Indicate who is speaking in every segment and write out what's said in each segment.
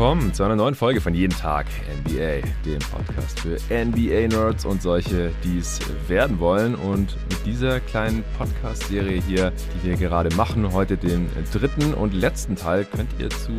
Speaker 1: willkommen zu einer neuen Folge von Jeden Tag NBA, dem Podcast für NBA-Nerds und solche, die es werden wollen. Und mit dieser kleinen Podcast-Serie hier, die wir gerade machen, heute den dritten und letzten Teil, könnt ihr zu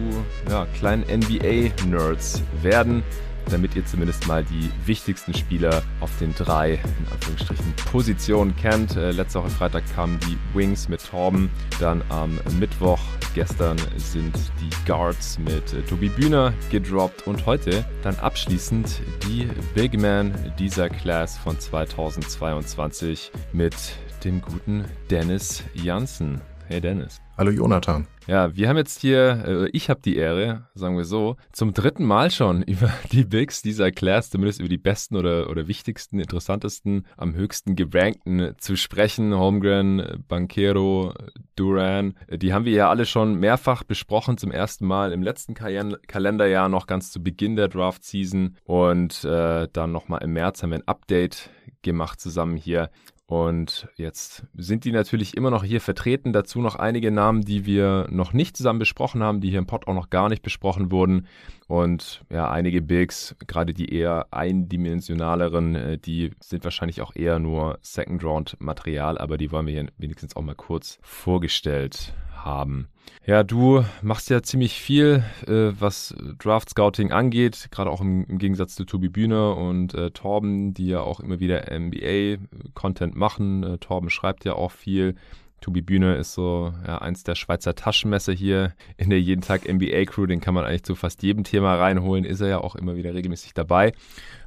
Speaker 1: ja, kleinen NBA-Nerds werden damit ihr zumindest mal die wichtigsten Spieler auf den drei, in Anführungsstrichen, Positionen kennt. Äh, letzte Woche Freitag kamen die Wings mit Torben, dann am Mittwoch, gestern sind die Guards mit äh, Tobi Bühner gedroppt und heute dann abschließend die Big Man dieser Class von 2022 mit dem guten Dennis Janssen. Hey Dennis.
Speaker 2: Hallo Jonathan.
Speaker 1: Ja, wir haben jetzt hier, äh, ich habe die Ehre, sagen wir so, zum dritten Mal schon über die Bigs dieser Class, zumindest über die besten oder, oder wichtigsten, interessantesten, am höchsten gerankten zu sprechen. Holmgren, Banquero, Duran, die haben wir ja alle schon mehrfach besprochen, zum ersten Mal im letzten Kalenderjahr noch ganz zu Beginn der Draft-Season und äh, dann nochmal im März haben wir ein Update gemacht zusammen hier. Und jetzt sind die natürlich immer noch hier vertreten. Dazu noch einige Namen, die wir noch nicht zusammen besprochen haben, die hier im Pod auch noch gar nicht besprochen wurden. Und ja, einige Bigs, gerade die eher eindimensionaleren, äh, die sind wahrscheinlich auch eher nur Second-Round-Material, aber die wollen wir hier wenigstens auch mal kurz vorgestellt haben. Ja, du machst ja ziemlich viel, äh, was Draft Scouting angeht, gerade auch im, im, Gegensatz zu Tobi Bühner und äh, Torben, die ja auch immer wieder NBA-Content machen. Äh, Torben schreibt ja auch viel. Tobi Bühne ist so ja, eins der Schweizer Taschenmesser hier in der jeden Tag NBA Crew. Den kann man eigentlich zu fast jedem Thema reinholen. Ist er ja auch immer wieder regelmäßig dabei.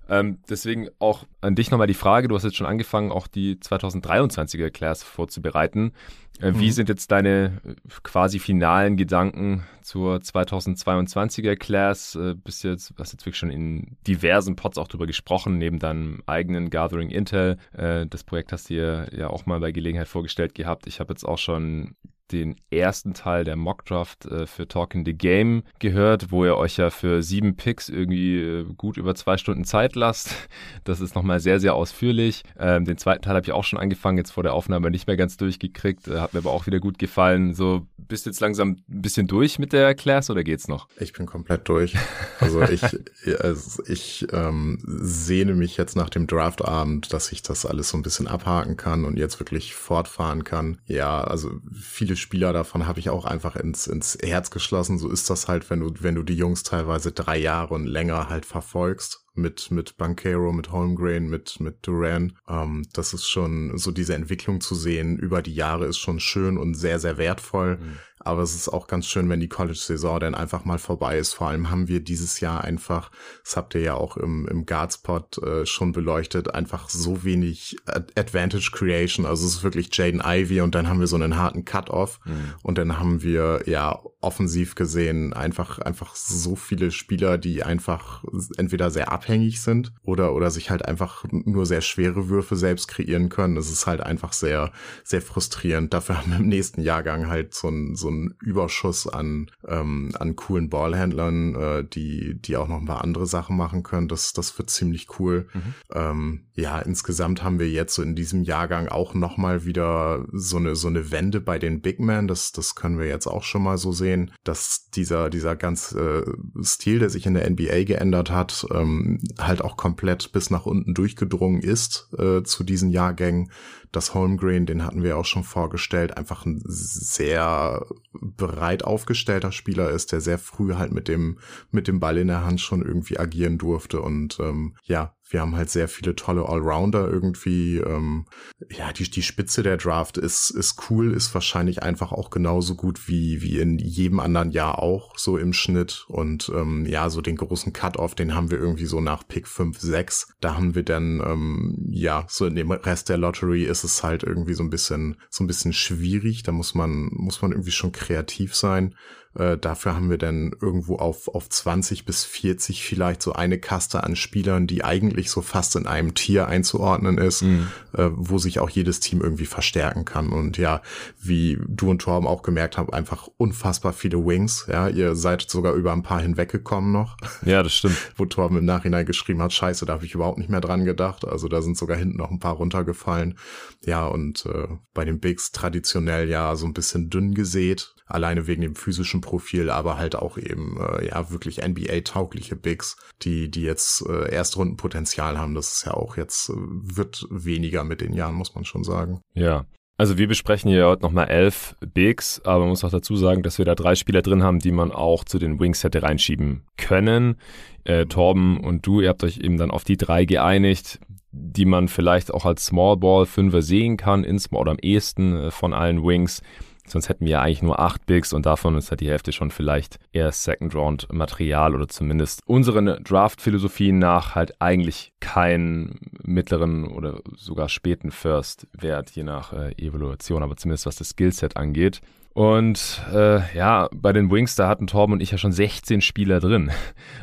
Speaker 1: Ähm, deswegen auch an dich nochmal die Frage, du hast jetzt schon angefangen, auch die 2023er Class vorzubereiten. Äh, wie mhm. sind jetzt deine äh, quasi finalen Gedanken zur 2022er Class? Äh, bist jetzt, hast jetzt wirklich schon in diversen Pods auch drüber gesprochen, neben deinem eigenen Gathering Intel. Äh, das Projekt hast du dir ja auch mal bei Gelegenheit vorgestellt gehabt. Ich habe jetzt auch schon den ersten Teil der Mockdraft äh, für Talking the Game gehört, wo ihr euch ja für sieben Picks irgendwie äh, gut über zwei Stunden Zeit lasst. Das ist nochmal sehr, sehr ausführlich. Ähm, den zweiten Teil habe ich auch schon angefangen, jetzt vor der Aufnahme nicht mehr ganz durchgekriegt. Äh, hat mir aber auch wieder gut gefallen. So, bist du jetzt langsam ein bisschen durch mit der Class oder geht's noch?
Speaker 2: Ich bin komplett durch. Also ich, also ich ähm, sehne mich jetzt nach dem Draftabend, dass ich das alles so ein bisschen abhaken kann und jetzt wirklich fortfahren kann. Ja, also viele Spieler davon habe ich auch einfach ins, ins Herz geschlossen. So ist das halt, wenn du, wenn du die Jungs teilweise drei Jahre und länger halt verfolgst mit, mit Banquero, mit Holmgren, mit, mit Duran. Ähm, das ist schon, so diese Entwicklung zu sehen über die Jahre ist schon schön und sehr, sehr wertvoll. Mhm. Aber es ist auch ganz schön, wenn die College-Saison dann einfach mal vorbei ist. Vor allem haben wir dieses Jahr einfach, das habt ihr ja auch im, im Guardspot äh, schon beleuchtet, einfach so wenig Advantage Creation. Also es ist wirklich Jaden Ivy und dann haben wir so einen harten Cut-Off. Mhm. Und dann haben wir ja offensiv gesehen einfach, einfach so viele Spieler, die einfach entweder sehr abhängig sind oder, oder sich halt einfach nur sehr schwere Würfe selbst kreieren können. Es ist halt einfach sehr, sehr frustrierend. Dafür haben wir im nächsten Jahrgang halt so ein, so ein einen Überschuss an, ähm, an coolen Ballhändlern, äh, die, die auch noch ein paar andere Sachen machen können. Das, das wird ziemlich cool. Mhm. Ähm, ja, insgesamt haben wir jetzt so in diesem Jahrgang auch nochmal wieder so eine, so eine Wende bei den Big Men. Das, das können wir jetzt auch schon mal so sehen, dass dieser, dieser ganze äh, Stil, der sich in der NBA geändert hat, ähm, halt auch komplett bis nach unten durchgedrungen ist äh, zu diesen Jahrgängen dass Holmgren, den hatten wir auch schon vorgestellt, einfach ein sehr breit aufgestellter Spieler ist, der sehr früh halt mit dem, mit dem Ball in der Hand schon irgendwie agieren durfte. Und ähm, ja, wir haben halt sehr viele tolle Allrounder irgendwie. Ähm, ja, die, die Spitze der Draft ist, ist cool, ist wahrscheinlich einfach auch genauso gut wie, wie in jedem anderen Jahr auch, so im Schnitt. Und ähm, ja, so den großen Cut-Off, den haben wir irgendwie so nach Pick 5, 6. Da haben wir dann, ähm, ja, so in dem Rest der Lottery ist es halt irgendwie so ein bisschen, so ein bisschen schwierig. Da muss man, muss man irgendwie schon kreativ sein. Äh, dafür haben wir dann irgendwo auf, auf 20 bis 40 vielleicht so eine Kaste an Spielern, die eigentlich so fast in einem Tier einzuordnen ist, mhm. äh, wo sich auch jedes Team irgendwie verstärken kann. Und ja, wie du und Torben auch gemerkt haben, einfach unfassbar viele Wings. Ja, ihr seid sogar über ein paar hinweggekommen noch.
Speaker 1: Ja, das stimmt.
Speaker 2: wo Torben im Nachhinein geschrieben hat, scheiße, da habe ich überhaupt nicht mehr dran gedacht. Also da sind sogar hinten noch ein paar runtergefallen. Ja, und äh, bei den Bigs traditionell ja so ein bisschen dünn gesät, alleine wegen dem physischen Typenprofil, aber halt auch eben äh, ja wirklich NBA-taugliche Bigs, die die jetzt äh, Erstrundenpotenzial haben. Das ist ja auch jetzt äh, wird weniger mit den Jahren, muss man schon sagen.
Speaker 1: Ja, also wir besprechen hier heute nochmal elf Bigs, aber man muss auch dazu sagen, dass wir da drei Spieler drin haben, die man auch zu den Wings hätte reinschieben können. Äh, Torben und du, ihr habt euch eben dann auf die drei geeinigt, die man vielleicht auch als Small Ball Fünfer sehen kann, in Small oder am ehesten äh, von allen Wings. Sonst hätten wir ja eigentlich nur acht Bigs und davon ist halt die Hälfte schon vielleicht eher Second Round Material oder zumindest unseren Draft-Philosophien nach halt eigentlich keinen mittleren oder sogar späten First Wert, je nach äh, Evaluation, aber zumindest was das Skillset angeht. Und äh, ja, bei den Wings, da hatten Torben und ich ja schon 16 Spieler drin.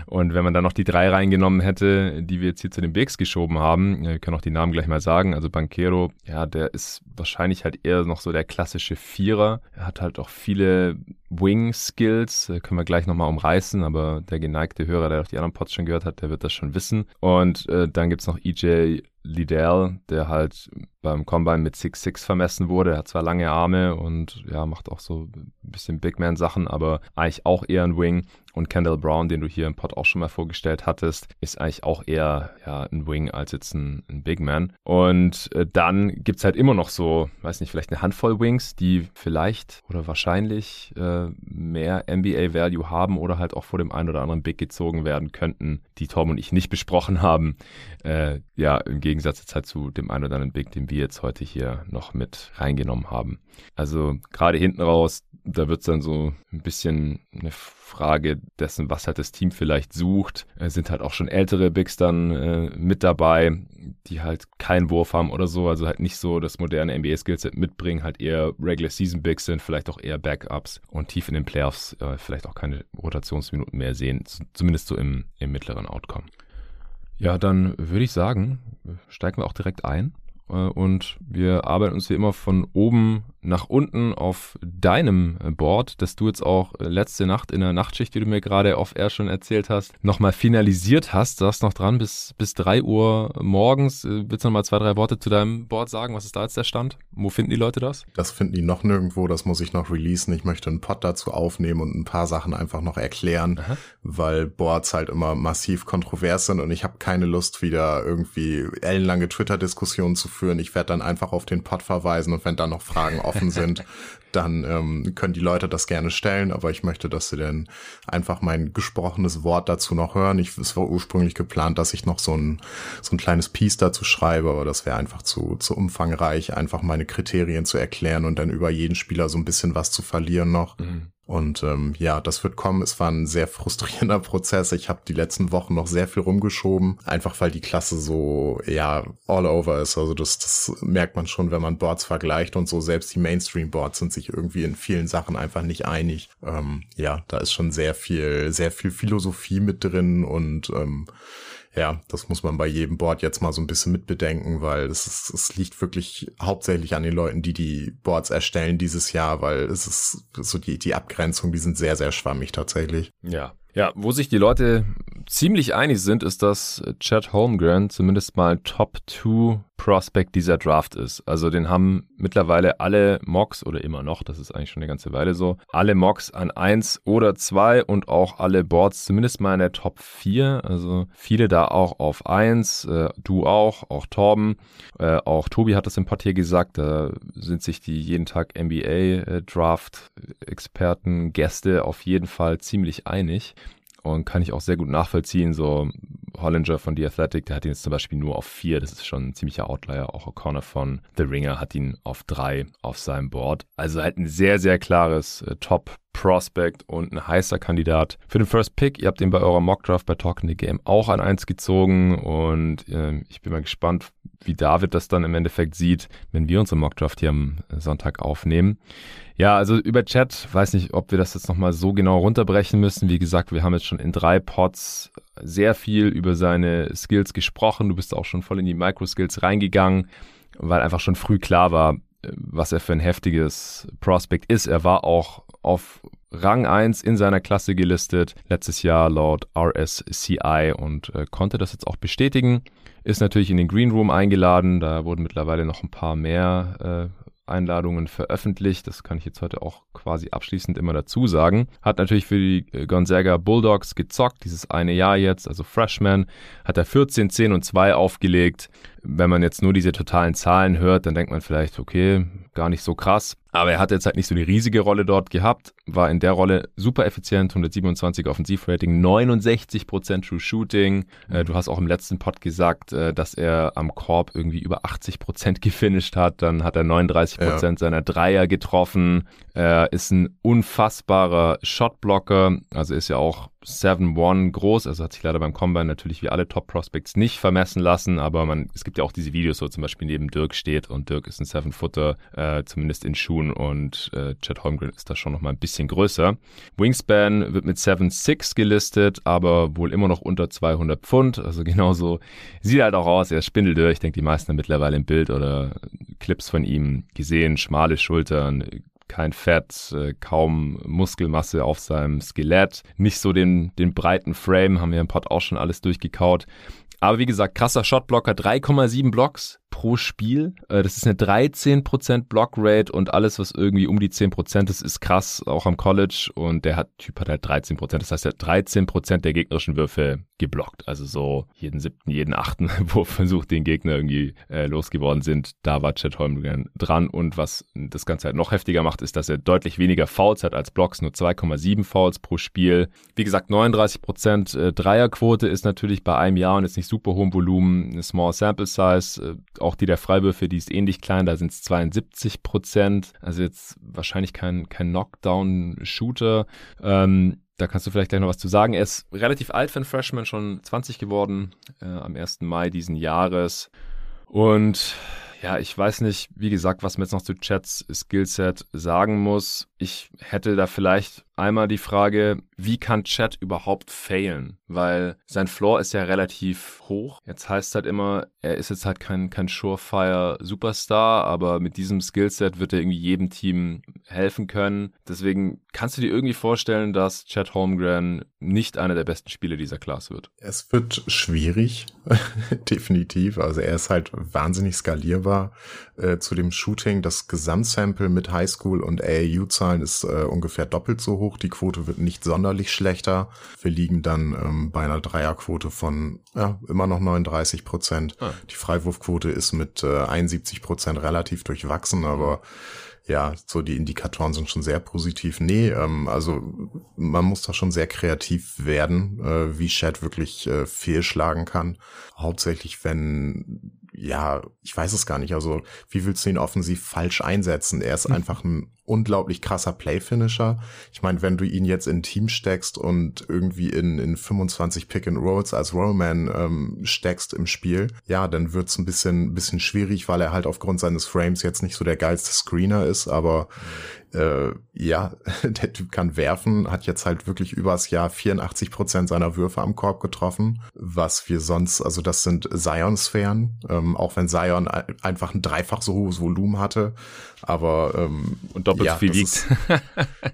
Speaker 1: Und wenn man dann noch die drei reingenommen hätte, die wir jetzt hier zu den Bigs geschoben haben, wir können auch die Namen gleich mal sagen. Also Banquero, ja, der ist wahrscheinlich halt eher noch so der klassische Vierer. Er hat halt auch viele Wing-Skills, äh, können wir gleich nochmal umreißen, aber der geneigte Hörer, der auch die anderen Pods schon gehört hat, der wird das schon wissen. Und äh, dann gibt's noch EJ Liddell, der halt beim Combine mit 6'6 vermessen wurde. Er hat zwar lange Arme und ja, macht auch so ein bisschen Big Man-Sachen, aber eigentlich auch eher ein Wing. Und Kendall Brown, den du hier im Pod auch schon mal vorgestellt hattest, ist eigentlich auch eher ja, ein Wing als jetzt ein, ein Big Man. Und äh, dann gibt's halt immer noch so, weiß nicht, vielleicht eine Handvoll Wings, die vielleicht oder wahrscheinlich äh, mehr NBA-Value haben oder halt auch vor dem einen oder anderen Big gezogen werden könnten, die Tom und ich nicht besprochen haben. Äh, ja, im Gegensatz jetzt halt zu dem einen oder anderen Big, den wir jetzt heute hier noch mit reingenommen haben. Also gerade hinten raus, da wird's dann so ein bisschen eine Frage dessen, was halt das Team vielleicht sucht. Es sind halt auch schon ältere Bigs dann äh, mit dabei, die halt keinen Wurf haben oder so, also halt nicht so das moderne NBA-Skillset mitbringen, halt eher Regular Season Bigs sind, vielleicht auch eher Backups und tief in den Playoffs äh, vielleicht auch keine Rotationsminuten mehr sehen, zumindest so im, im mittleren Outcome. Ja, dann würde ich sagen, steigen wir auch direkt ein. Äh, und wir arbeiten uns wie immer von oben nach unten auf deinem Board, das du jetzt auch letzte Nacht in der Nachtschicht, die du mir gerade auf Air schon erzählt hast, nochmal finalisiert hast. Du hast noch dran bis, bis drei Uhr morgens. Äh, willst du noch mal zwei, drei Worte zu deinem Board sagen? Was ist da jetzt der Stand? Wo finden die Leute das?
Speaker 2: Das finden die noch nirgendwo. Das muss ich noch releasen. Ich möchte einen Pod dazu aufnehmen und ein paar Sachen einfach noch erklären, Aha. weil Boards halt immer massiv kontrovers sind und ich habe keine Lust, wieder irgendwie ellenlange Twitter-Diskussionen zu führen. Ich werde dann einfach auf den Pod verweisen und wenn da noch Fragen offen sind, dann ähm, können die Leute das gerne stellen, aber ich möchte, dass sie dann einfach mein gesprochenes Wort dazu noch hören. Ich, es war ursprünglich geplant, dass ich noch so ein, so ein kleines Piece dazu schreibe, aber das wäre einfach zu, zu umfangreich, einfach meine Kriterien zu erklären und dann über jeden Spieler so ein bisschen was zu verlieren noch. Mhm. Und ähm, ja, das wird kommen. Es war ein sehr frustrierender Prozess. Ich habe die letzten Wochen noch sehr viel rumgeschoben, einfach weil die Klasse so ja all over ist. Also das, das merkt man schon, wenn man Boards vergleicht und so. Selbst die Mainstream-Boards sind sich irgendwie in vielen Sachen einfach nicht einig. Ähm, ja, da ist schon sehr viel, sehr viel Philosophie mit drin und ähm, ja, das muss man bei jedem Board jetzt mal so ein bisschen mitbedenken, weil es, ist, es liegt wirklich hauptsächlich an den Leuten, die die Boards erstellen dieses Jahr, weil es ist so die, die Abgrenzung, die sind sehr, sehr schwammig tatsächlich.
Speaker 1: Ja, ja, wo sich die Leute ziemlich einig sind, ist, dass Chad Holmgren zumindest mal Top 2 Prospect dieser Draft ist. Also den haben mittlerweile alle Mocks oder immer noch, das ist eigentlich schon eine ganze Weile so, alle Mocks an 1 oder 2 und auch alle Boards zumindest mal in der Top 4. Also viele da auch auf 1, äh, du auch, auch Torben, äh, auch Tobi hat das im Portier gesagt, da sind sich die jeden Tag NBA äh, Gäste auf jeden Fall ziemlich einig und kann ich auch sehr gut nachvollziehen. So Hollinger von The Athletic, der hat ihn jetzt zum Beispiel nur auf vier. Das ist schon ein ziemlicher Outlier. Auch O'Connor von The Ringer hat ihn auf drei auf seinem Board. Also halt ein sehr, sehr klares äh, Top Prospect und ein heißer Kandidat für den First Pick. Ihr habt ihn bei eurer Mockdraft bei Talking the Game auch an eins gezogen und äh, ich bin mal gespannt, wie David das dann im Endeffekt sieht, wenn wir unsere Mockdraft hier am Sonntag aufnehmen. Ja, also über Chat, weiß nicht, ob wir das jetzt nochmal so genau runterbrechen müssen. Wie gesagt, wir haben jetzt schon in drei Pods sehr viel über seine Skills gesprochen. Du bist auch schon voll in die Micro-Skills reingegangen, weil einfach schon früh klar war, was er für ein heftiges Prospect ist. Er war auch auf Rang 1 in seiner Klasse gelistet, letztes Jahr laut RSCI und äh, konnte das jetzt auch bestätigen. Ist natürlich in den Green Room eingeladen, da wurden mittlerweile noch ein paar mehr äh, Draft-Einladungen veröffentlicht. Das kann ich jetzt heute auch quasi abschließend immer dazu sagen. Hat natürlich für die äh, Gonzaga Bulldogs gezockt, dieses eine Jahr jetzt, also Freshman. Hat er 14, 10 und 2 aufgelegt. Wenn man jetzt nur diese totalen Zahlen hört, dann denkt man vielleicht, okay, gar nicht so krass. Aber er hat jetzt halt nicht so eine riesige Rolle dort gehabt, war in der Rolle super effizient, 127 Offensivrating, 69% True Shooting. Äh, du hast auch im letzten Pod gesagt, äh, dass er am Korb irgendwie über 80% gefinisht hat. Dann hat er 39% ja. seiner Dreier getroffen. Er ist ein unfassbarer Shotblocker, also ist ja auch 7-1 groß, also hat sich leider beim Combine natürlich wie alle Top Prospects nicht vermessen lassen, aber man, es gibt ja auch diese Videos, wo zum Beispiel neben Dirk steht und Dirk ist ein Seven-Footer, äh, zumindest in Schuhen und äh, Chad Holmgren ist da schon nochmal ein bisschen größer. Wingspan wird mit 7-6 gelistet, aber wohl immer noch unter 200 Pfund, also genauso sieht halt auch aus, er ist spindeldürr, ich denke die meisten haben mittlerweile im Bild oder Clips von ihm gesehen, schmale Schultern, kein Fett, äh, kaum Muskelmasse auf seinem Skelett, nicht so den, den breiten Frame, haben wir im Pod auch schon alles durchgekaut. Aber wie gesagt, krasser Shotblocker, 3,7 Blocks, pro Spiel. Äh, das ist eine 13% Blockrate und alles, was irgendwie um die 10% ist, ist krass, auch am College. Und der hat, Typ hat halt 13%. Das heißt, er hat 13% der gegnerischen Würfe geblockt. Also so jeden siebten, jeden achten Wurf versucht, den Gegner irgendwie äh, losgeworden sind. Da war Chad Holmgren dran. Und was das Ganze halt noch heftiger macht, ist, dass er deutlich weniger Fouls hat als Blocks, nur 2,7 Fouls pro Spiel. Wie gesagt, 39% äh, Dreierquote ist natürlich bei einem Jahr und jetzt nicht super hohem Volumen, eine Small Sample Size. Äh, auch die der Freiwürfe, die ist ähnlich klein, da sind es 72 Prozent. Also jetzt wahrscheinlich kein, kein Knockdown-Shooter. Ähm, da kannst du vielleicht gleich noch was zu sagen. Er ist relativ alt für einen Freshman, schon 20 geworden, äh, am 1. Mai diesen Jahres. Und ja, ich weiß nicht, wie gesagt, was man jetzt noch zu Chats Skillset sagen muss. Ich hätte da vielleicht einmal die Frage, wie kann Chat überhaupt failen? Weil sein Floor ist ja relativ hoch. Jetzt heißt halt immer, er ist jetzt halt kein, kein Surefire Superstar, aber mit diesem Skillset wird er irgendwie jedem Team helfen können. Deswegen kannst du dir irgendwie vorstellen, dass Chad Holmgren nicht einer der besten Spieler dieser Class wird?
Speaker 2: Es wird schwierig, definitiv. Also er ist halt wahnsinnig skalierbar. Äh, zu dem Shooting, das Gesamtsample mit Highschool und AAU-Zahlen ist äh, ungefähr doppelt so hoch. Die Quote wird nicht sonderlich schlechter. Wir liegen dann ähm, bei einer Dreierquote von ja, immer noch 39 Prozent. Ah. Die Freiwurfquote ist mit äh, 71 Prozent relativ durchwachsen, aber ja, so die Indikatoren sind schon sehr positiv. Nee, ähm, also man muss da schon sehr kreativ werden, äh, wie Chat wirklich äh, fehlschlagen kann. Hauptsächlich, wenn ja, ich weiß es gar nicht. Also, wie willst du ihn offensiv falsch einsetzen? Er ist mhm. einfach ein unglaublich krasser Playfinisher. Ich meine, wenn du ihn jetzt in Team steckst und irgendwie in, in 25 Pick and Rolls als Rollman ähm, steckst im Spiel, ja, dann wird's ein bisschen, bisschen schwierig, weil er halt aufgrund seines Frames jetzt nicht so der geilste Screener ist, aber äh, ja, der Typ kann werfen, hat jetzt halt wirklich übers Jahr 84 Prozent seiner Würfe am Korb getroffen, was wir sonst, also das sind Zion-Sphären, ähm, auch wenn Zion einfach ein dreifach so hohes Volumen hatte, aber ähm,
Speaker 1: und doppelt ja, viel wiegt.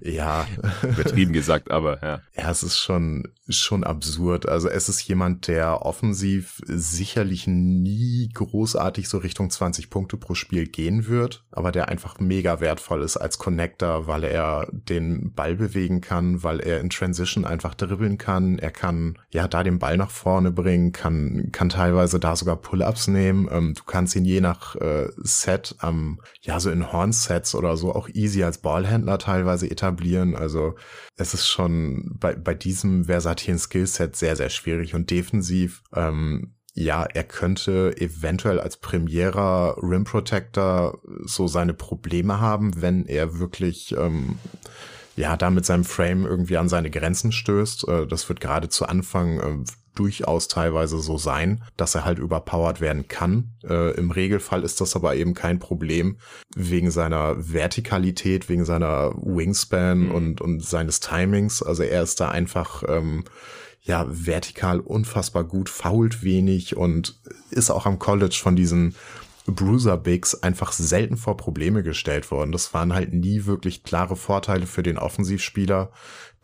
Speaker 2: Ja,
Speaker 1: übertrieben gesagt, aber ja.
Speaker 2: Ja, es ist schon schon absurd. Also es ist jemand, der offensiv sicherlich nie großartig so Richtung 20 Punkte pro Spiel gehen wird, aber der einfach mega wertvoll ist als Connector, weil er den Ball bewegen kann, weil er in Transition einfach dribbeln kann. Er kann ja da den Ball nach vorne bringen, kann kann teilweise da sogar Pull-ups nehmen. Ähm, du kannst ihn je nach äh, Set am ja so in Horn-Sets oder so auch easy als Ballhändler teilweise etablieren. Also es ist schon bei, bei diesem versatilen Skillset sehr, sehr schwierig und defensiv, ähm, ja, er könnte eventuell als Premierer Rim Protector so seine Probleme haben, wenn er wirklich, ähm, ja, da mit seinem Frame irgendwie an seine Grenzen stößt. Äh, das wird gerade zu Anfang äh, durchaus teilweise so sein, dass er halt überpowered werden kann. Äh, Im Regelfall ist das aber eben kein Problem wegen seiner Vertikalität, wegen seiner Wingspan mhm. und, und seines Timings. Also er ist da einfach ähm, ja vertikal unfassbar gut, fault wenig und ist auch am College von diesen Bruiser Bigs einfach selten vor Probleme gestellt worden. Das waren halt nie wirklich klare Vorteile für den Offensivspieler,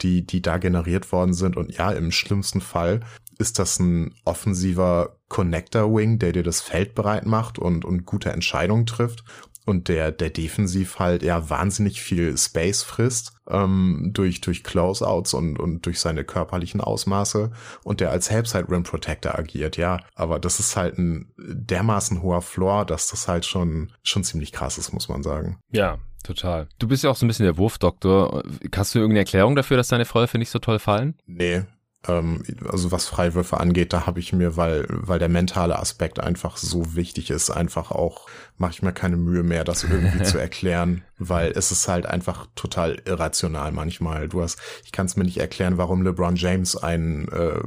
Speaker 2: die, die da generiert worden sind. Und ja, im schlimmsten Fall ist das ein offensiver Connector Wing, der dir das Feld bereit macht und, und gute Entscheidungen trifft? und der, der defensiv halt ja wahnsinnig viel Space frisst ähm, durch, durch Closeouts und, und durch seine körperlichen Ausmaße und der als Helpside Rim Protector agiert, ja. Aber das ist halt ein dermaßen hoher Floor, dass das halt schon, schon ziemlich krass ist, muss man sagen.
Speaker 1: Ja, Total. Du bist ja auch so ein bisschen der Wurfdoktor. Hast du irgendeine Erklärung dafür, dass deine Freiwürfe nicht so toll fallen?
Speaker 2: Nee, ähm, also was Freiwürfe angeht, da habe ich mir, weil, weil der mentale Aspekt einfach so wichtig ist, einfach auch, mache ich mir keine Mühe mehr, das irgendwie zu erklären, weil es ist halt einfach total irrational manchmal. Du hast, ich kann es mir nicht erklären, warum LeBron James ein äh,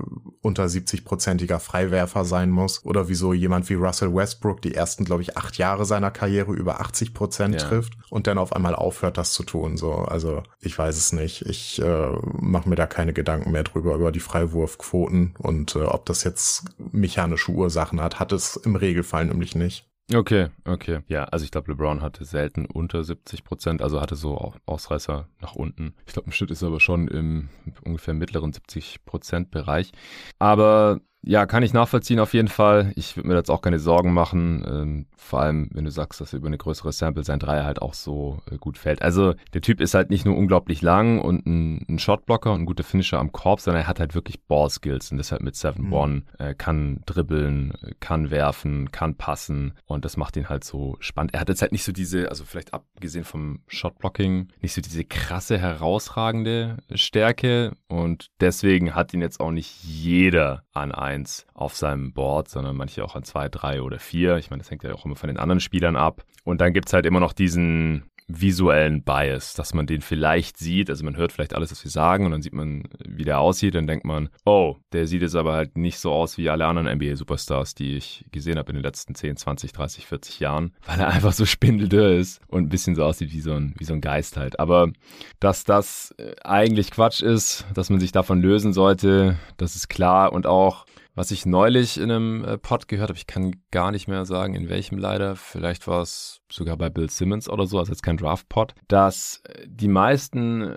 Speaker 2: unter 70-prozentiger Freiwerfer sein muss oder wieso jemand wie Russell Westbrook die ersten, glaube ich, acht Jahre seiner Karriere über 80 Prozent ja. trifft und dann auf einmal aufhört, das zu tun. So, also ich weiß es nicht. Ich äh, mache mir da keine Gedanken mehr drüber über die Freiwurfquoten und äh, ob das jetzt mechanische Ursachen hat, hat es im Regelfall nämlich nicht.
Speaker 1: Okay, okay. Ja, also ich glaube, LeBron hatte selten unter 70 Prozent, also hatte so Ausreißer nach unten. Ich glaube, im Schnitt ist er aber schon im ungefähr mittleren 70 Prozent Bereich. Aber ja, kann ich nachvollziehen auf jeden Fall. Ich würde mir jetzt auch keine Sorgen machen. Ähm, vor allem, wenn du sagst, dass über eine größere Sample sein Dreier halt auch so äh, gut fällt. Also der Typ ist halt nicht nur unglaublich lang und ein, ein Shotblocker und ein guter Finisher am Korb, sondern er hat halt wirklich Ballskills und deshalb mit 7-1, mhm. äh, kann dribbeln, kann werfen, kann passen und das macht ihn halt so spannend. Er hat jetzt halt nicht so diese, also vielleicht abgesehen vom Shotblocking, nicht so diese krasse, herausragende Stärke und deswegen hat ihn jetzt auch nicht jeder an eins auf seinem Board, sondern manche auch an zwei, drei oder vier. Ich meine, das hängt ja auch immer von den anderen Spielern ab. Und dann gibt's halt immer noch diesen visuellen Bias, dass man den vielleicht sieht. Also man hört vielleicht alles, was wir sagen und dann sieht man, wie der aussieht. Dann denkt man, oh, der sieht jetzt aber halt nicht so aus wie alle anderen NBA-Superstars, die ich gesehen habe in den letzten 10, 20, 30, 40 Jahren, weil er einfach so spindeldürr ist und ein bisschen so aussieht wie so ein, wie so ein Geist halt. Aber dass das äh, eigentlich Quatsch ist, dass man sich davon lösen sollte, das ist klar und auch was ich neulich in einem äh, Pod gehört habe, ich kann gar nicht mehr sagen, in welchem leider, vielleicht war es sogar bei Bill Simmons oder so, also jetzt kein Draft-Pod, dass äh, die meisten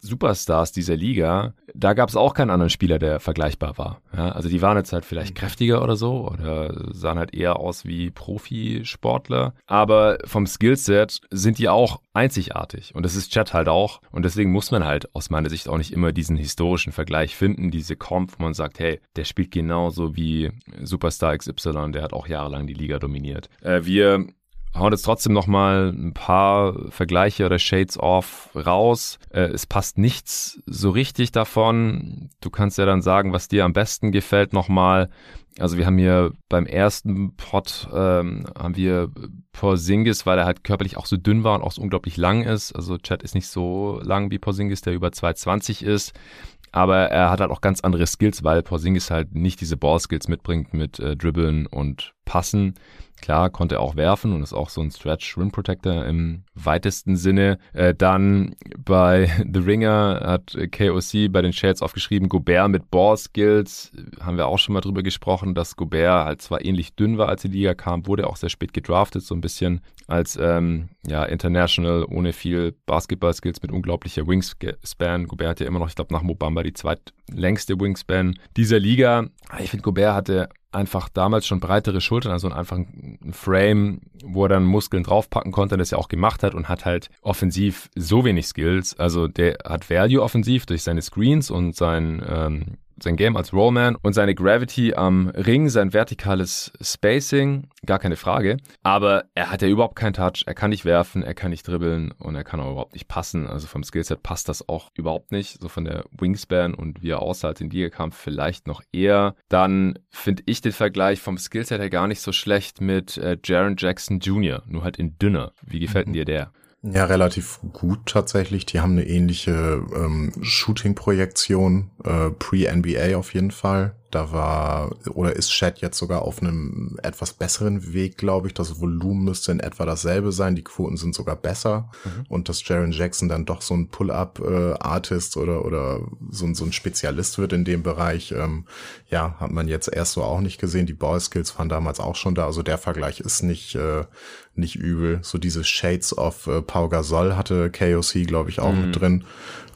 Speaker 1: Superstars dieser Liga, da gab es auch keinen anderen Spieler, der vergleichbar war. Ja, also die waren jetzt halt vielleicht mhm. kräftiger oder so oder sahen halt eher aus wie Profisportler, aber vom Skillset sind die auch einzigartig und das ist Chat halt auch und deswegen muss man halt aus meiner Sicht auch nicht immer diesen historischen Vergleich finden, diese Comp, wo man sagt, hey, der spielt genauso wie Superstar XY, der hat auch jahrelang die Liga dominiert. Äh, wir hauen jetzt trotzdem noch mal ein paar Vergleiche oder Shades off raus. Äh, es passt nichts so richtig davon. Du kannst ja dann sagen, was dir am besten gefällt noch mal. Also wir haben hier beim ersten Pot ähm, haben wir Porzingis, weil er halt körperlich auch so dünn war und auch so unglaublich lang ist. Also Chad ist nicht so lang wie Porzingis, der über 2,20 ist. Aber er hat halt auch ganz andere Skills, weil Porzingis halt nicht diese Ball-Skills mitbringt mit äh, Dribbeln und Passen. Klar, konnte auch werfen und ist auch so ein Stretch Rim Protector im weitesten Sinne. Äh, dann bei The Ringer hat KOC bei den Shades aufgeschrieben, Gobert mit Ball Skills. Haben wir auch schon mal drüber gesprochen, dass Gobert halt zwar ähnlich dünn war, als die Liga kam, wurde auch sehr spät gedraftet, so ein bisschen als ähm, ja, International ohne viel Basketball-Skills mit unglaublicher Wingspan. Gobert hat ja immer noch, ich glaube, nach Mobamba die zweitlängste Wingspan dieser Liga. Ich finde, Gobert hatte einfach damals schon breitere Schultern, also einfach ein Frame, wo er dann Muskeln draufpacken konnte, das er auch gemacht hat und hat halt offensiv so wenig Skills. Also der hat Value offensiv durch seine Screens und sein ähm, sein Game als Rollman und seine Gravity am Ring, sein vertikales Spacing, gar keine Frage. Aber er hat ja überhaupt keinen Touch, er kann nicht werfen, er kann nicht dribbeln und er kann auch überhaupt nicht passen. Also vom Skillset passt das auch überhaupt nicht. So von der Wingspan und wie er aussah, als in Liga kam, vielleicht noch eher. Dann finde ich den Vergleich vom Skillset her gar nicht so schlecht mit äh, Jaron Jackson Jr., nur halt in dünner. Wie gefällt mhm. dir der?
Speaker 2: Ja, relativ gut tatsächlich. Die haben eine ähnliche ähm, Shooting-Projektion, äh, pre-NBA auf jeden Fall. Da war oder ist Chat jetzt sogar auf einem etwas besseren Weg, glaube ich. Das Volumen müsste in etwa dasselbe sein. Die Quoten sind sogar besser. Mhm. Und dass Jaron Jackson dann doch so ein Pull-up-Artist äh, oder, oder so, ein so ein Spezialist wird in dem Bereich, ähm, ja, hat man jetzt erst so auch nicht gesehen. Die Ball-Skills waren damals auch schon da. Also der Vergleich ist nicht, äh, nicht übel. So diese Shades of äh, Pau Gasol hatte KOC, glaube ich, auch mhm. mit drin.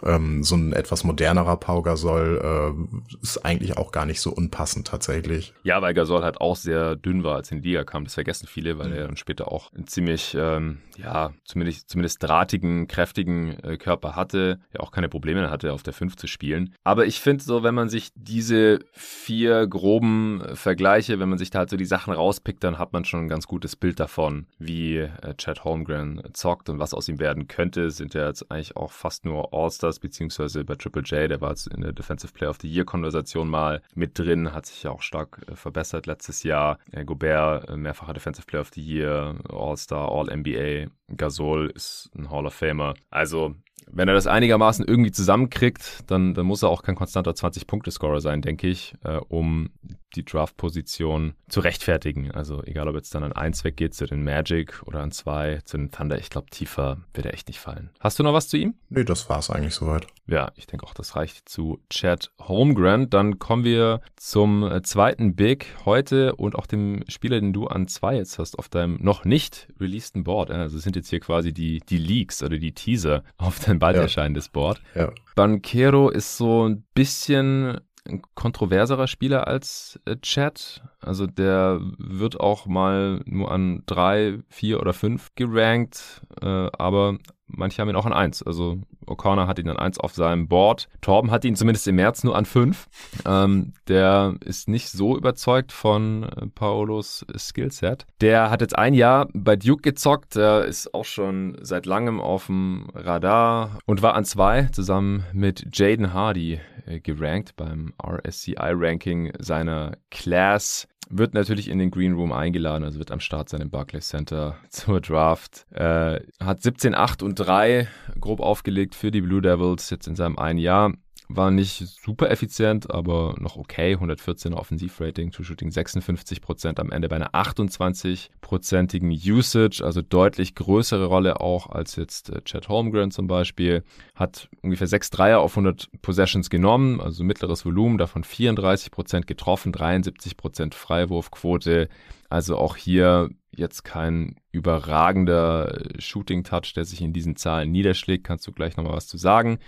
Speaker 2: Ähm, so ein etwas modernerer Pau Gasol äh, ist eigentlich auch gar nicht so unpassend tatsächlich.
Speaker 1: Ja, weil Gasol halt auch sehr dünn war, als er in die Liga kam. Das vergessen viele, weil mhm. er dann später auch einen ziemlich, ähm, ja, zumindest, zumindest drahtigen, kräftigen äh, Körper hatte. Ja, auch keine Probleme hatte, auf der 5 zu spielen. Aber ich finde so, wenn man sich diese vier groben Vergleiche, wenn man sich da halt so die Sachen rauspickt, dann hat man schon ein ganz gutes Bild davon, wie äh, Chad Holmgren zockt und was aus ihm werden könnte. Sind ja jetzt eigentlich auch fast nur All-Stars, beziehungsweise bei Triple J, der war jetzt in der Defensive Player of the Year-Konversation mal mit drin, hat sich ja auch stark äh, verbessert letztes Jahr. Äh, Gobert, äh, mehrfacher Defensive Player of the Year, All-Star, All-NBA. Gasol ist ein Hall of Famer. Also wenn er das einigermaßen irgendwie zusammenkriegt, dann, dann muss er auch kein konstanter 20-Punkte-Scorer sein, denke ich, äh, um die Draft-Position zu rechtfertigen. Also egal, ob jetzt dann an 1 weggeht zu den Magic oder an 2 zu den Thunder, ich glaube, tiefer wird er echt nicht fallen. Hast du noch was zu ihm?
Speaker 2: Nee, das war es eigentlich soweit.
Speaker 1: Ja, ich denke auch, das reicht zu Chad Holmgren. Dann kommen wir zum äh, zweiten Big heute und auch dem Spieler, den du an 2 jetzt hast auf deinem noch nicht releaseden Board. Also sind jetzt hier quasi die, die Leaks oder die Teaser auf deinem bald ja. erscheinendes Board. Ja. Banquero ist so ein bisschen ein kontroverserer Spieler als äh, Chat. Also der wird auch mal nur an drei, vier oder fünf gerankt, äh, aber manche haben ihn auch an eins. Also O'Connor hat ihn an eins auf seinem Board. Torben hat ihn zumindest im März nur an fünf. Ähm, der ist nicht so überzeugt von äh, Paolos Skillset. Der hat jetzt ein Jahr bei Duke gezockt. Der ist auch schon seit langem auf dem Radar und war an zwei zusammen mit Jaden Hardy äh, gerankt beim RSCI-Ranking seiner Class wird natürlich in den Green Room eingeladen, also wird am Start sein im Barclays Center zur Draft. Äh, hat 17, 8 und 3 grob aufgelegt für die Blue Devils jetzt in seinem einen Jahr. War nicht super effizient, aber noch okay. 114er Offensivrating, True Shooting 56% am Ende bei einer 28-prozentigen Usage, also deutlich größere Rolle auch als jetzt äh, Chad Holmgren zum Beispiel. Hat ungefähr 6 Dreier auf 100 Possessions genommen, also mittleres Volumen, davon 34% getroffen, 73% Freiwurfquote. Also auch hier jetzt kein überragender Shooting-Touch, der sich in diesen Zahlen niederschlägt. Kannst du gleich nochmal was zu sagen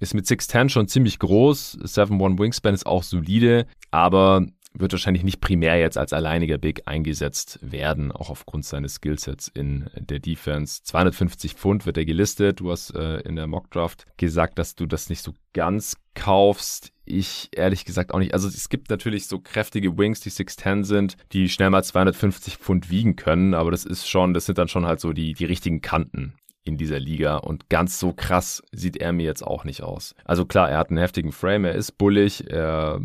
Speaker 1: ist mit 6'10 schon ziemlich groß. 7'1 Wingspan ist auch solide, aber wird wahrscheinlich nicht primär jetzt als alleiniger Big eingesetzt werden, auch aufgrund seines Skillsets in der Defense. 250 Pfund wird er gelistet. Du hast äh, in der Mockdraft gesagt, dass du das nicht so ganz kaufst. Ich ehrlich gesagt auch nicht. Also es gibt natürlich so kräftige Wings, die 6'10 sind, die schnell mal 250 Pfund wiegen können, aber das ist schon, das sind dann schon halt so die, die richtigen Kanten in dieser Liga und ganz so krass sieht er mir jetzt auch nicht aus. Also klar, er hat einen heftigen Frame, er ist bullig, er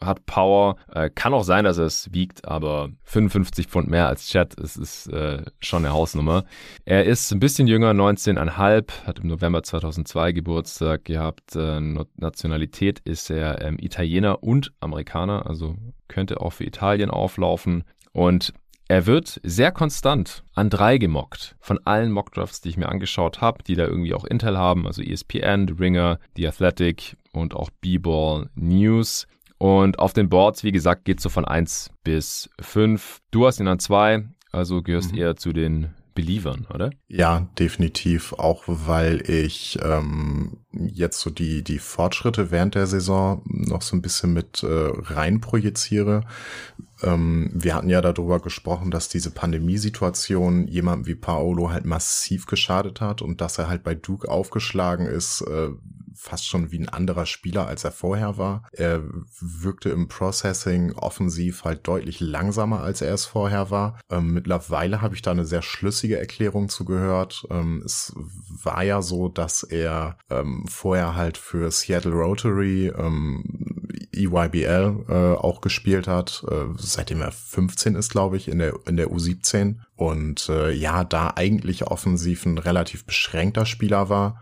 Speaker 1: hat Power, äh, kann auch sein, dass er es wiegt, aber 55 Pfund mehr als Chat, es ist äh, schon eine Hausnummer. Er ist ein bisschen jünger, 19,5, hat im November 2002 Geburtstag gehabt. Äh, Nationalität ist er ähm, Italiener und Amerikaner, also könnte auch für Italien auflaufen. Und er wird sehr konstant an drei gemockt. Von allen Mockdrafts, die ich mir angeschaut habe, die da irgendwie auch Intel haben, also ESPN, The Ringer, The Athletic und auch B-Ball News. Und auf den Boards, wie gesagt, geht es so von 1 bis 5. Du hast ihn an 2, also gehörst mhm. eher zu den Believern, oder?
Speaker 2: Ja, definitiv. Auch weil ich ähm, jetzt so die, die Fortschritte während der Saison noch so ein bisschen mit äh, rein projiziere. Ähm, wir hatten ja darüber gesprochen, dass diese Pandemiesituation jemandem wie Paolo halt massiv geschadet hat und dass er halt bei Duke aufgeschlagen ist, äh, fast schon wie ein anderer Spieler, als er vorher war. Er wirkte im Processing offensiv halt deutlich langsamer, als er es vorher war. Ähm, mittlerweile habe ich da eine sehr schlüssige Erklärung zugehört. Ähm, es war ja so, dass er ähm, vorher halt für Seattle Rotary ähm, EYBL äh, auch gespielt hat, äh, seitdem er 15 ist, glaube ich, in der, in der U17 und äh, ja, da eigentlich offensiv ein relativ beschränkter Spieler war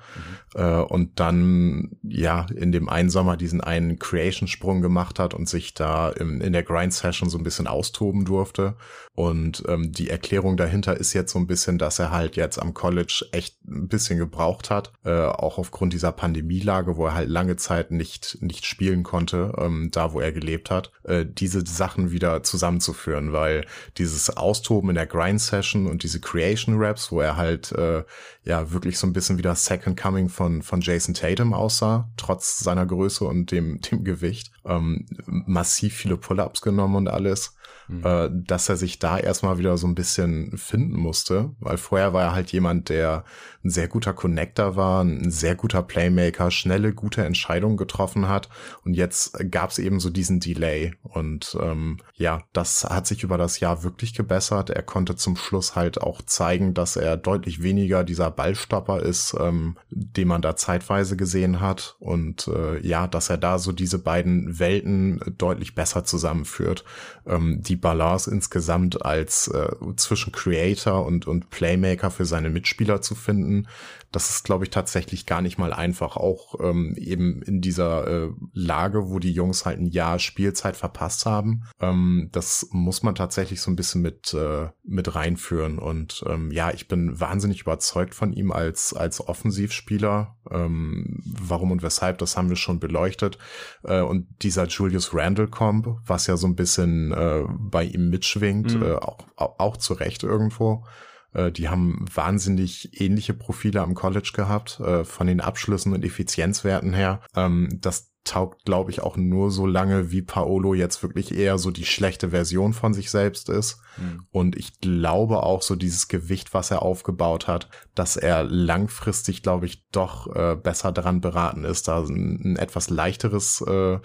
Speaker 2: mhm. äh, und dann ja in dem einen Sommer diesen einen Creation-Sprung gemacht hat und sich da im, in der Grind-Session so ein bisschen austoben durfte. Und ähm, die Erklärung dahinter ist jetzt so ein bisschen, dass er halt jetzt am College echt ein bisschen gebraucht hat, äh, auch aufgrund dieser Pandemielage, wo er halt lange Zeit nicht, nicht spielen konnte, ähm, da wo er gelebt hat, äh, diese Sachen wieder zusammenzuführen, weil dieses Austoben in der Grind-Session und diese Creation-Raps, wo er halt äh, ja wirklich so ein bisschen wie das Second Coming von, von Jason Tatum aussah, trotz seiner Größe und dem, dem Gewicht, ähm, massiv viele Pull-Ups genommen und alles mhm. äh, dass er sich da erstmal wieder so ein bisschen finden musste, weil vorher war er halt jemand, der ein sehr guter Connector war, ein sehr guter Playmaker, schnelle, gute Entscheidungen getroffen hat und jetzt gab es eben so diesen Delay und ähm, ja, das hat sich über das Jahr wirklich gebessert. Er konnte zum Schluss halt auch zeigen, dass er deutlich weniger dieser Ballstopper ist, ähm, den man da zeitweise gesehen hat und äh, ja, dass er da so diese beiden Welten deutlich besser zusammenführt. Ähm, die Balance insgesamt als äh, zwischen Creator und, und Playmaker für seine Mitspieler zu finden, das ist, glaube ich, tatsächlich gar nicht mal einfach. Auch ähm, eben in dieser äh, Lage, wo die Jungs halt ein Jahr Spielzeit verpasst haben. Ähm, das muss man tatsächlich so ein bisschen mit, äh, mit reinführen. Und ähm, ja, ich bin wahnsinnig überzeugt von ihm als, als Offensivspieler. Ähm, warum und weshalb, das haben wir schon beleuchtet. Äh, und dieser Julius Randall-Comp, was ja so ein bisschen äh, bei ihm mitschwingt, mhm. äh, auch, auch, auch zu Recht irgendwo. Äh, die haben wahnsinnig ähnliche Profile am College gehabt, äh, von den Abschlüssen und Effizienzwerten her. Ähm, das taugt, glaube ich, auch nur so lange, wie Paolo jetzt wirklich eher so die schlechte Version von sich selbst ist. Mhm. Und ich glaube auch so dieses Gewicht, was er aufgebaut hat, dass er langfristig, glaube ich, doch äh, besser daran beraten ist, da ein, ein etwas leichteres äh,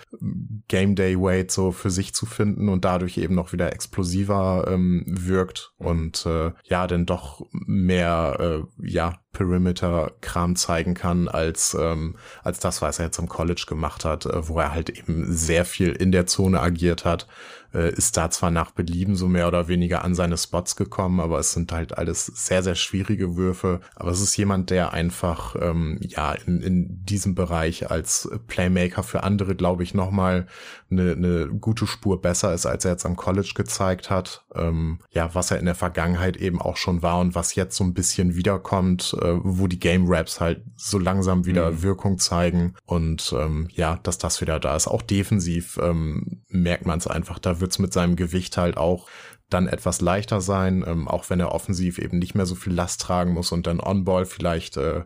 Speaker 2: Game Day Weight so für sich zu finden und dadurch eben noch wieder explosiver ähm, wirkt und äh, ja, denn doch mehr äh, ja Perimeter-Kram zeigen kann, als, ähm, als das, was er jetzt im College gemacht hat, äh, wo er halt eben sehr viel in der Zone agiert hat, äh, ist da zwar nach Belieben so mehr oder weniger an seine Spots gekommen, aber es sind halt alles sehr, sehr schwierige Würfe. Aber es ist jemand, der einfach ähm, ja in, in diesem Bereich als Playmaker für andere, glaube ich, nochmal eine, eine gute Spur besser ist, als er jetzt am College gezeigt hat. Ähm, ja, was er in der Vergangenheit eben auch schon war und was jetzt so ein bisschen wiederkommt, äh, wo die Game Raps halt so langsam wieder mhm. Wirkung zeigen und ähm, ja, dass das wieder da ist. Auch defensiv ähm, merkt man es einfach, da wird's mit seinem Gewicht halt auch dann etwas leichter sein, ähm, auch wenn er offensiv eben nicht mehr so viel Last tragen muss und dann On-Ball vielleicht, äh,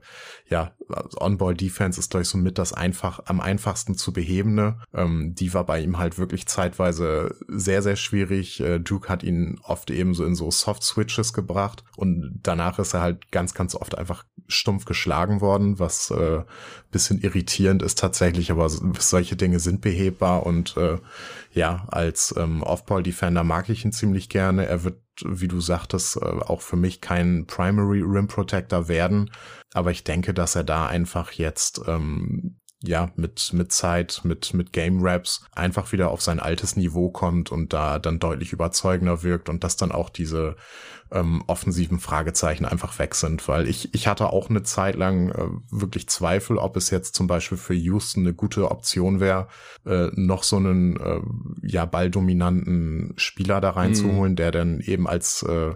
Speaker 2: ja, On-Ball-Defense ist, ich, so mit das einfach, am einfachsten zu behebende. Ähm, die war bei ihm halt wirklich zeitweise sehr, sehr schwierig. Äh, Duke hat ihn oft eben so in so Soft-Switches gebracht und danach ist er halt ganz, ganz oft einfach stumpf geschlagen worden, was äh, bisschen irritierend ist tatsächlich, aber solche Dinge sind behebbar und äh, ja, als ähm, Off-Ball-Defender mag ich ihn ziemlich gerne. Er wird, wie du sagtest, äh, auch für mich kein Primary Rim Protector werden. Aber ich denke, dass er da einfach jetzt ähm, ja, mit, mit Zeit, mit, mit Game Raps einfach wieder auf sein altes Niveau kommt und da dann deutlich überzeugender wirkt und dass dann auch diese ähm, offensiven Fragezeichen einfach weg sind, weil ich, ich hatte auch eine Zeit lang äh, wirklich Zweifel, ob es jetzt zum Beispiel für Houston eine gute Option wäre, äh, noch so einen äh, ja balldominanten Spieler da reinzuholen, mm. der dann eben als äh,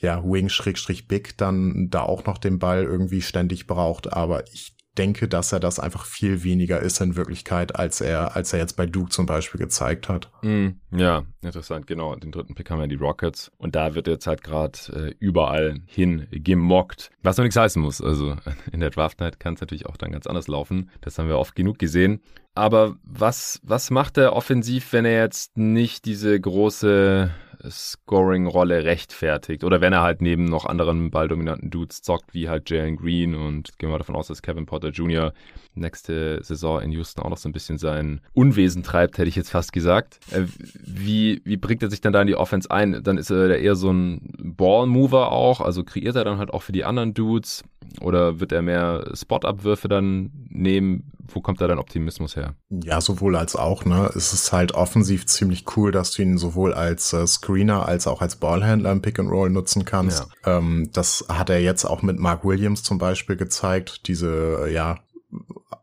Speaker 2: ja, Wing-Big dann da auch noch den Ball irgendwie ständig braucht. Aber ich denke, dass er das einfach viel weniger ist in Wirklichkeit, als er, als er jetzt bei Duke zum Beispiel gezeigt hat.
Speaker 1: Mm, ja, interessant, genau. Den dritten Pick haben ja die Rockets und da wird jetzt halt gerade äh, überall hin gemockt, was noch nichts heißen muss. Also in der Draft Night kann es natürlich auch dann ganz anders laufen. Das haben wir oft genug gesehen. Aber was, was macht er offensiv, wenn er jetzt nicht diese große Scoring-Rolle rechtfertigt. Oder wenn er halt neben noch anderen balldominanten Dudes zockt, wie halt Jalen Green und gehen wir davon aus, dass Kevin Potter Jr. nächste Saison in Houston auch noch so ein bisschen sein Unwesen treibt, hätte ich jetzt fast gesagt. Äh, wie, wie bringt er sich dann da in die Offense ein? Dann ist er eher so ein Ball-Mover auch, also kreiert er dann halt auch für die anderen Dudes oder wird er mehr Spot-Abwürfe dann nehmen? Wo kommt da dein Optimismus her?
Speaker 2: Ja, sowohl als auch, ne? Es ist halt offensiv ziemlich cool, dass du ihn sowohl als äh, Screener als auch als Ballhändler im Pick and Roll nutzen kannst. Ja. Ähm, das hat er jetzt auch mit Mark Williams zum Beispiel gezeigt, diese, ja,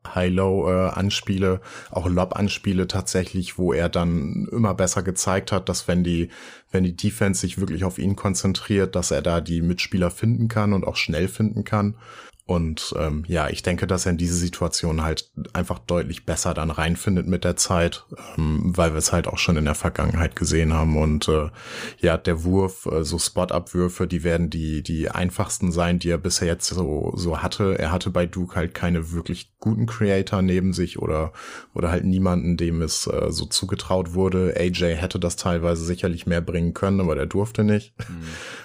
Speaker 2: High-Low-Anspiele, äh, auch Lob-Anspiele tatsächlich, wo er dann immer besser gezeigt hat, dass wenn die, wenn die Defense sich wirklich auf ihn konzentriert, dass er da die Mitspieler finden kann und auch schnell finden kann. Und ähm, ja, ich denke, dass er in diese Situation halt einfach deutlich besser dann reinfindet mit der Zeit, ähm, weil wir es halt auch schon in der Vergangenheit gesehen haben. Und äh, ja, der Wurf, äh, so Spot-Abwürfe, die werden die, die einfachsten sein, die er bisher jetzt so, so hatte. Er hatte bei Duke halt keine wirklich guten Creator neben sich oder, oder halt niemanden, dem es äh, so zugetraut wurde. AJ hätte das teilweise sicherlich mehr bringen können, aber der durfte nicht.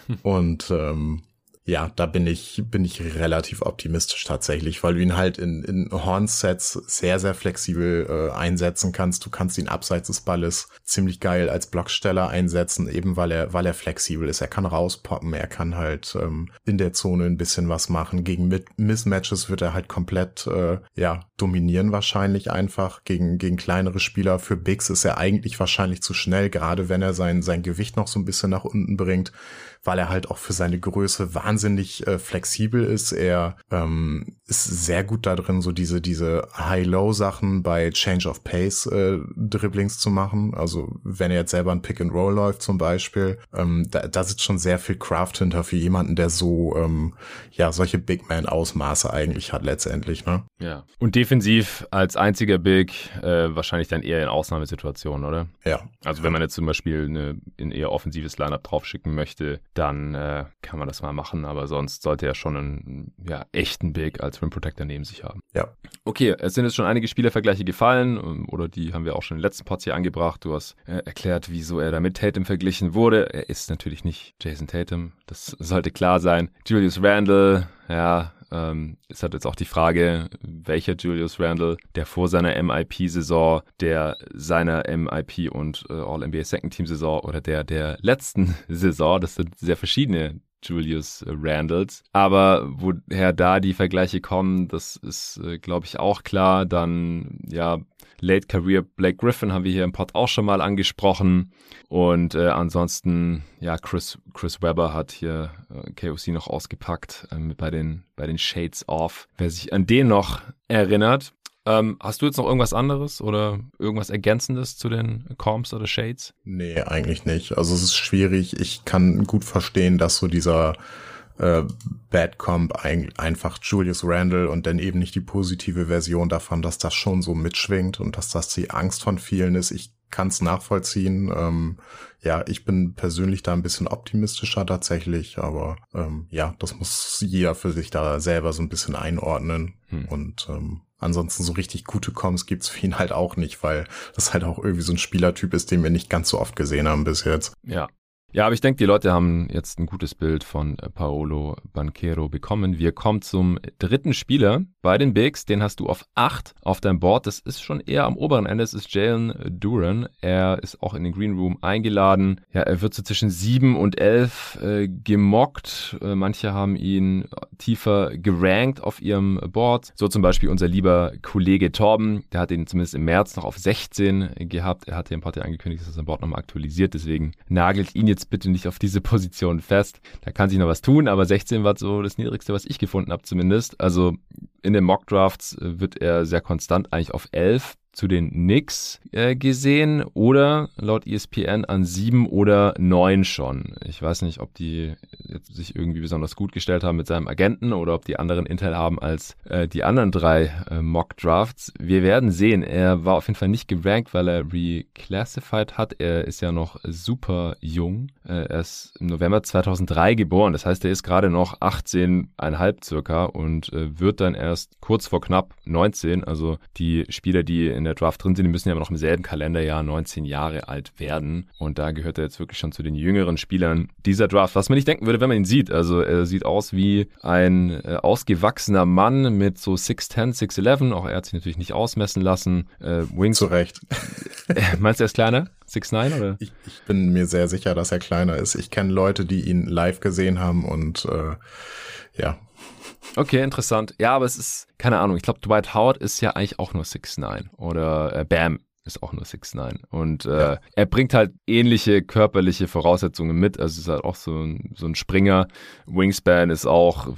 Speaker 2: Mhm. Und ähm, ja, da bin ich, bin ich relativ optimistisch tatsächlich, weil du ihn halt in, in Hornsets sehr, sehr flexibel äh, einsetzen kannst. Du kannst ihn abseits des Balles ziemlich geil als Blocksteller einsetzen, eben weil er, weil er flexibel ist. Er kann rauspoppen, er kann halt ähm, in der Zone ein bisschen was machen. Gegen Mit Mismatches wird er halt komplett, äh, ja, dominieren wahrscheinlich einfach. Gegen, gegen kleinere Spieler für Bigs ist er eigentlich wahrscheinlich zu schnell, gerade wenn er sein, sein Gewicht noch so ein bisschen nach unten bringt weil er halt auch für seine Größe wahnsinnig äh, flexibel ist. Er ähm, ist sehr gut da drin, so diese, diese High-Low-Sachen bei Change of Pace äh, Dribblings zu machen. Also wenn er jetzt selber ein Pick and Roll läuft zum Beispiel, ähm, da, da sitzt schon sehr viel Craft hinter für jemanden, der so ähm, ja solche Big Man Ausmaße eigentlich hat letztendlich. Ne?
Speaker 1: Ja. Und defensiv als einziger Big äh, wahrscheinlich dann eher in Ausnahmesituationen, oder?
Speaker 2: Ja.
Speaker 1: Also wenn man jetzt zum Beispiel eine, ein eher offensives Lineup draufschicken möchte, dann äh, kann man das mal machen, aber sonst sollte er schon einen ja, echten Big als Rim Protector neben sich haben.
Speaker 2: Ja.
Speaker 1: Okay, es sind jetzt schon einige Spielervergleiche gefallen ähm, oder die haben wir auch schon in den letzten Pods hier angebracht. Du hast äh, erklärt, wieso er da mit Tatum verglichen wurde. Er ist natürlich nicht Jason Tatum, das sollte klar sein. Julius Randle, ja, ähm, ist halt jetzt auch die Frage, welcher Julius Randle, der vor seiner MIP-Saison, der seiner MIP und äh, All-NBA Second-Team-Saison oder der der letzten Saison, das sind sehr verschiedene Julius Randles. Aber woher da die Vergleiche kommen, das ist, äh, glaube ich, auch klar. Dann, ja, Late Career Blake Griffin haben wir hier im Pod auch schon mal angesprochen. Und äh, ansonsten, ja, Chris, Chris Webber hat hier äh, KOC noch ausgepackt äh, bei, den, bei den Shades Off. Wer sich an den noch erinnert. Ähm, hast du jetzt noch irgendwas anderes oder irgendwas Ergänzendes zu den Comps oder Shades?
Speaker 2: Nee, eigentlich nicht. Also es ist schwierig. Ich kann gut verstehen, dass so dieser äh, Bad Comp ein, einfach Julius Randle und dann eben nicht die positive Version davon, dass das schon so mitschwingt und dass das die Angst von vielen ist. Ich kann es nachvollziehen. Ähm, ja, ich bin persönlich da ein bisschen optimistischer tatsächlich, aber ähm, ja, das muss jeder für sich da selber so ein bisschen einordnen. Hm. Und ähm, ansonsten so richtig gute Comms gibt's für ihn halt auch nicht, weil das halt auch irgendwie so ein Spielertyp ist, den wir nicht ganz so oft gesehen haben bis jetzt.
Speaker 1: Ja, ja, aber ich denke, die Leute haben jetzt ein gutes Bild von äh, Paolo Banquero bekommen. Wir kommen zum dritten Spieler bei den Bigs. Den hast du auf acht auf deinem Board. Das ist schon eher am oberen Ende. Das ist Jalen Duran. Er ist auch in den Green Room eingeladen. Ja, er wird so zwischen sieben und elf äh, gemockt. Äh, manche haben ihn tiefer gerankt auf ihrem Board. So zum Beispiel unser lieber Kollege Torben. Der hat ihn zumindest im März noch auf 16 gehabt. Er hat im Party angekündigt, dass er sein Board nochmal aktualisiert. Deswegen nagelt ihn jetzt jetzt bitte nicht auf diese Position fest. Da kann sich noch was tun, aber 16 war so das niedrigste, was ich gefunden habe zumindest. Also in den Mock Drafts wird er sehr konstant eigentlich auf 11 zu den Knicks äh, gesehen oder laut ESPN an sieben oder neun schon. Ich weiß nicht, ob die sich irgendwie besonders gut gestellt haben mit seinem Agenten oder ob die anderen Intel haben als äh, die anderen drei äh, Mock Drafts. Wir werden sehen. Er war auf jeden Fall nicht gerankt, weil er reclassified hat. Er ist ja noch super jung. Äh, er ist im November 2003 geboren. Das heißt, er ist gerade noch 18,5 circa und äh, wird dann erst kurz vor knapp 19. Also die Spieler, die in der Draft drin sind, die müssen ja noch im selben Kalenderjahr 19 Jahre alt werden. Und da gehört er jetzt wirklich schon zu den jüngeren Spielern dieser Draft. Was man nicht denken würde, wenn man ihn sieht. Also er sieht aus wie ein äh, ausgewachsener Mann mit so 6'10, 6'11. Auch er hat sich natürlich nicht ausmessen lassen.
Speaker 2: Äh, Wings. Zu Recht.
Speaker 1: Meinst du, er ist kleiner? 6'9 oder?
Speaker 2: Ich, ich bin mir sehr sicher, dass er kleiner ist. Ich kenne Leute, die ihn live gesehen haben und äh, ja,
Speaker 1: Okay, interessant. Ja, aber es ist, keine Ahnung, ich glaube, Dwight Howard ist ja eigentlich auch nur 6'9 oder äh, Bam ist auch nur 6'9 und äh, ja. er bringt halt ähnliche körperliche Voraussetzungen mit, also ist halt auch so ein, so ein Springer. Wingspan ist auch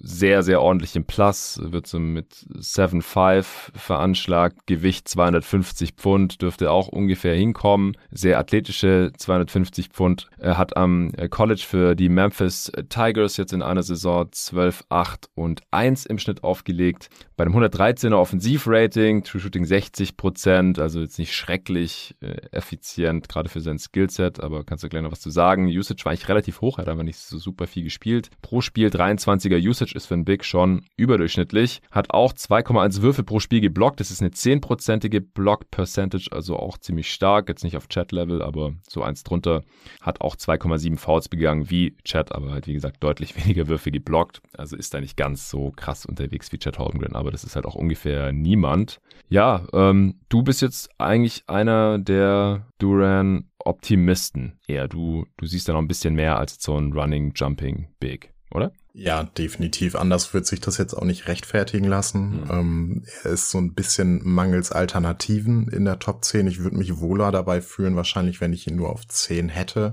Speaker 1: sehr, sehr ordentlich im Plus, wird so mit 7,5 veranschlagt, Gewicht 250 Pfund, dürfte auch ungefähr hinkommen, sehr athletische 250 Pfund. Er hat am College für die Memphis Tigers jetzt in einer Saison 12, 8 und 1 im Schnitt aufgelegt. Bei einem 113er Offensivrating, True Shooting 60 Prozent, also jetzt nicht schrecklich äh, effizient, gerade für sein Skillset, aber kannst du gleich noch was zu sagen. Usage war eigentlich relativ hoch, hat aber nicht so super viel gespielt. Pro Spiel 23er Usage ist für ein Big schon überdurchschnittlich. Hat auch 2,1 Würfe pro Spiel geblockt. Das ist eine 10-prozentige Block Percentage, also auch ziemlich stark. Jetzt nicht auf Chat-Level, aber so eins drunter. Hat auch 2,7 Fouls begangen wie Chat, aber halt wie gesagt deutlich weniger Würfe geblockt. Also ist da nicht ganz so krass unterwegs wie Chat Holmgren, aber das ist halt auch ungefähr niemand. Ja, ähm, du bist jetzt eigentlich einer der Duran Optimisten eher. Du, du siehst da noch ein bisschen mehr als so ein Running, Jumping, Big, oder?
Speaker 2: Ja, definitiv. Anders wird sich das jetzt auch nicht rechtfertigen lassen. Mhm. Ähm, er ist so ein bisschen mangels Alternativen in der Top 10. Ich würde mich wohler dabei fühlen, wahrscheinlich, wenn ich ihn nur auf 10 hätte.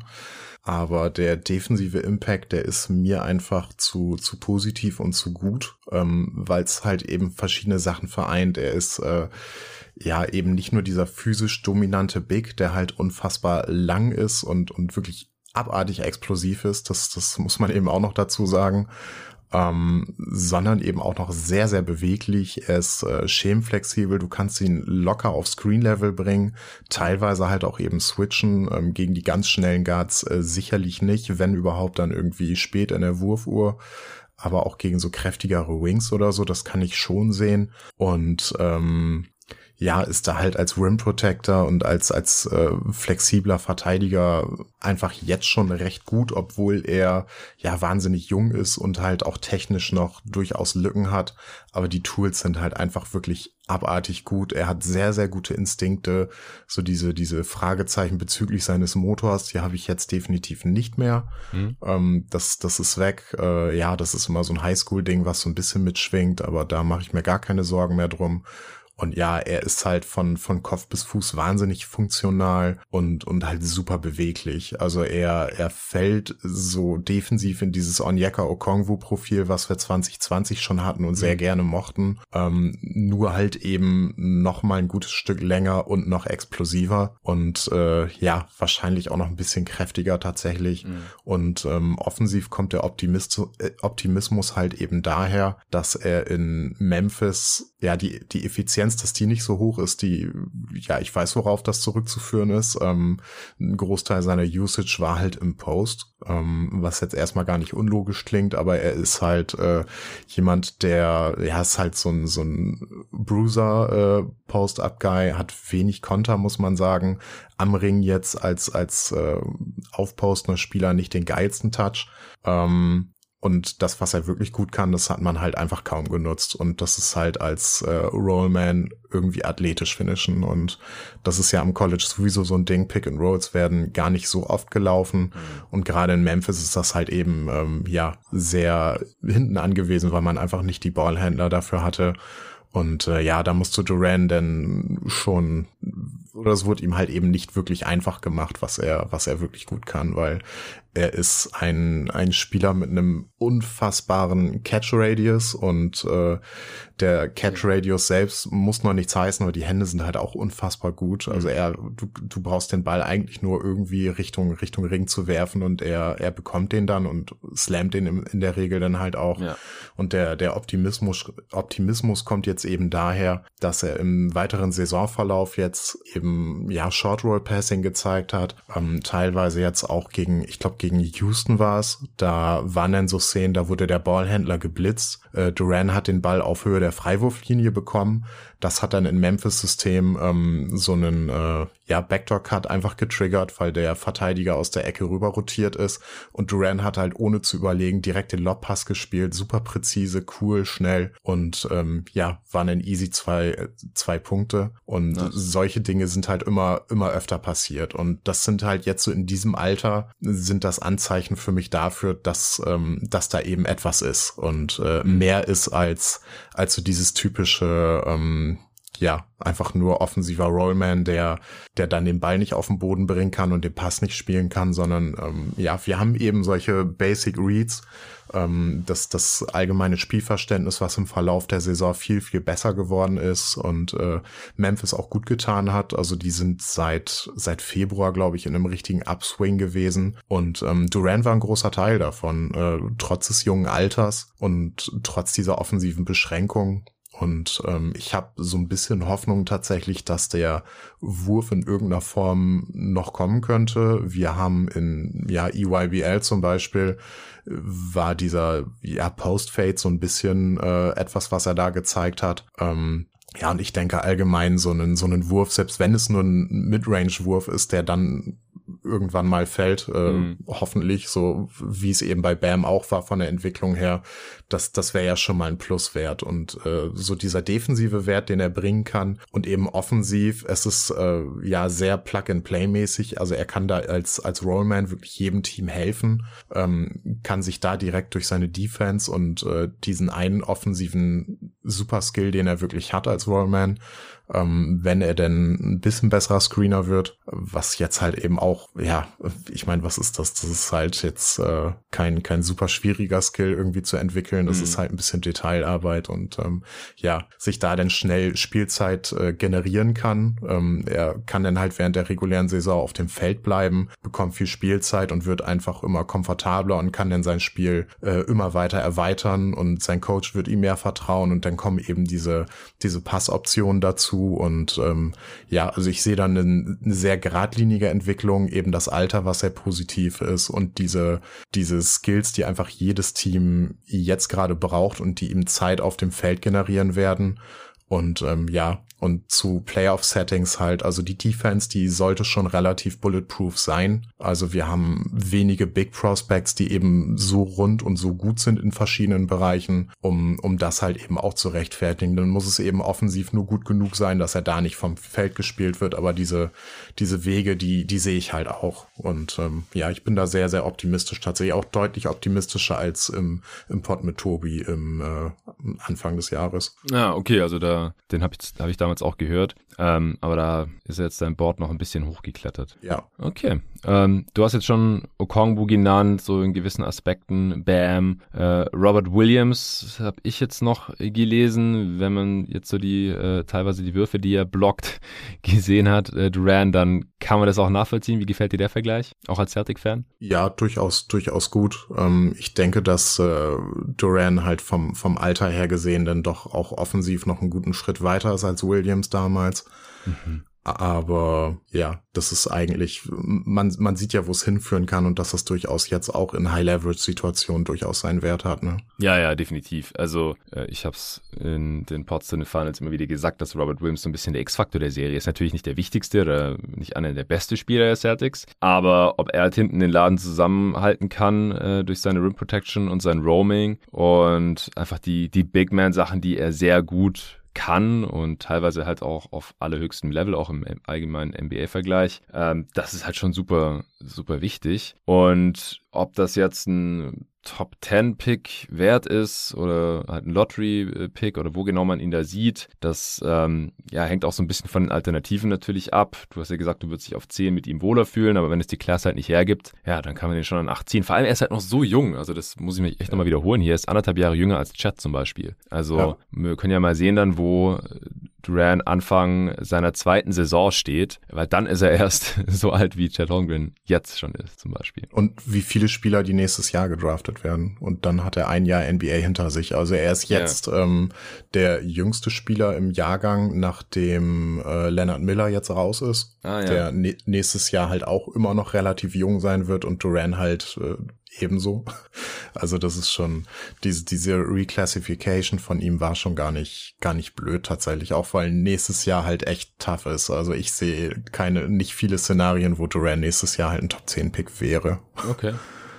Speaker 2: Aber der defensive Impact, der ist mir einfach zu, zu positiv und zu gut, ähm, weil es halt eben verschiedene Sachen vereint. Er ist äh, ja eben nicht nur dieser physisch dominante Big, der halt unfassbar lang ist und, und wirklich abartig explosiv ist. Das, das muss man eben auch noch dazu sagen. Ähm, sondern eben auch noch sehr, sehr beweglich. Er ist äh, schemflexibel. Du kannst ihn locker auf Screen-Level bringen. Teilweise halt auch eben switchen. Ähm, gegen die ganz schnellen Guards äh, sicherlich nicht, wenn überhaupt dann irgendwie spät in der Wurfuhr. Aber auch gegen so kräftigere Wings oder so, das kann ich schon sehen. Und ähm, ja, ist da halt als Rim Protector und als, als äh, flexibler Verteidiger einfach jetzt schon recht gut, obwohl er ja wahnsinnig jung ist und halt auch technisch noch durchaus Lücken hat. Aber die Tools sind halt einfach wirklich abartig gut. Er hat sehr, sehr gute Instinkte. So diese, diese Fragezeichen bezüglich seines Motors, die habe ich jetzt definitiv nicht mehr. Mhm. Ähm, das, das ist weg. Äh, ja, das ist immer so ein Highschool-Ding, was so ein bisschen mitschwingt, aber da mache ich mir gar keine Sorgen mehr drum. Und ja, er ist halt von, von Kopf bis Fuß wahnsinnig funktional und, und halt super beweglich. Also er, er fällt so defensiv in dieses Onyeka Okongwu Profil, was wir 2020 schon hatten und sehr mhm. gerne mochten. Ähm, nur halt eben noch mal ein gutes Stück länger und noch explosiver und äh, ja, wahrscheinlich auch noch ein bisschen kräftiger tatsächlich. Mhm. Und ähm, offensiv kommt der Optimist, äh, Optimismus halt eben daher, dass er in Memphis ja die, die Effizienz Effizienz, dass die nicht so hoch ist, die, ja, ich weiß, worauf das zurückzuführen ist. Ähm, ein Großteil seiner Usage war halt im Post, ähm, was jetzt erstmal gar nicht unlogisch klingt, aber er ist halt äh, jemand, der, ja, ist halt so ein, so ein Bruiser äh, hat wenig Konter, muss man sagen. Am Ring jetzt als, als äh, aufpostender Spieler nicht den geilsten Touch. Ähm, und das, was er wirklich gut kann, das hat man halt einfach kaum genutzt. Und das ist halt als äh, Rollman irgendwie athletisch finishen. Und das ist ja am College sowieso so ein Ding. Pick and Rolls werden gar nicht so oft gelaufen. Mhm. Und gerade in Memphis ist das halt eben, ähm, ja, sehr hinten angewiesen, weil man einfach nicht die Ballhändler dafür hatte. Und äh, ja, da musste Duran denn schon, oder es wurde ihm halt eben nicht wirklich einfach gemacht, was er, was er wirklich gut kann, weil er ist ein, ein Spieler mit einem unfassbaren Catch Radius und äh, der Catch Radius selbst muss noch nichts heißen, aber die Hände sind halt auch unfassbar gut. Also mhm. er, du, du brauchst den Ball eigentlich nur irgendwie Richtung, Richtung Ring zu werfen und er, er bekommt den dann und slammt den in, in der Regel dann halt auch. Ja. Und der, der Optimismus, Optimismus kommt jetzt eben daher, dass er im weiteren Saisonverlauf jetzt eben, ja, Short Roll Passing gezeigt hat, ähm, teilweise jetzt auch gegen, ich glaube, gegen Houston war es. Da waren dann so Szenen, da wurde der Ballhändler geblitzt. Äh, Duran hat den Ball auf Höhe der Freiwurflinie bekommen. Das hat dann in Memphis-System ähm, so einen äh, ja, Backdoor-Cut einfach getriggert, weil der Verteidiger aus der Ecke rüber rotiert ist. Und Duran hat halt ohne zu überlegen direkt den Lobpass gespielt. Super präzise, cool, schnell. Und ähm, ja, waren in easy zwei, zwei Punkte. Und nice. solche Dinge sind halt immer, immer öfter passiert. Und das sind halt jetzt so in diesem Alter, sind das Anzeichen für mich dafür, dass, ähm, dass da eben etwas ist. Und äh, mhm. mehr ist als, als so dieses typische, ähm, ja, einfach nur offensiver Rollman, der, der dann den Ball nicht auf den Boden bringen kann und den Pass nicht spielen kann, sondern ähm, ja, wir haben eben solche Basic Reads, ähm, dass das allgemeine Spielverständnis, was im Verlauf der Saison viel, viel besser geworden ist und äh, Memphis auch gut getan hat. Also die sind seit, seit Februar, glaube ich, in einem richtigen Upswing gewesen und ähm, Duran war ein großer Teil davon, äh, trotz des jungen Alters und trotz dieser offensiven Beschränkung und ähm, ich habe so ein bisschen Hoffnung tatsächlich, dass der Wurf in irgendeiner Form noch kommen könnte. Wir haben in ja EYBL zum Beispiel war dieser ja Post-Fade so ein bisschen äh, etwas, was er da gezeigt hat. Ähm, ja, und ich denke allgemein so einen, so einen Wurf, selbst wenn es nur ein Midrange-Wurf ist, der dann irgendwann mal fällt, äh, mhm. hoffentlich, so wie es eben bei Bam auch war von der Entwicklung her, das, das wäre ja schon mal ein Pluswert. Und äh, so dieser defensive Wert, den er bringen kann und eben offensiv, es ist äh, ja sehr Plug-and-Play-mäßig, also er kann da als, als Rollman wirklich jedem Team helfen, ähm, kann sich da direkt durch seine Defense und äh, diesen einen offensiven Superskill, den er wirklich hat als Rollman, ähm, wenn er denn ein bisschen besserer Screener wird, was jetzt halt eben auch, ja, ich meine, was ist das? Das ist halt jetzt äh, kein, kein super schwieriger Skill irgendwie zu entwickeln. Das mhm. ist halt ein bisschen Detailarbeit und ähm, ja, sich da dann schnell Spielzeit äh, generieren kann. Ähm, er kann dann halt während der regulären Saison auf dem Feld bleiben, bekommt viel Spielzeit und wird einfach immer komfortabler und kann dann sein Spiel äh, immer weiter erweitern und sein Coach wird ihm mehr vertrauen und dann kommen eben diese, diese Passoptionen dazu dazu und ähm, ja, also ich sehe dann eine, eine sehr geradlinige Entwicklung, eben das Alter, was sehr positiv ist und diese, diese Skills, die einfach jedes Team jetzt gerade braucht und die ihm Zeit auf dem Feld generieren werden. Und ähm, ja, und zu Playoff-Settings halt, also die Defense, die sollte schon relativ bulletproof sein. Also wir haben wenige Big Prospects, die eben so rund und so gut sind in verschiedenen Bereichen, um, um das halt eben auch zu rechtfertigen. Dann muss es eben offensiv nur gut genug sein, dass er da nicht vom Feld gespielt wird, aber diese, diese Wege, die, die sehe ich halt auch. Und ähm, ja, ich bin da sehr, sehr optimistisch, tatsächlich auch deutlich optimistischer als im, im Pod mit Tobi im äh, Anfang des Jahres.
Speaker 1: Ja, okay, also da, den habe ich, hab ich damals auch gehört. Ähm, aber da ist jetzt dein Board noch ein bisschen hochgeklettert.
Speaker 2: Ja.
Speaker 1: Okay. Ähm, du hast jetzt schon Okongwu genannt, so in gewissen Aspekten. Bam. Äh, Robert Williams habe ich jetzt noch gelesen. Wenn man jetzt so die äh, teilweise die Würfe, die er blockt, gesehen hat, äh, Duran, dann kann man das auch nachvollziehen. Wie gefällt dir der Vergleich? Auch als Celtic-Fan?
Speaker 2: Ja, durchaus, durchaus gut. Ähm, ich denke, dass äh, Duran halt vom, vom Alter her gesehen dann doch auch offensiv noch einen guten Schritt weiter ist als Williams damals. Mhm. Aber ja, das ist eigentlich, man, man sieht ja, wo es hinführen kann und dass das durchaus jetzt auch in High-Leverage-Situationen durchaus seinen Wert hat. Ne?
Speaker 1: Ja, ja, definitiv. Also äh, ich habe es in den Pots in den Finals immer wieder gesagt, dass Robert Williams so ein bisschen der X-Faktor der Serie ist. Natürlich nicht der wichtigste oder nicht einer der beste Spieler der Celtics, aber ob er halt hinten den Laden zusammenhalten kann äh, durch seine Rim Protection und sein Roaming und einfach die, die Big Man-Sachen, die er sehr gut kann und teilweise halt auch auf allerhöchstem Level, auch im allgemeinen NBA-Vergleich. Ähm, das ist halt schon super, super wichtig. Und ob das jetzt ein Top 10 Pick wert ist oder halt ein Lottery Pick oder wo genau man ihn da sieht, das ähm, ja, hängt auch so ein bisschen von den Alternativen natürlich ab. Du hast ja gesagt, du würdest dich auf 10 mit ihm wohler fühlen, aber wenn es die Klasse halt nicht hergibt, ja, dann kann man den schon an 8 ziehen. Vor allem, er ist halt noch so jung, also das muss ich mich echt nochmal wiederholen hier. Er ist anderthalb Jahre jünger als Chad zum Beispiel. Also ja. wir können ja mal sehen dann, wo Duran Anfang seiner zweiten Saison steht, weil dann ist er erst so alt wie Chad Holmgren jetzt schon ist zum Beispiel.
Speaker 2: Und wie viele Spieler, die nächstes Jahr gedraftet werden. Und dann hat er ein Jahr NBA hinter sich. Also er ist jetzt ja. ähm, der jüngste Spieler im Jahrgang, nachdem äh, Leonard Miller jetzt raus ist, ah, ja. der nächstes Jahr halt auch immer noch relativ jung sein wird und Duran halt äh, ebenso. Also das ist schon, diese, diese Reclassification von ihm war schon gar nicht, gar nicht blöd tatsächlich, auch weil nächstes Jahr halt echt tough ist. Also ich sehe keine, nicht viele Szenarien, wo Duran nächstes Jahr halt ein Top 10 Pick wäre.
Speaker 1: Okay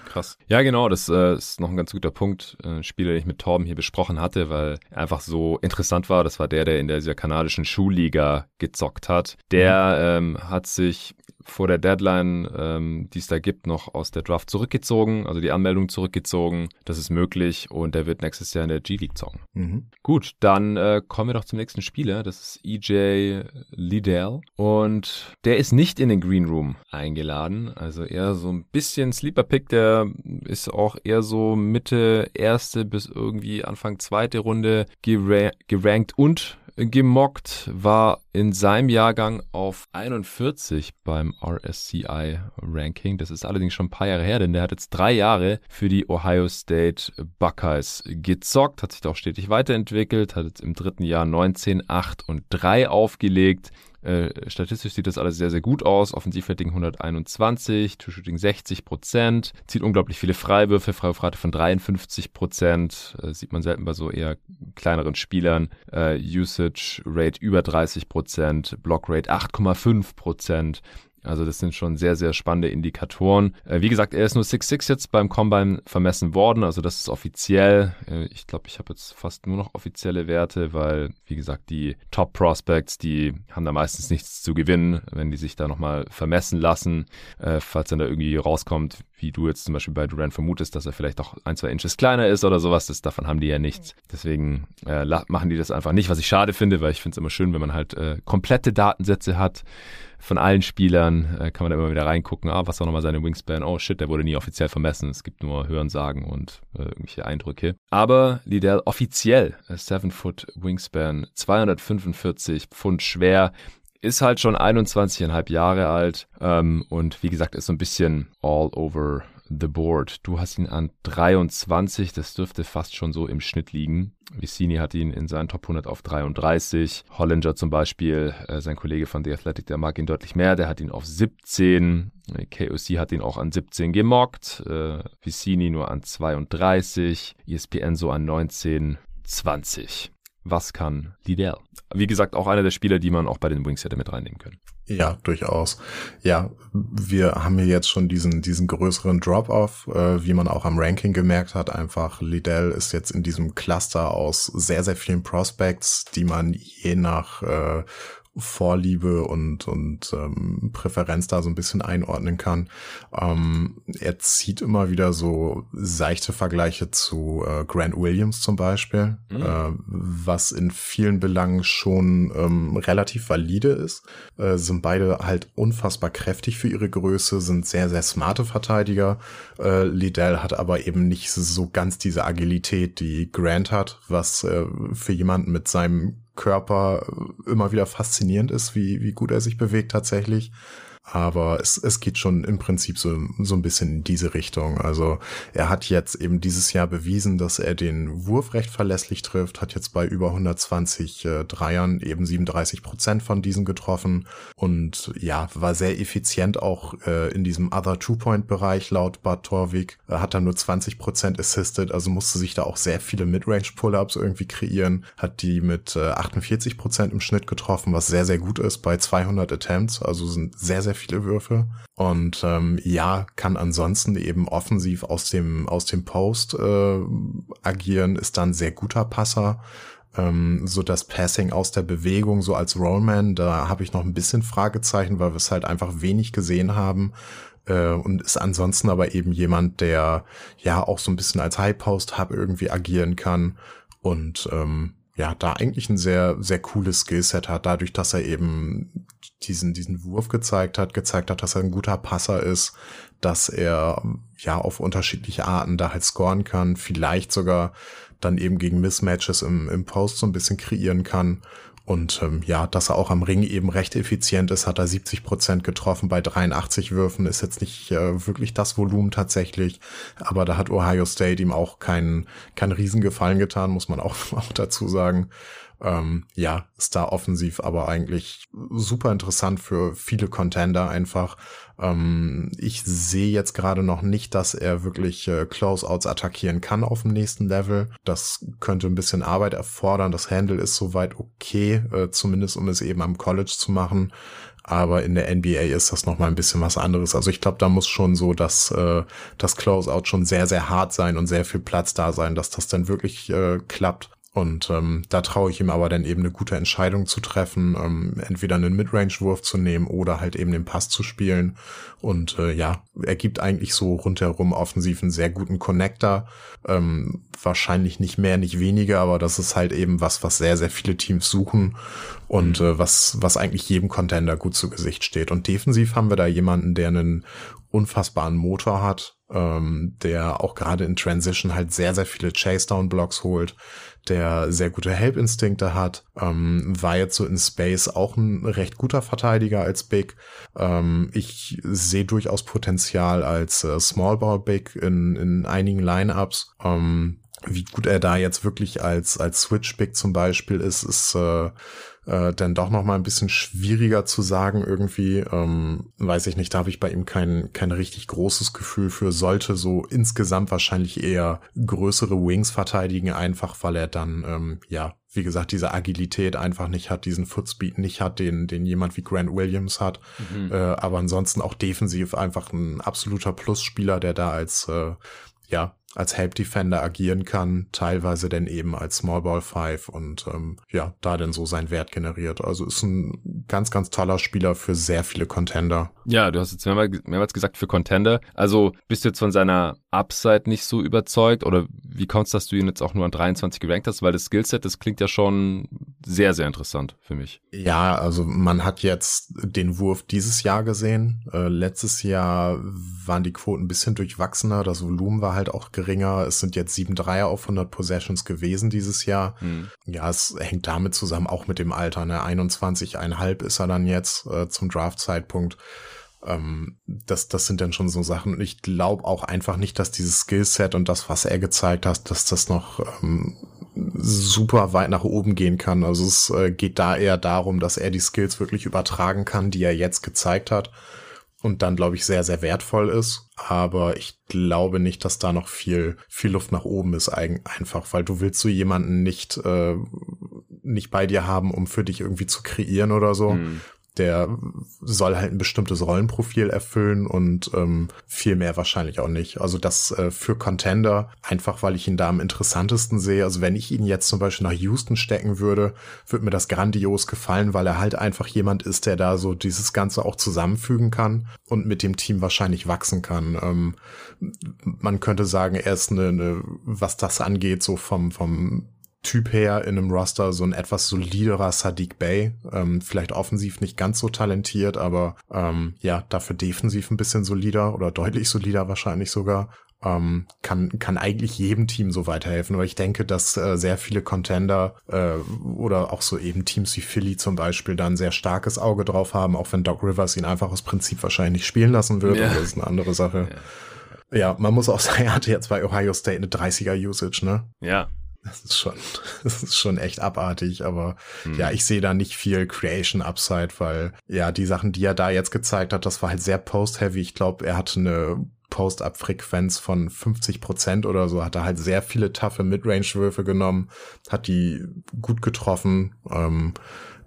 Speaker 1: krass. Ja, genau, das äh, ist noch ein ganz guter Punkt. Ein Spieler, den ich mit Torben hier besprochen hatte, weil er einfach so interessant war. Das war der, der in dieser kanadischen Schulliga gezockt hat. Der mhm. ähm, hat sich vor der Deadline, ähm, die es da gibt, noch aus der Draft zurückgezogen, also die Anmeldung zurückgezogen. Das ist möglich und der wird nächstes Jahr in der G-League zocken. Mhm. Gut, dann äh, kommen wir doch zum nächsten Spieler. Das ist EJ Liddell und der ist nicht in den Green Room eingeladen. Also eher so ein bisschen Sleeper-Pick, der ist auch eher so Mitte erste bis irgendwie Anfang zweite Runde gerankt und gemockt, war in seinem Jahrgang auf 41 beim RSCI Ranking. Das ist allerdings schon ein paar Jahre her, denn der hat jetzt drei Jahre für die Ohio State Buckeyes gezockt, hat sich auch stetig weiterentwickelt, hat jetzt im dritten Jahr 19, 8 und 3 aufgelegt. Äh, statistisch sieht das alles sehr, sehr gut aus. Offensivrating 121, Two-Shooting 60 Prozent, zieht unglaublich viele Freiwürfe, Freiwurfrate von 53 Prozent, äh, sieht man selten bei so eher kleineren Spielern. Äh, Usage Rate über 30 Prozent, Block Rate 8,5 Prozent. Also das sind schon sehr, sehr spannende Indikatoren. Äh, wie gesagt, er ist nur 6'6 jetzt beim Combine vermessen worden. Also das ist offiziell. Äh, ich glaube, ich habe jetzt fast nur noch offizielle Werte, weil, wie gesagt, die Top Prospects, die haben da meistens nichts zu gewinnen, wenn die sich da nochmal vermessen lassen. Äh, falls dann da irgendwie rauskommt, wie du jetzt zum Beispiel bei Durant vermutest, dass er vielleicht auch ein, zwei Inches kleiner ist oder sowas, das, davon haben die ja nichts. Deswegen äh, machen die das einfach nicht, was ich schade finde, weil ich finde es immer schön, wenn man halt äh, komplette Datensätze hat von allen Spielern, äh, kann man da immer wieder reingucken, ah, was war nochmal seine Wingspan, oh shit, der wurde nie offiziell vermessen, es gibt nur Hörensagen und äh, irgendwelche Eindrücke. Aber Liddell offiziell, 7 Foot Wingspan, 245 Pfund schwer, ist halt schon 21,5 Jahre alt ähm, und wie gesagt ist so ein bisschen all over the board. Du hast ihn an 23, das dürfte fast schon so im Schnitt liegen. Vicini hat ihn in seinen Top 100 auf 33. Hollinger zum Beispiel, äh, sein Kollege von The Athletic, der mag ihn deutlich mehr, der hat ihn auf 17. KOC hat ihn auch an 17 gemockt. Äh, Vicini nur an 32. ESPN so an 19, 20 was kann Liddell? Wie gesagt, auch einer der Spieler, die man auch bei den Wings hätte mit reinnehmen können.
Speaker 2: Ja, durchaus. Ja, wir haben hier jetzt schon diesen, diesen größeren Drop-off, äh, wie man auch am Ranking gemerkt hat. Einfach Liddell ist jetzt in diesem Cluster aus sehr, sehr vielen Prospects, die man je nach äh, Vorliebe und, und ähm, Präferenz da so ein bisschen einordnen kann. Ähm, er zieht immer wieder so seichte Vergleiche zu äh, Grant Williams zum Beispiel, mhm. äh, was in vielen Belangen schon ähm, relativ valide ist. Äh, sind beide halt unfassbar kräftig für ihre Größe, sind sehr, sehr smarte Verteidiger. Äh, Liddell hat aber eben nicht so ganz diese Agilität, die Grant hat, was äh, für jemanden mit seinem Körper immer wieder faszinierend ist, wie, wie gut er sich bewegt tatsächlich. Aber es, es geht schon im Prinzip so, so ein bisschen in diese Richtung. Also er hat jetzt eben dieses Jahr bewiesen, dass er den Wurf recht verlässlich trifft, hat jetzt bei über 120 äh, Dreiern eben 37 Prozent von diesen getroffen und ja, war sehr effizient auch äh, in diesem Other Two-Point-Bereich laut Bad Torvik. Er hat dann nur 20 Prozent assisted, also musste sich da auch sehr viele Midrange-Pull-Ups irgendwie kreieren, hat die mit äh, 48 Prozent im Schnitt getroffen, was sehr, sehr gut ist bei 200 Attempts, also sind sehr, sehr viele Würfe. Und ähm, ja, kann ansonsten eben offensiv aus dem, aus dem Post äh, agieren, ist dann sehr guter Passer. Ähm, so das Passing aus der Bewegung, so als Rollman, da habe ich noch ein bisschen Fragezeichen, weil wir es halt einfach wenig gesehen haben äh, und ist ansonsten aber eben jemand, der ja auch so ein bisschen als High Post Hub irgendwie agieren kann und ähm, ja, da eigentlich ein sehr, sehr cooles Skillset hat, dadurch, dass er eben diesen, diesen Wurf gezeigt hat, gezeigt hat, dass er ein guter Passer ist, dass er ja auf unterschiedliche Arten da halt scoren kann, vielleicht sogar dann eben gegen Mismatches im, im Post so ein bisschen kreieren kann. Und ähm, ja, dass er auch am Ring eben recht effizient ist, hat er 70 Prozent getroffen bei 83 Würfen, ist jetzt nicht äh, wirklich das Volumen tatsächlich. Aber da hat Ohio State ihm auch keinen keinen Riesengefallen getan, muss man auch, auch dazu sagen. Ähm, ja, Star offensiv, aber eigentlich super interessant für viele Contender einfach. Ähm, ich sehe jetzt gerade noch nicht, dass er wirklich äh, Closeouts attackieren kann auf dem nächsten Level. Das könnte ein bisschen Arbeit erfordern. Das Handle ist soweit okay, äh, zumindest um es eben am College zu machen. aber in der NBA ist das nochmal ein bisschen was anderes. Also ich glaube, da muss schon so dass äh, das Closeout schon sehr, sehr hart sein und sehr viel Platz da sein, dass das dann wirklich äh, klappt. Und ähm, da traue ich ihm aber dann eben eine gute Entscheidung zu treffen, ähm, entweder einen Midrange-Wurf zu nehmen oder halt eben den Pass zu spielen. Und äh, ja, er gibt eigentlich so rundherum offensiv einen sehr guten Connector. Ähm, wahrscheinlich nicht mehr, nicht weniger, aber das ist halt eben was, was sehr, sehr viele Teams suchen und mhm. äh, was, was eigentlich jedem Contender gut zu Gesicht steht. Und defensiv haben wir da jemanden, der einen unfassbaren Motor hat, ähm, der auch gerade in Transition halt sehr, sehr viele Chase-Down-Blocks holt, der sehr gute Help-Instinkte hat, ähm, war jetzt so in Space auch ein recht guter Verteidiger als Big. Ähm, ich sehe durchaus Potenzial als äh, Small Ball Big in, in einigen Lineups. Ähm, wie gut er da jetzt wirklich als, als Switch Big zum Beispiel ist, ist äh, äh, dann doch noch mal ein bisschen schwieriger zu sagen irgendwie. Ähm, weiß ich nicht, da habe ich bei ihm kein, kein richtig großes Gefühl für. Sollte so insgesamt wahrscheinlich eher größere Wings verteidigen, einfach weil er dann, ähm, ja, wie gesagt, diese Agilität einfach nicht hat, diesen Footspeed nicht hat, den, den jemand wie Grant Williams hat. Mhm. Äh, aber ansonsten auch defensiv einfach ein absoluter Plusspieler, der da als, äh, ja, als Help Defender agieren kann, teilweise dann eben als Small Ball Five und ähm, ja, da denn so seinen Wert generiert. Also ist ein ganz, ganz toller Spieler für sehr viele Contender.
Speaker 1: Ja, du hast jetzt mehrmals gesagt für Contender. Also bist du jetzt von seiner Upside nicht so überzeugt oder wie kommst dass du ihn jetzt auch nur an 23 gerankt hast? Weil das Skillset, das klingt ja schon sehr, sehr interessant für mich.
Speaker 2: Ja, also man hat jetzt den Wurf dieses Jahr gesehen. Äh, letztes Jahr waren die Quoten ein bisschen durchwachsener. Das Volumen war halt auch geringer. Es sind jetzt sieben Dreier auf 100 Possessions gewesen dieses Jahr. Hm. Ja, es hängt damit zusammen, auch mit dem Alter. Ne? 21,5 ist er dann jetzt äh, zum Draft-Zeitpunkt. Ähm, das, das sind dann schon so Sachen. Und ich glaube auch einfach nicht, dass dieses Skillset und das, was er gezeigt hat, dass das noch ähm, super weit nach oben gehen kann. Also es äh, geht da eher darum, dass er die Skills wirklich übertragen kann, die er jetzt gezeigt hat und dann, glaube ich, sehr, sehr wertvoll ist. Aber ich glaube nicht, dass da noch viel, viel Luft nach oben ist, einfach, weil du willst so jemanden nicht, äh, nicht bei dir haben, um für dich irgendwie zu kreieren oder so, mhm der soll halt ein bestimmtes Rollenprofil erfüllen und ähm, viel mehr wahrscheinlich auch nicht. Also das äh, für Contender, einfach weil ich ihn da am interessantesten sehe. Also wenn ich ihn jetzt zum Beispiel nach Houston stecken würde, würde mir das grandios gefallen, weil er halt einfach jemand ist, der da so dieses Ganze auch zusammenfügen kann und mit dem Team wahrscheinlich wachsen kann. Ähm, man könnte sagen, er ist eine, eine, was das angeht, so vom, vom Typ her in einem Roster so ein etwas soliderer Sadiq Bay. Ähm, vielleicht offensiv nicht ganz so talentiert, aber ähm, ja, dafür defensiv ein bisschen solider oder deutlich solider wahrscheinlich sogar. Ähm, kann, kann eigentlich jedem Team so weiterhelfen. Aber ich denke, dass äh, sehr viele Contender äh, oder auch so eben Teams wie Philly zum Beispiel da ein sehr starkes Auge drauf haben, auch wenn Doc Rivers ihn einfach aus Prinzip wahrscheinlich nicht spielen lassen würde. Ja. Das ist eine andere Sache. Ja. ja, man muss auch sagen, er hatte jetzt bei Ohio State eine 30er Usage, ne?
Speaker 1: Ja,
Speaker 2: das ist schon, das ist schon echt abartig, aber hm. ja, ich sehe da nicht viel Creation Upside, weil ja, die Sachen, die er da jetzt gezeigt hat, das war halt sehr post-heavy. Ich glaube, er hatte eine Post-Up-Frequenz von 50 Prozent oder so, hat er halt sehr viele taffe Midrange-Würfe genommen, hat die gut getroffen, ähm,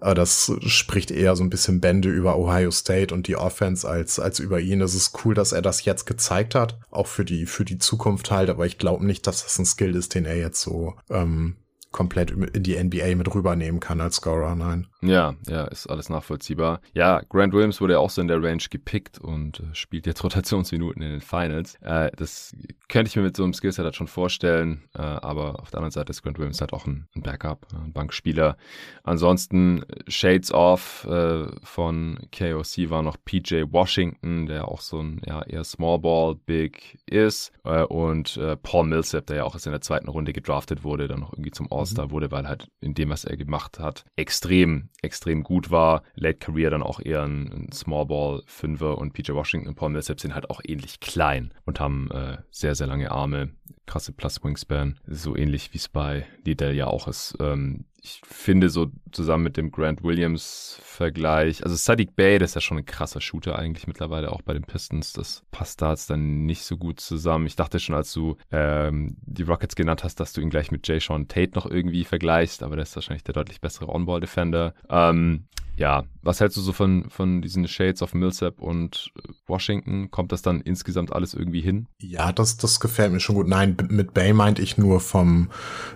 Speaker 2: aber das spricht eher so ein bisschen Bände über Ohio State und die Offense als, als über ihn. Es ist cool, dass er das jetzt gezeigt hat, auch für die, für die Zukunft halt, aber ich glaube nicht, dass das ein Skill ist, den er jetzt so ähm, komplett in die NBA mit rübernehmen kann als Scorer, nein.
Speaker 1: Ja, ja, ist alles nachvollziehbar. Ja, Grant Williams wurde ja auch so in der Range gepickt und äh, spielt jetzt Rotationsminuten in den Finals. Äh, das könnte ich mir mit so einem Skillset halt schon vorstellen, äh, aber auf der anderen Seite ist Grant Williams halt auch ein, ein Backup, äh, ein Bankspieler. Ansonsten Shades Off äh, von KOC war noch PJ Washington, der auch so ein ja, eher Small Ball Big ist äh, und Paul Millsap, der ja auch erst in der zweiten Runde gedraftet wurde, dann noch irgendwie zum All All-Star mhm. wurde, weil halt in dem, was er gemacht hat, extrem, extrem gut war. Late Career dann auch eher ein, ein Small Ball Fünfer und PJ Washington und Paul Millsap sind halt auch ähnlich klein und haben äh, sehr, sehr lange Arme, krasse Plus Wingspan, so ähnlich wie es bei Liddell ja auch ist. Ähm, ich finde so zusammen mit dem Grant Williams Vergleich, also Sadiq Bay, das ist ja schon ein krasser Shooter eigentlich mittlerweile auch bei den Pistons, das passt da jetzt dann nicht so gut zusammen. Ich dachte schon, als du ähm, die Rockets genannt hast, dass du ihn gleich mit Jay Sean Tate noch irgendwie vergleichst, aber der ist wahrscheinlich der deutlich bessere On-Ball-Defender. Ähm, ja, was hältst du so von, von diesen Shades of Millsap und Washington? Kommt das dann insgesamt alles irgendwie hin?
Speaker 2: Ja, das, das gefällt mir schon gut. Nein, mit Bay meinte ich nur vom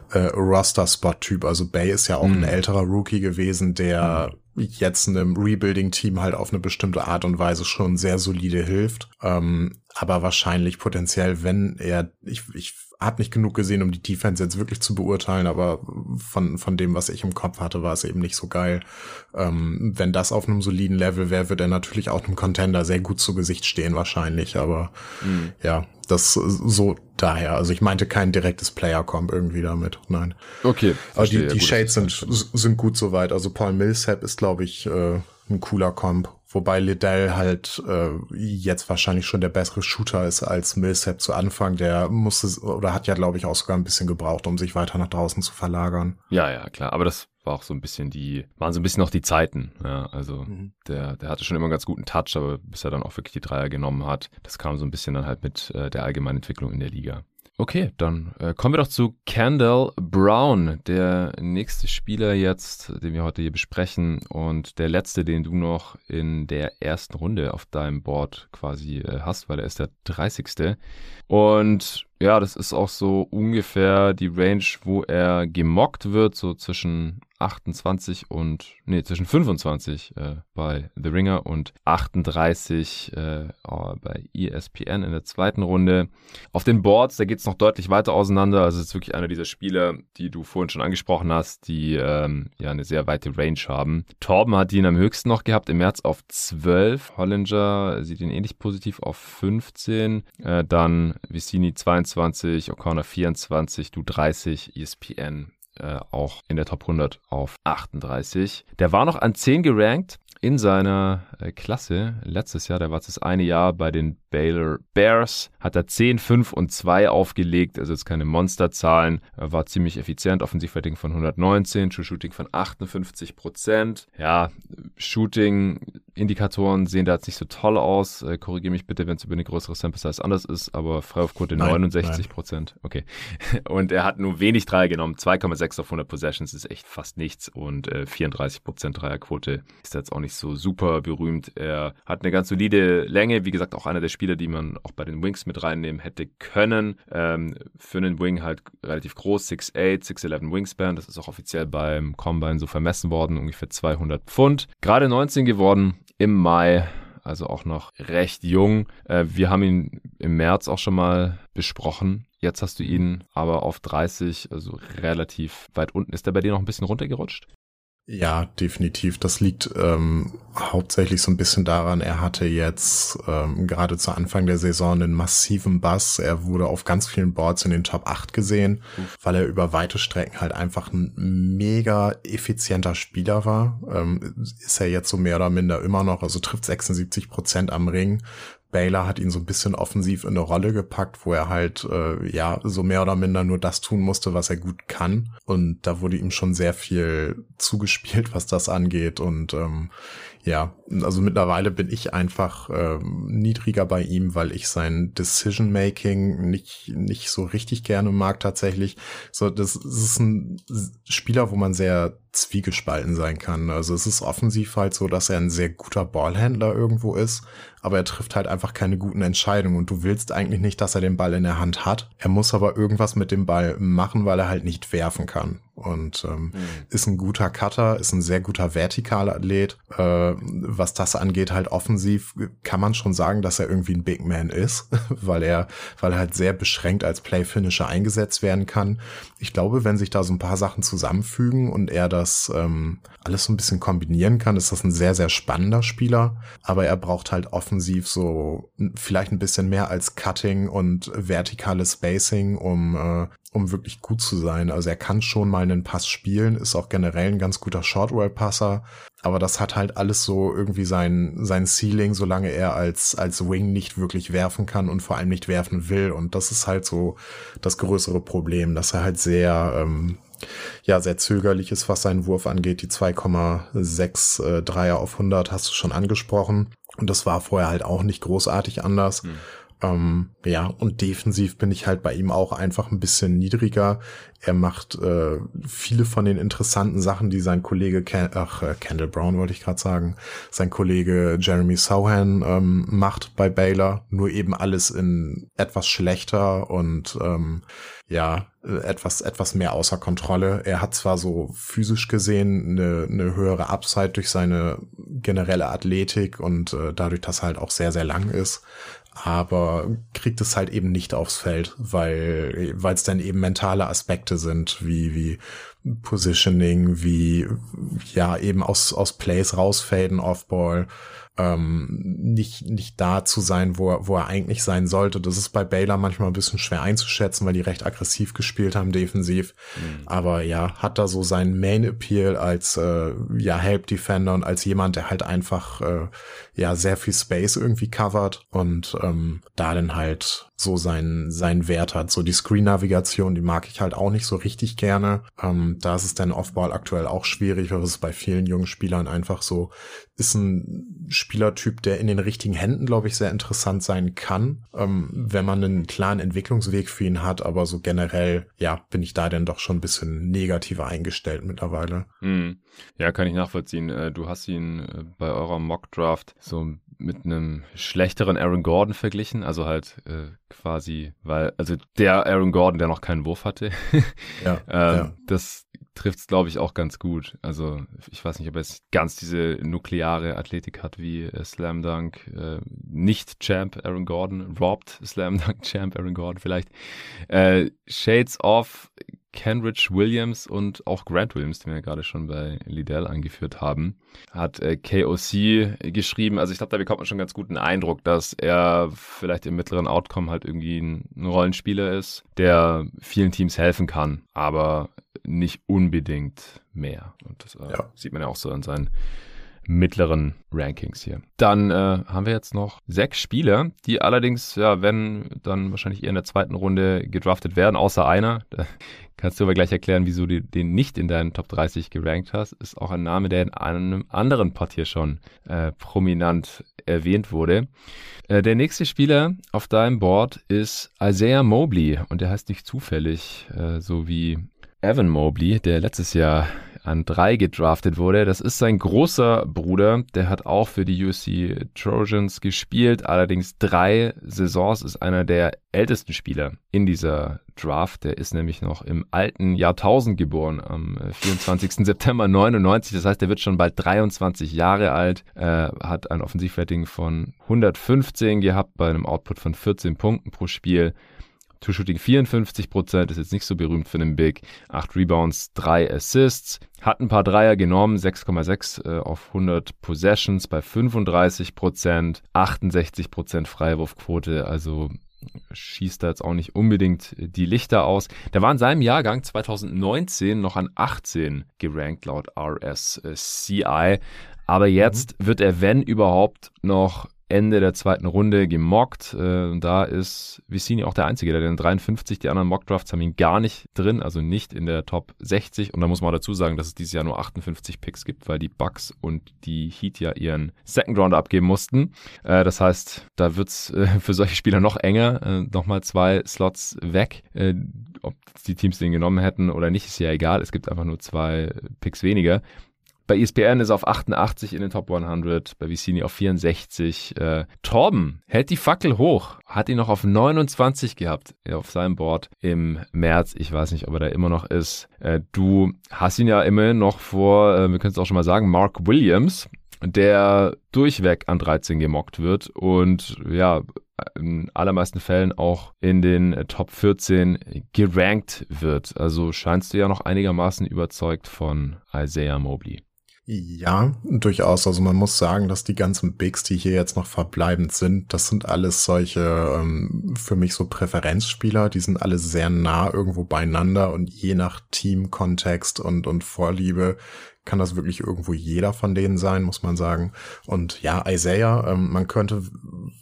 Speaker 2: äh, Roster-Spot-Typ. Also Bay ist ja auch mhm. ein älterer Rookie gewesen, der mhm jetzt einem Rebuilding-Team halt auf eine bestimmte Art und Weise schon sehr solide hilft. Ähm, aber wahrscheinlich potenziell, wenn er, ich, ich habe nicht genug gesehen, um die Defense jetzt wirklich zu beurteilen, aber von, von dem, was ich im Kopf hatte, war es eben nicht so geil. Ähm, wenn das auf einem soliden Level wäre, wird er natürlich auch einem Contender sehr gut zu Gesicht stehen wahrscheinlich, aber mhm. ja, das so daher. Also ich meinte kein direktes Player-Comp irgendwie damit, nein.
Speaker 1: Okay.
Speaker 2: Aber die, die Shades sind, sind gut soweit. Also Paul Millsap ist, glaube ich, äh, ein cooler Comp. Wobei Liddell halt äh, jetzt wahrscheinlich schon der bessere Shooter ist als Millsap zu Anfang. Der musste oder hat ja, glaube ich, auch sogar ein bisschen gebraucht, um sich weiter nach draußen zu verlagern.
Speaker 1: Ja, ja, klar. Aber das war auch so ein bisschen die, waren so ein bisschen noch die Zeiten. Ja, also mhm. der, der hatte schon immer einen ganz guten Touch, aber bis er dann auch wirklich die Dreier genommen hat, das kam so ein bisschen dann halt mit äh, der allgemeinen Entwicklung in der Liga. Okay, dann äh, kommen wir doch zu Kendall Brown, der nächste Spieler jetzt, den wir heute hier besprechen und der letzte, den du noch in der ersten Runde auf deinem Board quasi äh, hast, weil er ist der 30. Und ja, das ist auch so ungefähr die Range, wo er gemockt wird, so zwischen 28 und, nee, zwischen 25 äh, bei The Ringer und 38 äh, bei ESPN in der zweiten Runde. Auf den Boards, da geht es noch deutlich weiter auseinander. Also es ist wirklich einer dieser Spieler, die du vorhin schon angesprochen hast, die ähm, ja eine sehr weite Range haben. Torben hat ihn am höchsten noch gehabt, im März auf 12. Hollinger sieht ihn ähnlich positiv auf 15. Äh, dann Vicini 22, O'Connor 24, du 30, ESPN äh, auch in der Top 100 auf 38. Der war noch an 10 gerankt in seiner äh, Klasse letztes Jahr. Der war das eine Jahr bei den Baylor Bears, hat er 10, 5 und 2 aufgelegt, also jetzt keine Monsterzahlen, er war ziemlich effizient, Offensivrating von 119, True Shooting von 58 Prozent. Ja, Shooting Indikatoren sehen da jetzt nicht so toll aus. Äh, Korrigiere mich bitte, wenn es über eine größere Sample Size anders ist, aber Freiwurfquote 69 Prozent. Okay. Und er hat nur wenig Dreier genommen. 2,6 auf 100 Possessions ist echt fast nichts und äh, 34 Prozent Dreierquote ist jetzt auch nicht so super berühmt. Er hat eine ganz solide Länge. Wie gesagt, auch einer der Spieler, die man auch bei den Wings mit reinnehmen hätte können. Ähm, für einen Wing halt relativ groß, 6'8, 6'11 Wingspan. Das ist auch offiziell beim Combine so vermessen worden, ungefähr 200 Pfund. Gerade 19 geworden im Mai, also auch noch recht jung. Äh, wir haben ihn im März auch schon mal besprochen. Jetzt hast du ihn aber auf 30, also relativ weit unten. Ist er bei dir noch ein bisschen runtergerutscht?
Speaker 2: Ja, definitiv. Das liegt ähm, hauptsächlich so ein bisschen daran, er hatte jetzt ähm, gerade zu Anfang der Saison einen massiven Bass. Er wurde auf ganz vielen Boards in den Top 8 gesehen, Uff. weil er über weite Strecken halt einfach ein mega effizienter Spieler war. Ähm, ist er jetzt so mehr oder minder immer noch, also trifft 76 Prozent am Ring, Baylor hat ihn so ein bisschen offensiv in eine Rolle gepackt, wo er halt äh, ja so mehr oder minder nur das tun musste, was er gut kann. Und da wurde ihm schon sehr viel zugespielt, was das angeht. Und ähm, ja, also mittlerweile bin ich einfach ähm, niedriger bei ihm, weil ich sein Decision Making nicht nicht so richtig gerne mag tatsächlich. So, das, das ist ein Spieler, wo man sehr zwiegespalten sein kann. Also es ist offensiv halt so, dass er ein sehr guter Ballhändler irgendwo ist, aber er trifft halt einfach keine guten Entscheidungen und du willst eigentlich nicht, dass er den Ball in der Hand hat. Er muss aber irgendwas mit dem Ball machen, weil er halt nicht werfen kann und ähm, mhm. ist ein guter Cutter, ist ein sehr guter vertikaler Athlet. Äh, was das angeht, halt offensiv kann man schon sagen, dass er irgendwie ein Big Man ist, weil er, weil er halt sehr beschränkt als Playfinisher eingesetzt werden kann. Ich glaube, wenn sich da so ein paar Sachen zusammenfügen und er das ähm, alles so ein bisschen kombinieren kann, ist das ein sehr, sehr spannender Spieler. Aber er braucht halt offensiv so vielleicht ein bisschen mehr als Cutting und vertikales Spacing, um äh, um wirklich gut zu sein. Also er kann schon mal einen Pass spielen, ist auch generell ein ganz guter Short-Roll-Passer, aber das hat halt alles so irgendwie sein, sein Ceiling, solange er als, als Wing nicht wirklich werfen kann und vor allem nicht werfen will. Und das ist halt so das größere Problem, dass er halt sehr, ähm, ja, sehr zögerlich ist, was seinen Wurf angeht. Die 2,6 äh, Dreier auf 100 hast du schon angesprochen. Und das war vorher halt auch nicht großartig anders. Hm. Ähm, ja, und defensiv bin ich halt bei ihm auch einfach ein bisschen niedriger. Er macht äh, viele von den interessanten Sachen, die sein Kollege, Ken ach, äh, Kendall Brown wollte ich gerade sagen, sein Kollege Jeremy Sohan ähm, macht bei Baylor, nur eben alles in etwas schlechter und ähm, ja, etwas, etwas mehr außer Kontrolle. Er hat zwar so physisch gesehen eine, eine höhere Upside durch seine generelle Athletik und äh, dadurch, dass er halt auch sehr, sehr lang ist, aber kriegt es halt eben nicht aufs Feld, weil weil es dann eben mentale Aspekte sind, wie wie Positioning, wie ja eben aus aus Plays rausfaden, Offball ähm, nicht, nicht da zu sein, wo er, wo er eigentlich sein sollte. Das ist bei Baylor manchmal ein bisschen schwer einzuschätzen, weil die recht aggressiv gespielt haben, defensiv. Mhm. Aber ja, hat da so seinen Main Appeal als äh, ja, Help Defender und als jemand, der halt einfach äh, ja sehr viel Space irgendwie covert und ähm, da dann halt so seinen, seinen Wert hat. So die Screen-Navigation, die mag ich halt auch nicht so richtig gerne. Ähm, da ist es dann Offball aktuell auch schwierig, weil es bei vielen jungen Spielern einfach so ist ein Spielertyp, der in den richtigen Händen, glaube ich, sehr interessant sein kann, ähm, wenn man einen klaren Entwicklungsweg für ihn hat. Aber so generell, ja, bin ich da denn doch schon ein bisschen negativer eingestellt mittlerweile.
Speaker 1: Hm. Ja, kann ich nachvollziehen. Äh, du hast ihn äh, bei eurer Mock Draft so mit einem schlechteren Aaron Gordon verglichen, also halt äh, quasi, weil, also der Aaron Gordon, der noch keinen Wurf hatte, ja, ähm, ja. das trifft es, glaube ich, auch ganz gut. Also ich weiß nicht, ob er jetzt ganz diese nukleare Athletik hat wie äh, Slam Dunk, äh, nicht Champ Aaron Gordon, robbed Slam Dunk Champ Aaron Gordon vielleicht. Äh, Shades of Kenrich Williams und auch Grant Williams, den wir gerade schon bei Liddell angeführt haben, hat äh, KOC geschrieben. Also ich glaube, da bekommt man schon ganz guten Eindruck, dass er vielleicht im mittleren Outcome halt irgendwie ein, ein Rollenspieler ist, der vielen Teams helfen kann, aber nicht unbedingt mehr. Und das äh, ja. sieht man ja auch so an seinen mittleren Rankings hier. Dann äh, haben wir jetzt noch sechs Spieler, die allerdings, ja, wenn dann wahrscheinlich eher in der zweiten Runde gedraftet werden, außer einer. Kannst du aber gleich erklären, wieso du den nicht in deinen Top 30 gerankt hast. Ist auch ein Name, der in einem anderen Part hier schon äh, prominent erwähnt wurde. Äh, der nächste Spieler auf deinem Board ist Isaiah Mobley und der heißt nicht zufällig, äh, so wie Evan Mobley, der letztes Jahr an drei gedraftet wurde. Das ist sein großer Bruder, der hat auch für die USC Trojans gespielt, allerdings drei Saisons, ist einer der ältesten Spieler in dieser Draft. Der ist nämlich noch im alten Jahrtausend geboren, am 24. Äh, September 99. Das heißt, er wird schon bald 23 Jahre alt, äh, hat ein Offensivrating von 115 gehabt bei einem Output von 14 Punkten pro Spiel. True Shooting 54% ist jetzt nicht so berühmt für einen Big. 8 Rebounds, 3 Assists. Hat ein paar Dreier genommen, 6,6 äh, auf 100 Possessions bei 35% 68% Freiwurfquote, also schießt da jetzt auch nicht unbedingt die Lichter aus. Der war in seinem Jahrgang 2019 noch an 18 gerankt laut RSCI. Aber jetzt mhm. wird er, wenn überhaupt, noch Ende der zweiten Runde gemockt. Äh, da ist Vicini auch der Einzige, der den 53, die anderen Mockdrafts haben ihn gar nicht drin, also nicht in der Top 60. Und da muss man dazu sagen, dass es dieses Jahr nur 58 Picks gibt, weil die Bucks und die Heat ja ihren Second Round abgeben mussten. Äh, das heißt, da wird's äh, für solche Spieler noch enger, äh, nochmal zwei Slots weg. Äh, ob die Teams den genommen hätten oder nicht, ist ja egal. Es gibt einfach nur zwei Picks weniger. Bei ESPN ist er auf 88 in den Top 100, bei Vicini auf 64. Äh, Torben hält die Fackel hoch, hat ihn noch auf 29 gehabt auf seinem Board im März. Ich weiß nicht, ob er da immer noch ist. Äh, du hast ihn ja immerhin noch vor, äh, wir können es auch schon mal sagen, Mark Williams, der durchweg an 13 gemockt wird und ja, in allermeisten Fällen auch in den Top 14 gerankt wird. Also scheinst du ja noch einigermaßen überzeugt von Isaiah Mobley.
Speaker 2: Ja, durchaus. Also man muss sagen, dass die ganzen Bigs, die hier jetzt noch verbleibend sind, das sind alles solche ähm, für mich so Präferenzspieler. Die sind alle sehr nah irgendwo beieinander und je nach Teamkontext und, und Vorliebe kann das wirklich irgendwo jeder von denen sein, muss man sagen. Und ja, Isaiah, ähm, man könnte,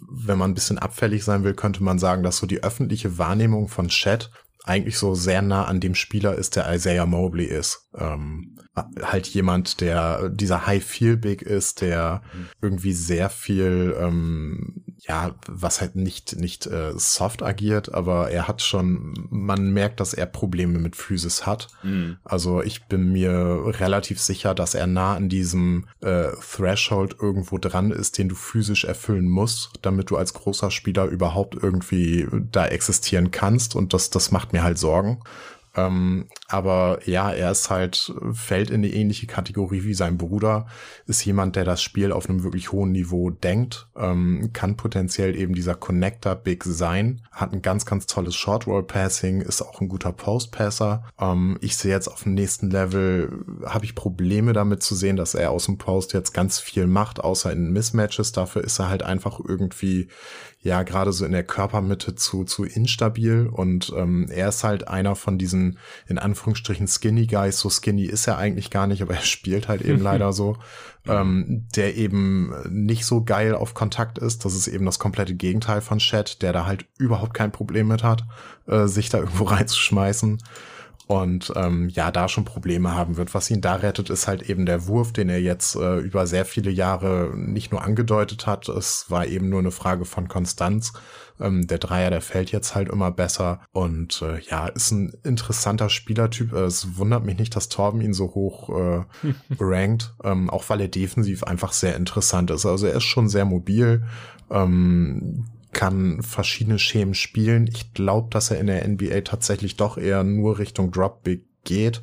Speaker 2: wenn man ein bisschen abfällig sein will, könnte man sagen, dass so die öffentliche Wahrnehmung von Chat eigentlich so sehr nah an dem Spieler ist, der Isaiah Mobley ist. Ähm, halt jemand, der dieser High-Feel-Big ist, der mhm. irgendwie sehr viel, ähm, ja, was halt nicht, nicht äh, soft agiert, aber er hat schon, man merkt, dass er Probleme mit Physis hat. Mhm. Also ich bin mir relativ sicher, dass er nah an diesem äh, Threshold irgendwo dran ist, den du physisch erfüllen musst, damit du als großer Spieler überhaupt irgendwie da existieren kannst und das, das macht mir halt Sorgen. Ähm, aber ja, er ist halt, fällt in die ähnliche Kategorie wie sein Bruder, ist jemand, der das Spiel auf einem wirklich hohen Niveau denkt, ähm, kann potenziell eben dieser Connector Big sein, hat ein ganz, ganz tolles Short Roll Passing, ist auch ein guter Post Passer. Ähm, ich sehe jetzt auf dem nächsten Level, habe ich Probleme damit zu sehen, dass er aus dem Post jetzt ganz viel macht, außer in Mismatches. Dafür ist er halt einfach irgendwie ja gerade so in der Körpermitte zu, zu instabil und ähm, er ist halt einer von diesen in Anführungsstrichen Skinny Guys. So skinny ist er eigentlich gar nicht, aber er spielt halt eben leider so, ähm, der eben nicht so geil auf Kontakt ist. Das ist eben das komplette Gegenteil von Chat, der da halt überhaupt kein Problem mit hat, äh, sich da irgendwo reinzuschmeißen und ähm, ja, da schon Probleme haben wird. Was ihn da rettet, ist halt eben der Wurf, den er jetzt äh, über sehr viele Jahre nicht nur angedeutet hat. Es war eben nur eine Frage von Konstanz. Ähm, der Dreier, der fällt jetzt halt immer besser und äh, ja, ist ein interessanter Spielertyp. Äh, es wundert mich nicht, dass Torben ihn so hoch äh, rankt, ähm, auch weil er defensiv einfach sehr interessant ist. Also er ist schon sehr mobil. Ähm, kann verschiedene Schemen spielen. Ich glaube, dass er in der NBA tatsächlich doch eher nur Richtung Drop Big geht.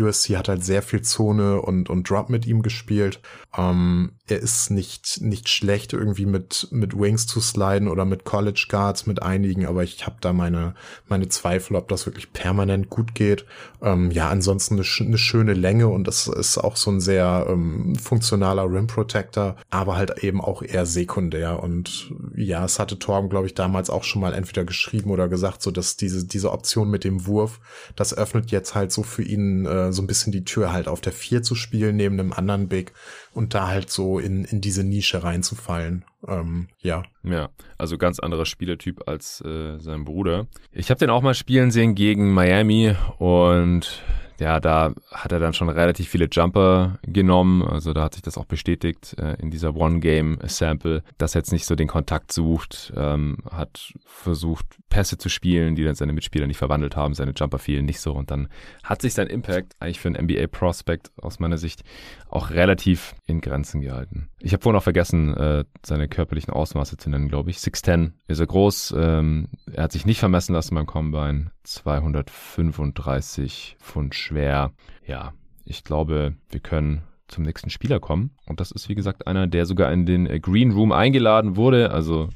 Speaker 2: USC hat halt sehr viel Zone und, und Drop mit ihm gespielt. Ähm, er ist nicht, nicht schlecht, irgendwie mit, mit Wings zu sliden oder mit College Guards mit einigen, aber ich habe da meine, meine Zweifel, ob das wirklich permanent gut geht. Ähm, ja, ansonsten eine, eine, schöne Länge und das ist auch so ein sehr ähm, funktionaler Rim Protector, aber halt eben auch eher sekundär. Und ja, es hatte Torben, glaube ich, damals auch schon mal entweder geschrieben oder gesagt, so dass diese, diese Option mit dem Wurf, das öffnet jetzt halt so für ihn äh, so ein bisschen die Tür halt auf der vier zu spielen neben einem anderen Big und da halt so in, in diese Nische reinzufallen. Ähm, ja.
Speaker 1: Ja, also ganz anderer Spielertyp als äh, sein Bruder. Ich habe den auch mal spielen sehen gegen Miami und ja, da hat er dann schon relativ viele Jumper genommen. Also da hat sich das auch bestätigt äh, in dieser One-Game-Sample, dass er jetzt nicht so den Kontakt sucht, ähm, hat versucht, Pässe zu spielen, die dann seine Mitspieler nicht verwandelt haben. Seine Jumper fielen nicht so. Und dann hat sich sein Impact eigentlich für einen NBA-Prospect aus meiner Sicht auch relativ in Grenzen gehalten. Ich habe vorhin auch vergessen, äh, seine körperlichen Ausmaße zu nennen, glaube ich. 6'10 ist er groß. Ähm, er hat sich nicht vermessen lassen beim Combine. 235 Pfund schwer. Ja, ich glaube, wir können zum nächsten Spieler kommen. Und das ist, wie gesagt, einer, der sogar in den äh, Green Room eingeladen wurde. Also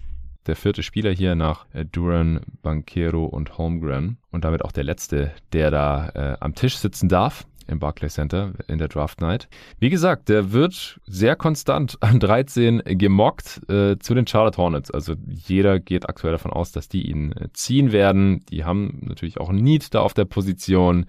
Speaker 1: der vierte Spieler hier nach äh, Duran, Banquero und Holmgren. Und damit auch der letzte, der da äh, am Tisch sitzen darf im Barclays Center in der Draft Night. Wie gesagt, der wird sehr konstant an 13 gemockt äh, zu den Charlotte Hornets. Also jeder geht aktuell davon aus, dass die ihn äh, ziehen werden. Die haben natürlich auch Need da auf der Position.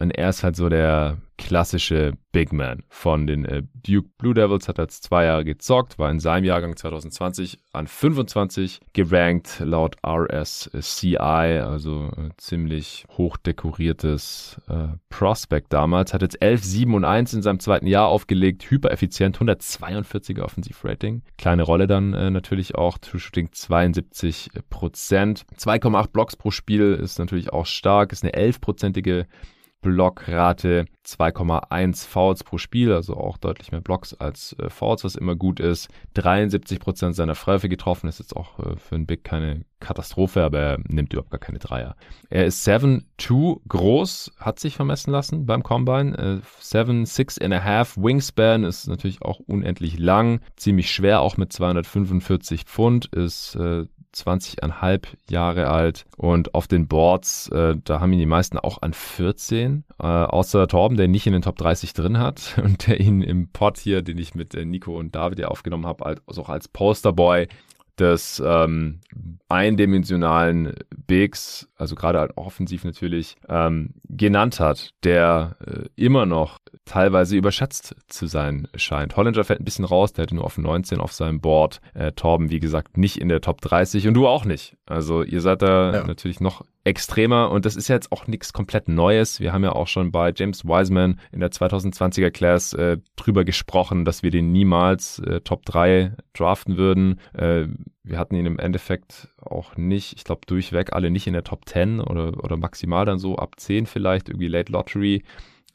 Speaker 1: Und er ist halt so der klassische Big Man von den äh, Duke Blue Devils, hat als zwei Jahre gezockt, war in seinem Jahrgang 2020 an 25 gerankt laut RSCI, also äh, ziemlich hoch dekoriertes äh, Prospect damals, hat jetzt 11, 7 und 1 in seinem zweiten Jahr aufgelegt, hypereffizient, 142er Offensivrating, kleine Rolle dann äh, natürlich auch, True Shooting 72 Prozent, 2,8 Blocks pro Spiel ist natürlich auch stark, ist eine 11-prozentige Blockrate 2,1 Fouls pro Spiel, also auch deutlich mehr Blocks als äh, Fouls, was immer gut ist. 73% seiner Freiwürfe getroffen, ist jetzt auch äh, für einen Big keine Katastrophe, aber er nimmt überhaupt gar keine Dreier. Er ist 7'2 groß, hat sich vermessen lassen beim Combine. Äh, 7, 6 and a half Wingspan ist natürlich auch unendlich lang, ziemlich schwer, auch mit 245 Pfund, ist äh, 20,5 Jahre alt. Und auf den Boards, äh, da haben ihn die meisten auch an 14, äh, außer Torben, der nicht in den Top 30 drin hat und der ihn im Pod hier, den ich mit äh, Nico und David ja aufgenommen habe, also auch als Posterboy des ähm, eindimensionalen Bigs, also gerade halt offensiv natürlich, ähm, genannt hat, der äh, immer noch teilweise überschätzt zu sein scheint. Hollinger fällt ein bisschen raus, der hatte nur auf 19 auf seinem Board. Äh, Torben, wie gesagt, nicht in der Top 30 und du auch nicht. Also ihr seid da ja. natürlich noch extremer und das ist jetzt auch nichts komplett Neues. Wir haben ja auch schon bei James Wiseman in der 2020er Class äh, drüber gesprochen, dass wir den niemals äh, Top 3 draften würden. Äh, wir hatten ihn im Endeffekt auch nicht, ich glaube durchweg alle nicht in der Top 10 oder, oder maximal dann so ab 10 vielleicht, irgendwie Late Lottery.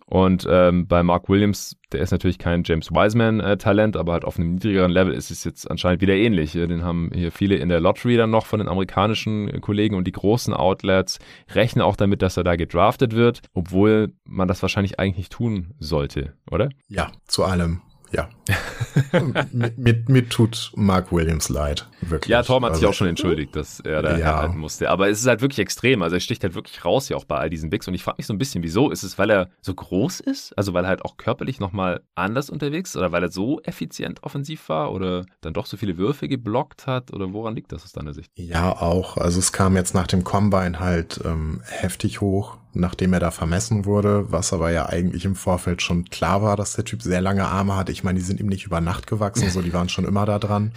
Speaker 1: Und ähm, bei Mark Williams, der ist natürlich kein James Wiseman-Talent, äh, aber halt auf einem niedrigeren Level ist es jetzt anscheinend wieder ähnlich. Den haben hier viele in der Lottery dann noch von den amerikanischen Kollegen und die großen Outlets rechnen auch damit, dass er da gedraftet wird, obwohl man das wahrscheinlich eigentlich nicht tun sollte, oder?
Speaker 2: Ja, zu allem ja. mir, mir, tut Mark Williams leid, wirklich.
Speaker 1: Ja, Tom hat also, sich auch schon entschuldigt, dass er da ja. herhalten musste. Aber es ist halt wirklich extrem. Also er sticht halt wirklich raus ja auch bei all diesen Bigs. Und ich frage mich so ein bisschen, wieso? Ist es, weil er so groß ist? Also weil er halt auch körperlich nochmal anders unterwegs ist? Oder weil er so effizient offensiv war? Oder dann doch so viele Würfe geblockt hat? Oder woran liegt das aus deiner Sicht?
Speaker 2: Ja, auch. Also es kam jetzt nach dem Combine halt ähm, heftig hoch nachdem er da vermessen wurde, was aber ja eigentlich im Vorfeld schon klar war, dass der Typ sehr lange Arme hat. Ich meine, die sind ihm nicht über Nacht gewachsen, so die waren schon immer da dran.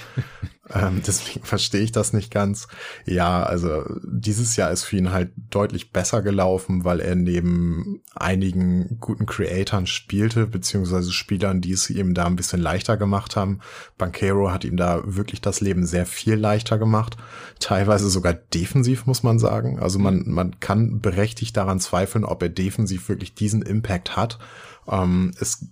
Speaker 2: Ähm, deswegen verstehe ich das nicht ganz. Ja, also dieses Jahr ist für ihn halt deutlich besser gelaufen, weil er neben einigen guten Creatoren spielte, beziehungsweise Spielern, die es ihm da ein bisschen leichter gemacht haben. Banquero hat ihm da wirklich das Leben sehr viel leichter gemacht. Teilweise sogar defensiv, muss man sagen. Also man, man kann berechtigt daran zweifeln, ob er defensiv wirklich diesen Impact hat. Ähm, es,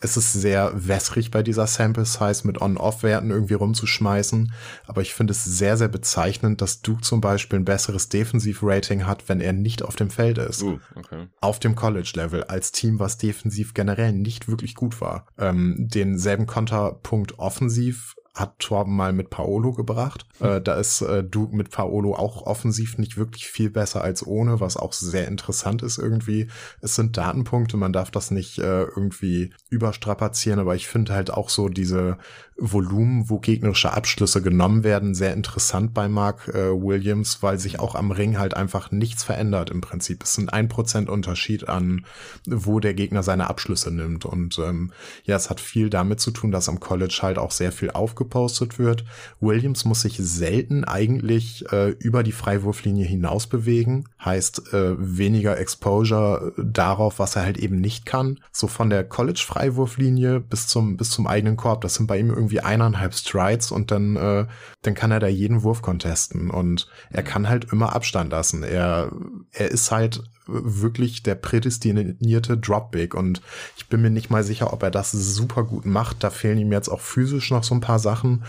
Speaker 2: es ist sehr wässrig bei dieser Sample Size mit On-Off-Werten irgendwie rumzuschmeißen. Aber ich finde es sehr, sehr bezeichnend, dass Duke zum Beispiel ein besseres Defensiv-Rating hat, wenn er nicht auf dem Feld ist. Uh, okay. Auf dem College-Level als Team, was defensiv generell nicht wirklich gut war. Ähm, denselben Konterpunkt offensiv hat Torben mal mit Paolo gebracht. Hm. Äh, da ist äh, Duke mit Paolo auch offensiv nicht wirklich viel besser als ohne, was auch sehr interessant ist irgendwie. Es sind Datenpunkte, man darf das nicht äh, irgendwie überstrapazieren, aber ich finde halt auch so diese Volumen, wo gegnerische Abschlüsse genommen werden, sehr interessant bei Mark äh, Williams, weil sich auch am Ring halt einfach nichts verändert im Prinzip. Es sind ein Prozent Unterschied an, wo der Gegner seine Abschlüsse nimmt. Und ähm, ja, es hat viel damit zu tun, dass am College halt auch sehr viel aufgepostet wird. Williams muss sich selten eigentlich äh, über die Freiwurflinie hinaus bewegen. Heißt äh, weniger Exposure darauf, was er halt eben nicht kann. So von der College-Freiwurflinie bis zum, bis zum eigenen Korb, das sind bei ihm irgendwie eineinhalb Strides und dann, äh, dann kann er da jeden Wurf contesten und er kann halt immer Abstand lassen. Er, er ist halt wirklich der prädestinierte Dropbig und ich bin mir nicht mal sicher, ob er das super gut macht. Da fehlen ihm jetzt auch physisch noch so ein paar Sachen.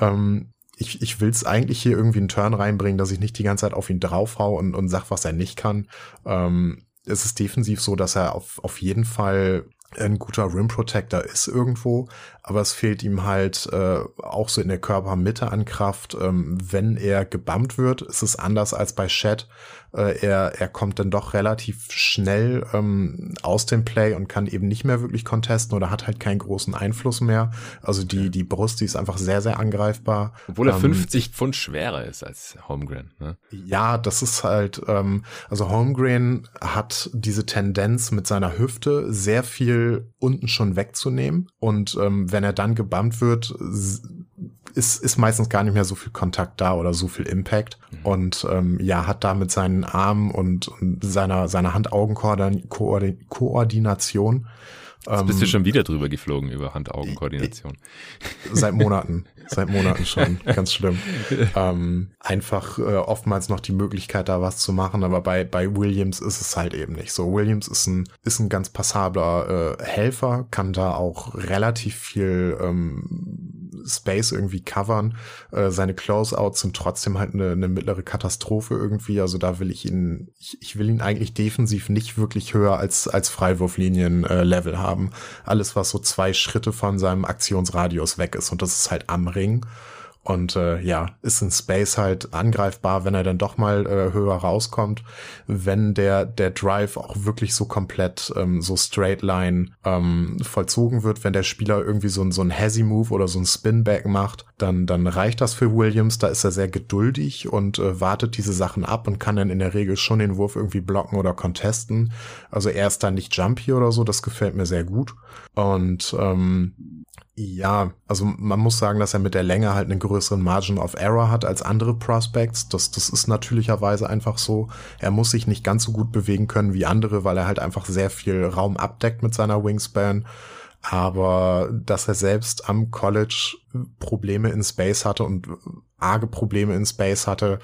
Speaker 2: Ähm, ich, ich will es eigentlich hier irgendwie einen Turn reinbringen, dass ich nicht die ganze Zeit auf ihn draufhau und, und sag, was er nicht kann. Ähm, es ist defensiv so, dass er auf, auf jeden Fall ein guter Rim Protector ist irgendwo, aber es fehlt ihm halt äh, auch so in der Körpermitte an Kraft. Ähm, wenn er gebammt wird, ist es anders als bei Shed, äh, er, er kommt dann doch relativ schnell ähm, aus dem Play und kann eben nicht mehr wirklich contesten oder hat halt keinen großen Einfluss mehr. Also die, die Brust, die ist einfach sehr, sehr angreifbar.
Speaker 1: Obwohl er ähm, 50 Pfund schwerer ist als Holmgren. Ne?
Speaker 2: Ja, das ist halt, ähm, also Holmgren hat diese Tendenz mit seiner Hüfte sehr viel unten schon wegzunehmen. Und ähm, wenn er dann gebammt wird, ist, ist meistens gar nicht mehr so viel Kontakt da oder so viel Impact. Mhm. Und ähm, ja, hat da mit seinen Armen und, und seiner, seiner Hand-Augen-Koordination
Speaker 1: Jetzt bist du ähm, schon wieder drüber geflogen über Hand-Augen-Koordination.
Speaker 2: Seit Monaten, seit Monaten schon, ganz schlimm. Ähm, einfach äh, oftmals noch die Möglichkeit, da was zu machen, aber bei bei Williams ist es halt eben nicht so. Williams ist ein ist ein ganz passabler äh, Helfer, kann da auch relativ viel ähm, Space irgendwie covern. Äh, seine Closeouts sind trotzdem halt eine, eine mittlere Katastrophe irgendwie. Also da will ich ihn, ich, ich will ihn eigentlich defensiv nicht wirklich höher als, als Freiwurflinien-Level äh, haben. Alles, was so zwei Schritte von seinem Aktionsradius weg ist. Und das ist halt am Ring. und äh, ja, ist in Space halt angreifbar, wenn er dann doch mal äh, höher rauskommt, wenn der der Drive auch wirklich so komplett ähm, so straight line ähm, vollzogen wird, wenn der Spieler irgendwie so ein so ein Hazy Move oder so ein Spinback macht, dann dann reicht das für Williams, da ist er sehr geduldig und äh, wartet diese Sachen ab und kann dann in der Regel schon den Wurf irgendwie blocken oder contesten. Also er ist dann nicht jumpy oder so, das gefällt mir sehr gut. Und ähm, ja, also man muss sagen, dass er mit der Länge halt einen größeren Margin of Error hat als andere Prospects. Das, das ist natürlicherweise einfach so. Er muss sich nicht ganz so gut bewegen können wie andere, weil er halt einfach sehr viel Raum abdeckt mit seiner Wingspan. Aber dass er selbst am College Probleme in Space hatte und arge Probleme in Space hatte,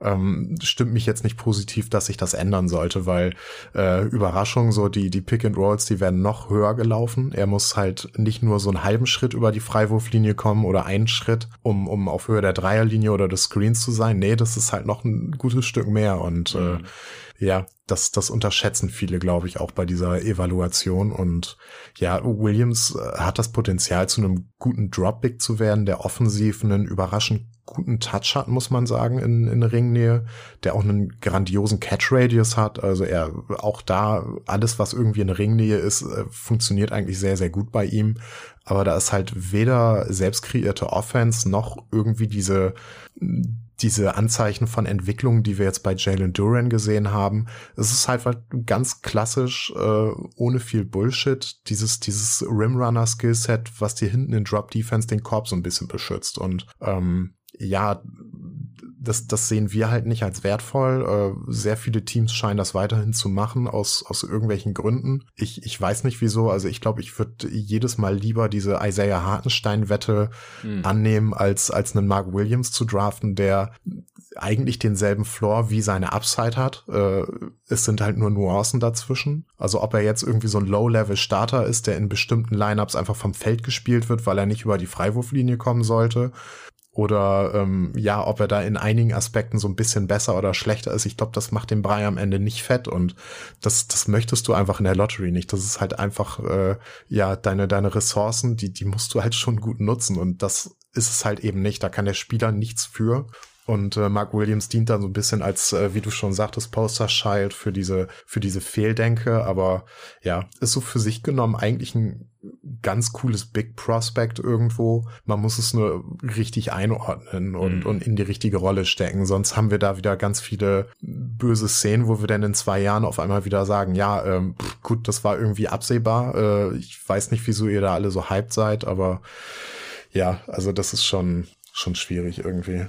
Speaker 2: ähm, stimmt mich jetzt nicht positiv, dass sich das ändern sollte, weil äh, Überraschung, so die, die Pick and Rolls, die werden noch höher gelaufen. Er muss halt nicht nur so einen halben Schritt über die Freiwurflinie kommen oder einen Schritt, um, um auf Höhe der Dreierlinie oder des Screens zu sein. Nee, das ist halt noch ein gutes Stück mehr und äh, mhm. äh, ja, das, das unterschätzen viele, glaube ich, auch bei dieser Evaluation. Und ja, Williams äh, hat das Potenzial, zu einem guten Droppick zu werden, der offensiv einen überraschend guten Touch hat, muss man sagen, in, in Ringnähe, der auch einen grandiosen Catch-Radius hat. Also er auch da, alles, was irgendwie in Ringnähe ist, äh, funktioniert eigentlich sehr, sehr gut bei ihm. Aber da ist halt weder selbst kreierte Offense noch irgendwie diese diese Anzeichen von Entwicklung, die wir jetzt bei Jalen Duran gesehen haben. Es ist halt ganz klassisch, äh, ohne viel Bullshit, dieses, dieses Rimrunner-Skillset, was dir hinten in Drop Defense den Korb so ein bisschen beschützt. Und ähm, ja, das, das sehen wir halt nicht als wertvoll. Äh, sehr viele Teams scheinen das weiterhin zu machen, aus, aus irgendwelchen Gründen. Ich, ich weiß nicht wieso. Also ich glaube, ich würde jedes Mal lieber diese Isaiah Hartenstein-Wette hm. annehmen, als, als einen Mark Williams zu draften, der eigentlich denselben Floor wie seine Upside hat. Äh, es sind halt nur Nuancen dazwischen. Also ob er jetzt irgendwie so ein Low-Level-Starter ist, der in bestimmten Lineups einfach vom Feld gespielt wird, weil er nicht über die Freiwurflinie kommen sollte oder ähm, ja, ob er da in einigen Aspekten so ein bisschen besser oder schlechter ist. Ich glaube, das macht den Brei am Ende nicht fett und das, das möchtest du einfach in der Lottery nicht. Das ist halt einfach, äh, ja, deine, deine Ressourcen, die, die musst du halt schon gut nutzen und das ist es halt eben nicht. Da kann der Spieler nichts für. Und äh, Mark Williams dient dann so ein bisschen als, äh, wie du schon sagtest, Poster Child für diese, für diese Fehldenke. Aber ja, ist so für sich genommen eigentlich ein ganz cooles Big Prospect irgendwo. Man muss es nur richtig einordnen und, mhm. und in die richtige Rolle stecken. Sonst haben wir da wieder ganz viele böse Szenen, wo wir dann in zwei Jahren auf einmal wieder sagen, ja, ähm, pff, gut, das war irgendwie absehbar. Äh, ich weiß nicht, wieso ihr da alle so hyped seid, aber ja, also das ist schon, schon schwierig irgendwie.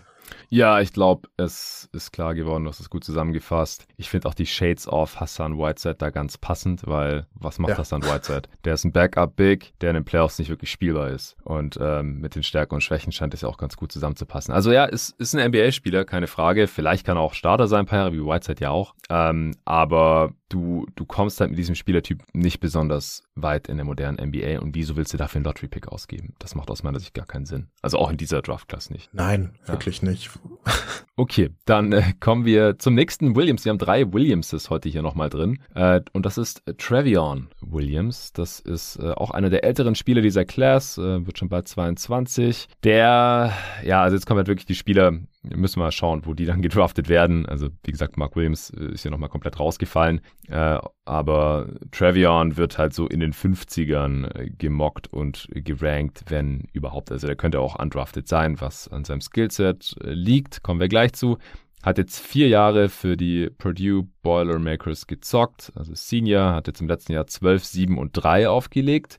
Speaker 1: Ja, ich glaube, es ist klar geworden, du hast es gut zusammengefasst. Ich finde auch die Shades of Hassan Whiteside da ganz passend, weil was macht ja. Hassan Whiteside? Der ist ein Backup-Big, der in den Playoffs nicht wirklich spielbar ist. Und ähm, mit den Stärken und Schwächen scheint es ja auch ganz gut zusammenzupassen. Also ja, ist, ist ein NBA-Spieler, keine Frage. Vielleicht kann er auch Starter sein, ein paar Jahre, wie Whiteside ja auch. Ähm, aber du, du kommst halt mit diesem Spielertyp nicht besonders weit in der modernen NBA und wieso willst du dafür einen Lottery-Pick ausgeben? Das macht aus meiner Sicht gar keinen Sinn. Also auch in dieser Draft-Class nicht.
Speaker 2: Nein, ja. wirklich nicht.
Speaker 1: Okay, dann äh, kommen wir zum nächsten Williams. Wir haben drei Williamses heute hier nochmal drin. Äh, und das ist äh, Trevion Williams. Das ist äh, auch einer der älteren Spieler dieser Class, äh, wird schon bald 22. Der, ja, also jetzt kommen halt wirklich die Spieler, müssen wir mal schauen, wo die dann gedraftet werden. Also wie gesagt, Mark Williams äh, ist hier nochmal komplett rausgefallen. Äh, aber Trevion wird halt so in den 50ern äh, gemockt und gerankt, wenn überhaupt. Also der könnte auch undrafted sein, was an seinem Skillset äh, liegt. Kommen wir gleich zu. Hat jetzt vier Jahre für die Purdue Boilermakers gezockt. Also Senior hat jetzt im letzten Jahr 12, 7 und 3 aufgelegt.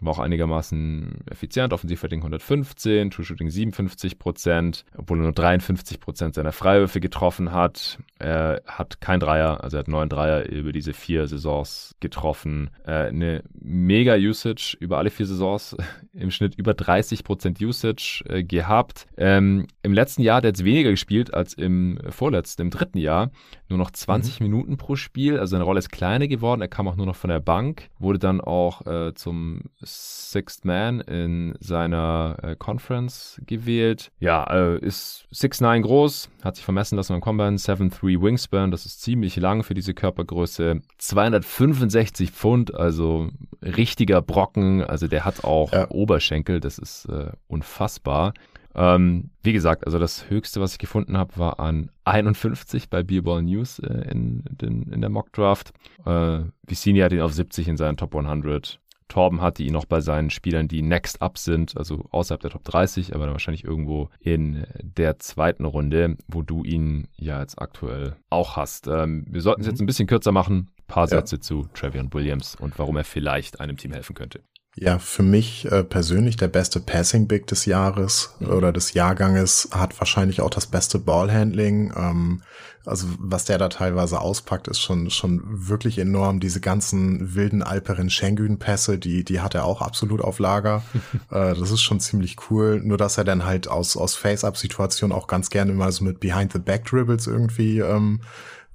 Speaker 1: War auch einigermaßen effizient. Offensivrating 115, True Shooting 57 Prozent, obwohl er nur 53 Prozent seiner Freiwürfe getroffen hat. Er hat kein Dreier, also er hat neun Dreier über diese vier Saisons getroffen. Äh, eine mega Usage über alle vier Saisons, im Schnitt über 30 Prozent Usage äh, gehabt. Ähm, Im letzten Jahr hat er jetzt weniger gespielt als im vorletzten, im dritten Jahr. Nur noch 20 mhm. Minuten pro Spiel, also seine Rolle ist kleiner geworden. Er kam auch nur noch von der Bank, wurde dann auch äh, zum Sixth Man in seiner äh, Conference gewählt. Ja, äh, ist 6'9 groß, hat sich vermessen lassen beim Combine, 7'3 Wingspan, das ist ziemlich lang für diese Körpergröße. 265 Pfund, also richtiger Brocken, also der hat auch ja. Oberschenkel, das ist äh, unfassbar. Ähm, wie gesagt, also das höchste, was ich gefunden habe, war an 51 bei Beerball News äh, in, in, in der Mock Draft. Äh, Vicini hat ihn auf 70 in seinen Top 100. Torben hatte ihn noch bei seinen Spielern, die next up sind, also außerhalb der Top 30, aber dann wahrscheinlich irgendwo in der zweiten Runde, wo du ihn ja jetzt aktuell auch hast. Ähm, wir sollten es mhm. jetzt ein bisschen kürzer machen. Ein paar Sätze ja. zu Travion Williams und warum er vielleicht einem Team helfen könnte.
Speaker 2: Ja, für mich äh, persönlich der beste Passing Big des Jahres mhm. oder des Jahrganges hat wahrscheinlich auch das beste Ballhandling. Ähm, also was der da teilweise auspackt, ist schon schon wirklich enorm. Diese ganzen wilden Alperin Schengen Pässe, die die hat er auch absolut auf Lager. äh, das ist schon ziemlich cool. Nur dass er dann halt aus aus Face-up Situationen auch ganz gerne mal so mit Behind the Back Dribbles irgendwie ähm,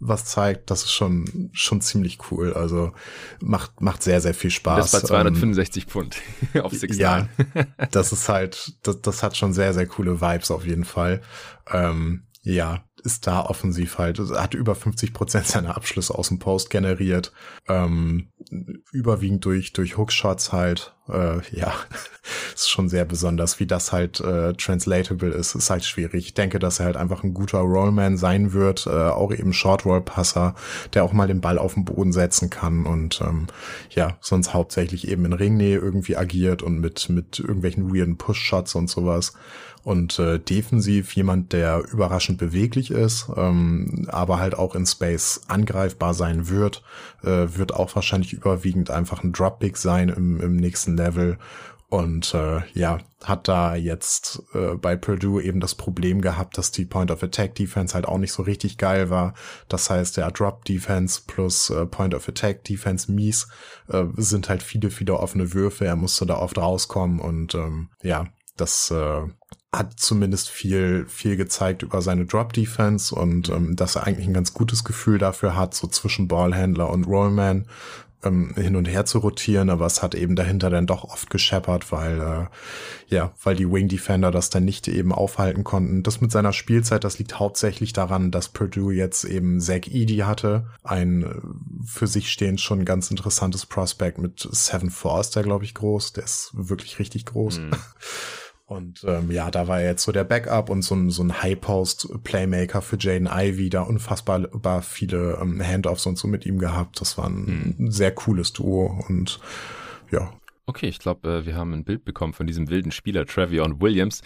Speaker 2: was zeigt, das ist schon, schon ziemlich cool. Also macht, macht sehr, sehr viel Spaß.
Speaker 1: Das bei 265 ähm, Pfund auf Six
Speaker 2: Ja, das ist halt, das, das hat schon sehr, sehr coole Vibes auf jeden Fall. Ähm, ja, ist da offensiv halt, hat über 50 Prozent seiner Abschlüsse aus dem Post generiert, ähm, überwiegend durch durch Hookshots halt, äh, ja, ist schon sehr besonders, wie das halt äh, translatable ist, ist halt schwierig. Ich denke, dass er halt einfach ein guter Rollman sein wird, äh, auch eben Short Roll Passer, der auch mal den Ball auf den Boden setzen kann und ähm, ja, sonst hauptsächlich eben in Ringnähe irgendwie agiert und mit mit irgendwelchen weirden Push Shots und sowas und äh, defensiv jemand, der überraschend beweglich ist, ähm, aber halt auch in Space angreifbar sein wird, äh, wird auch wahrscheinlich überwiegend einfach ein Droppick sein im, im nächsten Level und äh, ja, hat da jetzt äh, bei Purdue eben das Problem gehabt, dass die Point of Attack Defense halt auch nicht so richtig geil war. Das heißt, der Drop Defense plus äh, Point of Attack Defense mies äh, sind halt viele, viele offene Würfe. Er musste da oft rauskommen und ähm, ja, das äh, hat zumindest viel, viel gezeigt über seine Drop Defense und ähm, dass er eigentlich ein ganz gutes Gefühl dafür hat, so zwischen Ballhändler und Rollman ähm, hin und her zu rotieren, aber es hat eben dahinter dann doch oft gescheppert, weil äh, ja, weil die Wing Defender das dann nicht eben aufhalten konnten. Das mit seiner Spielzeit, das liegt hauptsächlich daran, dass Purdue jetzt eben Zach Edey hatte, ein äh, für sich stehend schon ganz interessantes Prospect mit Seven der glaube ich groß, der ist wirklich richtig groß. Mhm. Und ähm, ja, da war er jetzt so der Backup und so ein, so ein High-Post-Playmaker für Jaden Ivy, da unfassbar viele ähm, Handoffs und so mit ihm gehabt. Das war ein hm. sehr cooles Duo und ja.
Speaker 1: Okay, ich glaube, äh, wir haben ein Bild bekommen von diesem wilden Spieler Travion Williams.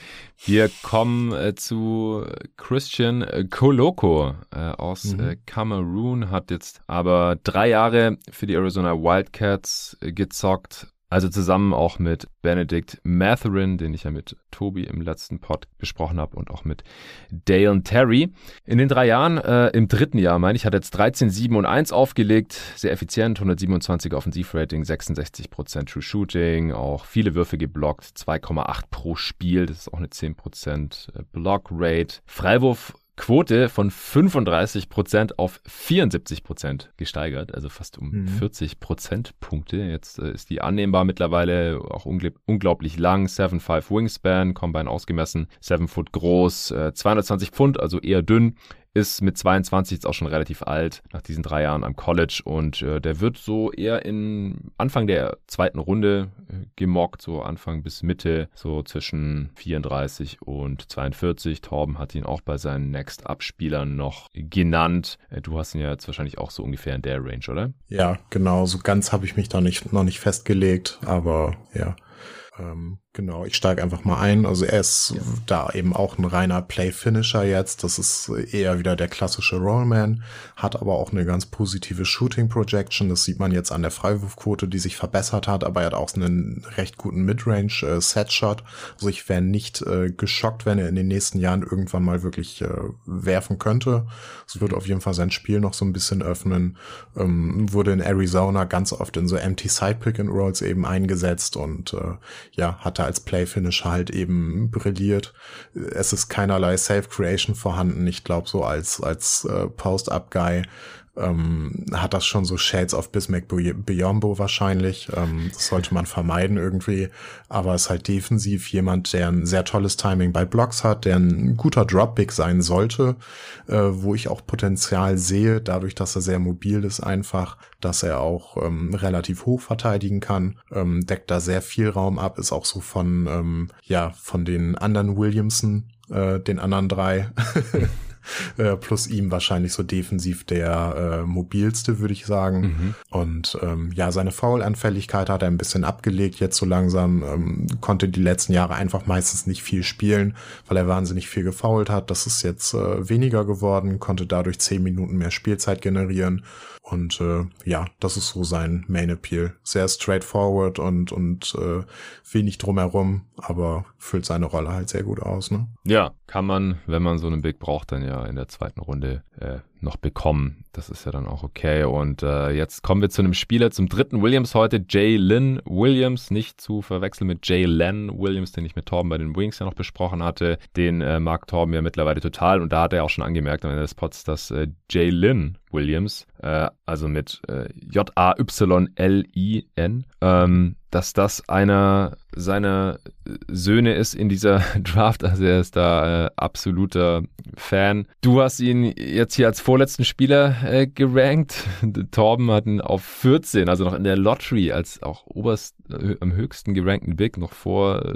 Speaker 1: Wir kommen äh, zu Christian äh, Koloko äh, aus mhm. äh, Cameroon, hat jetzt aber drei Jahre für die Arizona Wildcats äh, gezockt, also zusammen auch mit Benedict Matherin, den ich ja mit Tobi im letzten Pod besprochen habe und auch mit Dale Terry. In den drei Jahren, äh, im dritten Jahr meine ich, hat jetzt 13, 7 und 1 aufgelegt. Sehr effizient, 127 Offensivrating, 66% True Shooting, auch viele Würfe geblockt, 2,8 pro Spiel, das ist auch eine 10% Block Rate. Freiwurf Quote von 35% auf 74% gesteigert, also fast um mhm. 40 Prozentpunkte. Jetzt äh, ist die annehmbar mittlerweile auch unglaublich lang. 7'5 Wingspan, Combine ausgemessen, 7 Foot groß, äh, 220 Pfund, also eher dünn ist mit 22 jetzt auch schon relativ alt, nach diesen drei Jahren am College und äh, der wird so eher in Anfang der zweiten Runde äh, gemockt, so Anfang bis Mitte, so zwischen 34 und 42. Torben hat ihn auch bei seinen Next-Up-Spielern noch genannt. Äh, du hast ihn ja jetzt wahrscheinlich auch so ungefähr in der Range, oder?
Speaker 2: Ja, genau, so ganz habe ich mich da nicht, noch nicht festgelegt, aber ja. Ähm, Genau, ich steige einfach mal ein. Also er ist ja. da eben auch ein reiner Play-Finisher jetzt. Das ist eher wieder der klassische Rollman, hat aber auch eine ganz positive Shooting-Projection. Das sieht man jetzt an der Freiwurfquote, die sich verbessert hat, aber er hat auch einen recht guten Midrange-Set-Shot. also ich wäre nicht äh, geschockt, wenn er in den nächsten Jahren irgendwann mal wirklich äh, werfen könnte. Es wird auf jeden Fall sein Spiel noch so ein bisschen öffnen. Ähm, wurde in Arizona ganz oft in so empty Side-Pick-and-Rolls eben eingesetzt und äh, ja, hatte als Play-Finisher halt eben brilliert. Es ist keinerlei Self-Creation vorhanden. Ich glaube, so als, als äh, Post-Up-Guy ähm, hat das schon so Shades of Bismack Biombo wahrscheinlich. Ähm, das sollte man vermeiden irgendwie. Aber ist halt defensiv jemand, der ein sehr tolles Timing bei Blocks hat, der ein guter Droppick sein sollte, äh, wo ich auch Potenzial sehe, dadurch, dass er sehr mobil ist einfach, dass er auch ähm, relativ hoch verteidigen kann, ähm, deckt da sehr viel Raum ab, ist auch so von, ähm, ja, von den anderen Williamson, äh, den anderen drei. Äh, plus ihm wahrscheinlich so defensiv der äh, mobilste, würde ich sagen. Mhm. Und ähm, ja, seine Foul-Anfälligkeit hat er ein bisschen abgelegt jetzt so langsam, ähm, konnte die letzten Jahre einfach meistens nicht viel spielen, weil er wahnsinnig viel gefoult hat. Das ist jetzt äh, weniger geworden, konnte dadurch zehn Minuten mehr Spielzeit generieren und äh, ja, das ist so sein Main Appeal. Sehr straightforward und, und äh, wenig drumherum, aber füllt seine Rolle halt sehr gut aus. Ne?
Speaker 1: Ja, kann man, wenn man so einen Big braucht, dann ja in der zweiten Runde äh, noch bekommen. Das ist ja dann auch okay. Und äh, jetzt kommen wir zu einem Spieler, zum dritten Williams heute, Jay Lynn Williams, nicht zu verwechseln mit Jay Len Williams, den ich mit Torben bei den Wings ja noch besprochen hatte. Den äh, mag Torben ja mittlerweile total und da hat er auch schon angemerkt am Ende des Pots, dass äh, Jay Lynn Williams, äh, also mit äh, J-A-Y-L-I-N, ähm, dass das einer seiner Söhne ist in dieser Draft. Also er ist da äh, absoluter Fan. Du hast ihn jetzt hier als vorletzten Spieler äh, gerankt. Torben hat ihn auf 14, also noch in der Lottery als auch oberst äh, am höchsten gerankten Big, noch vor äh,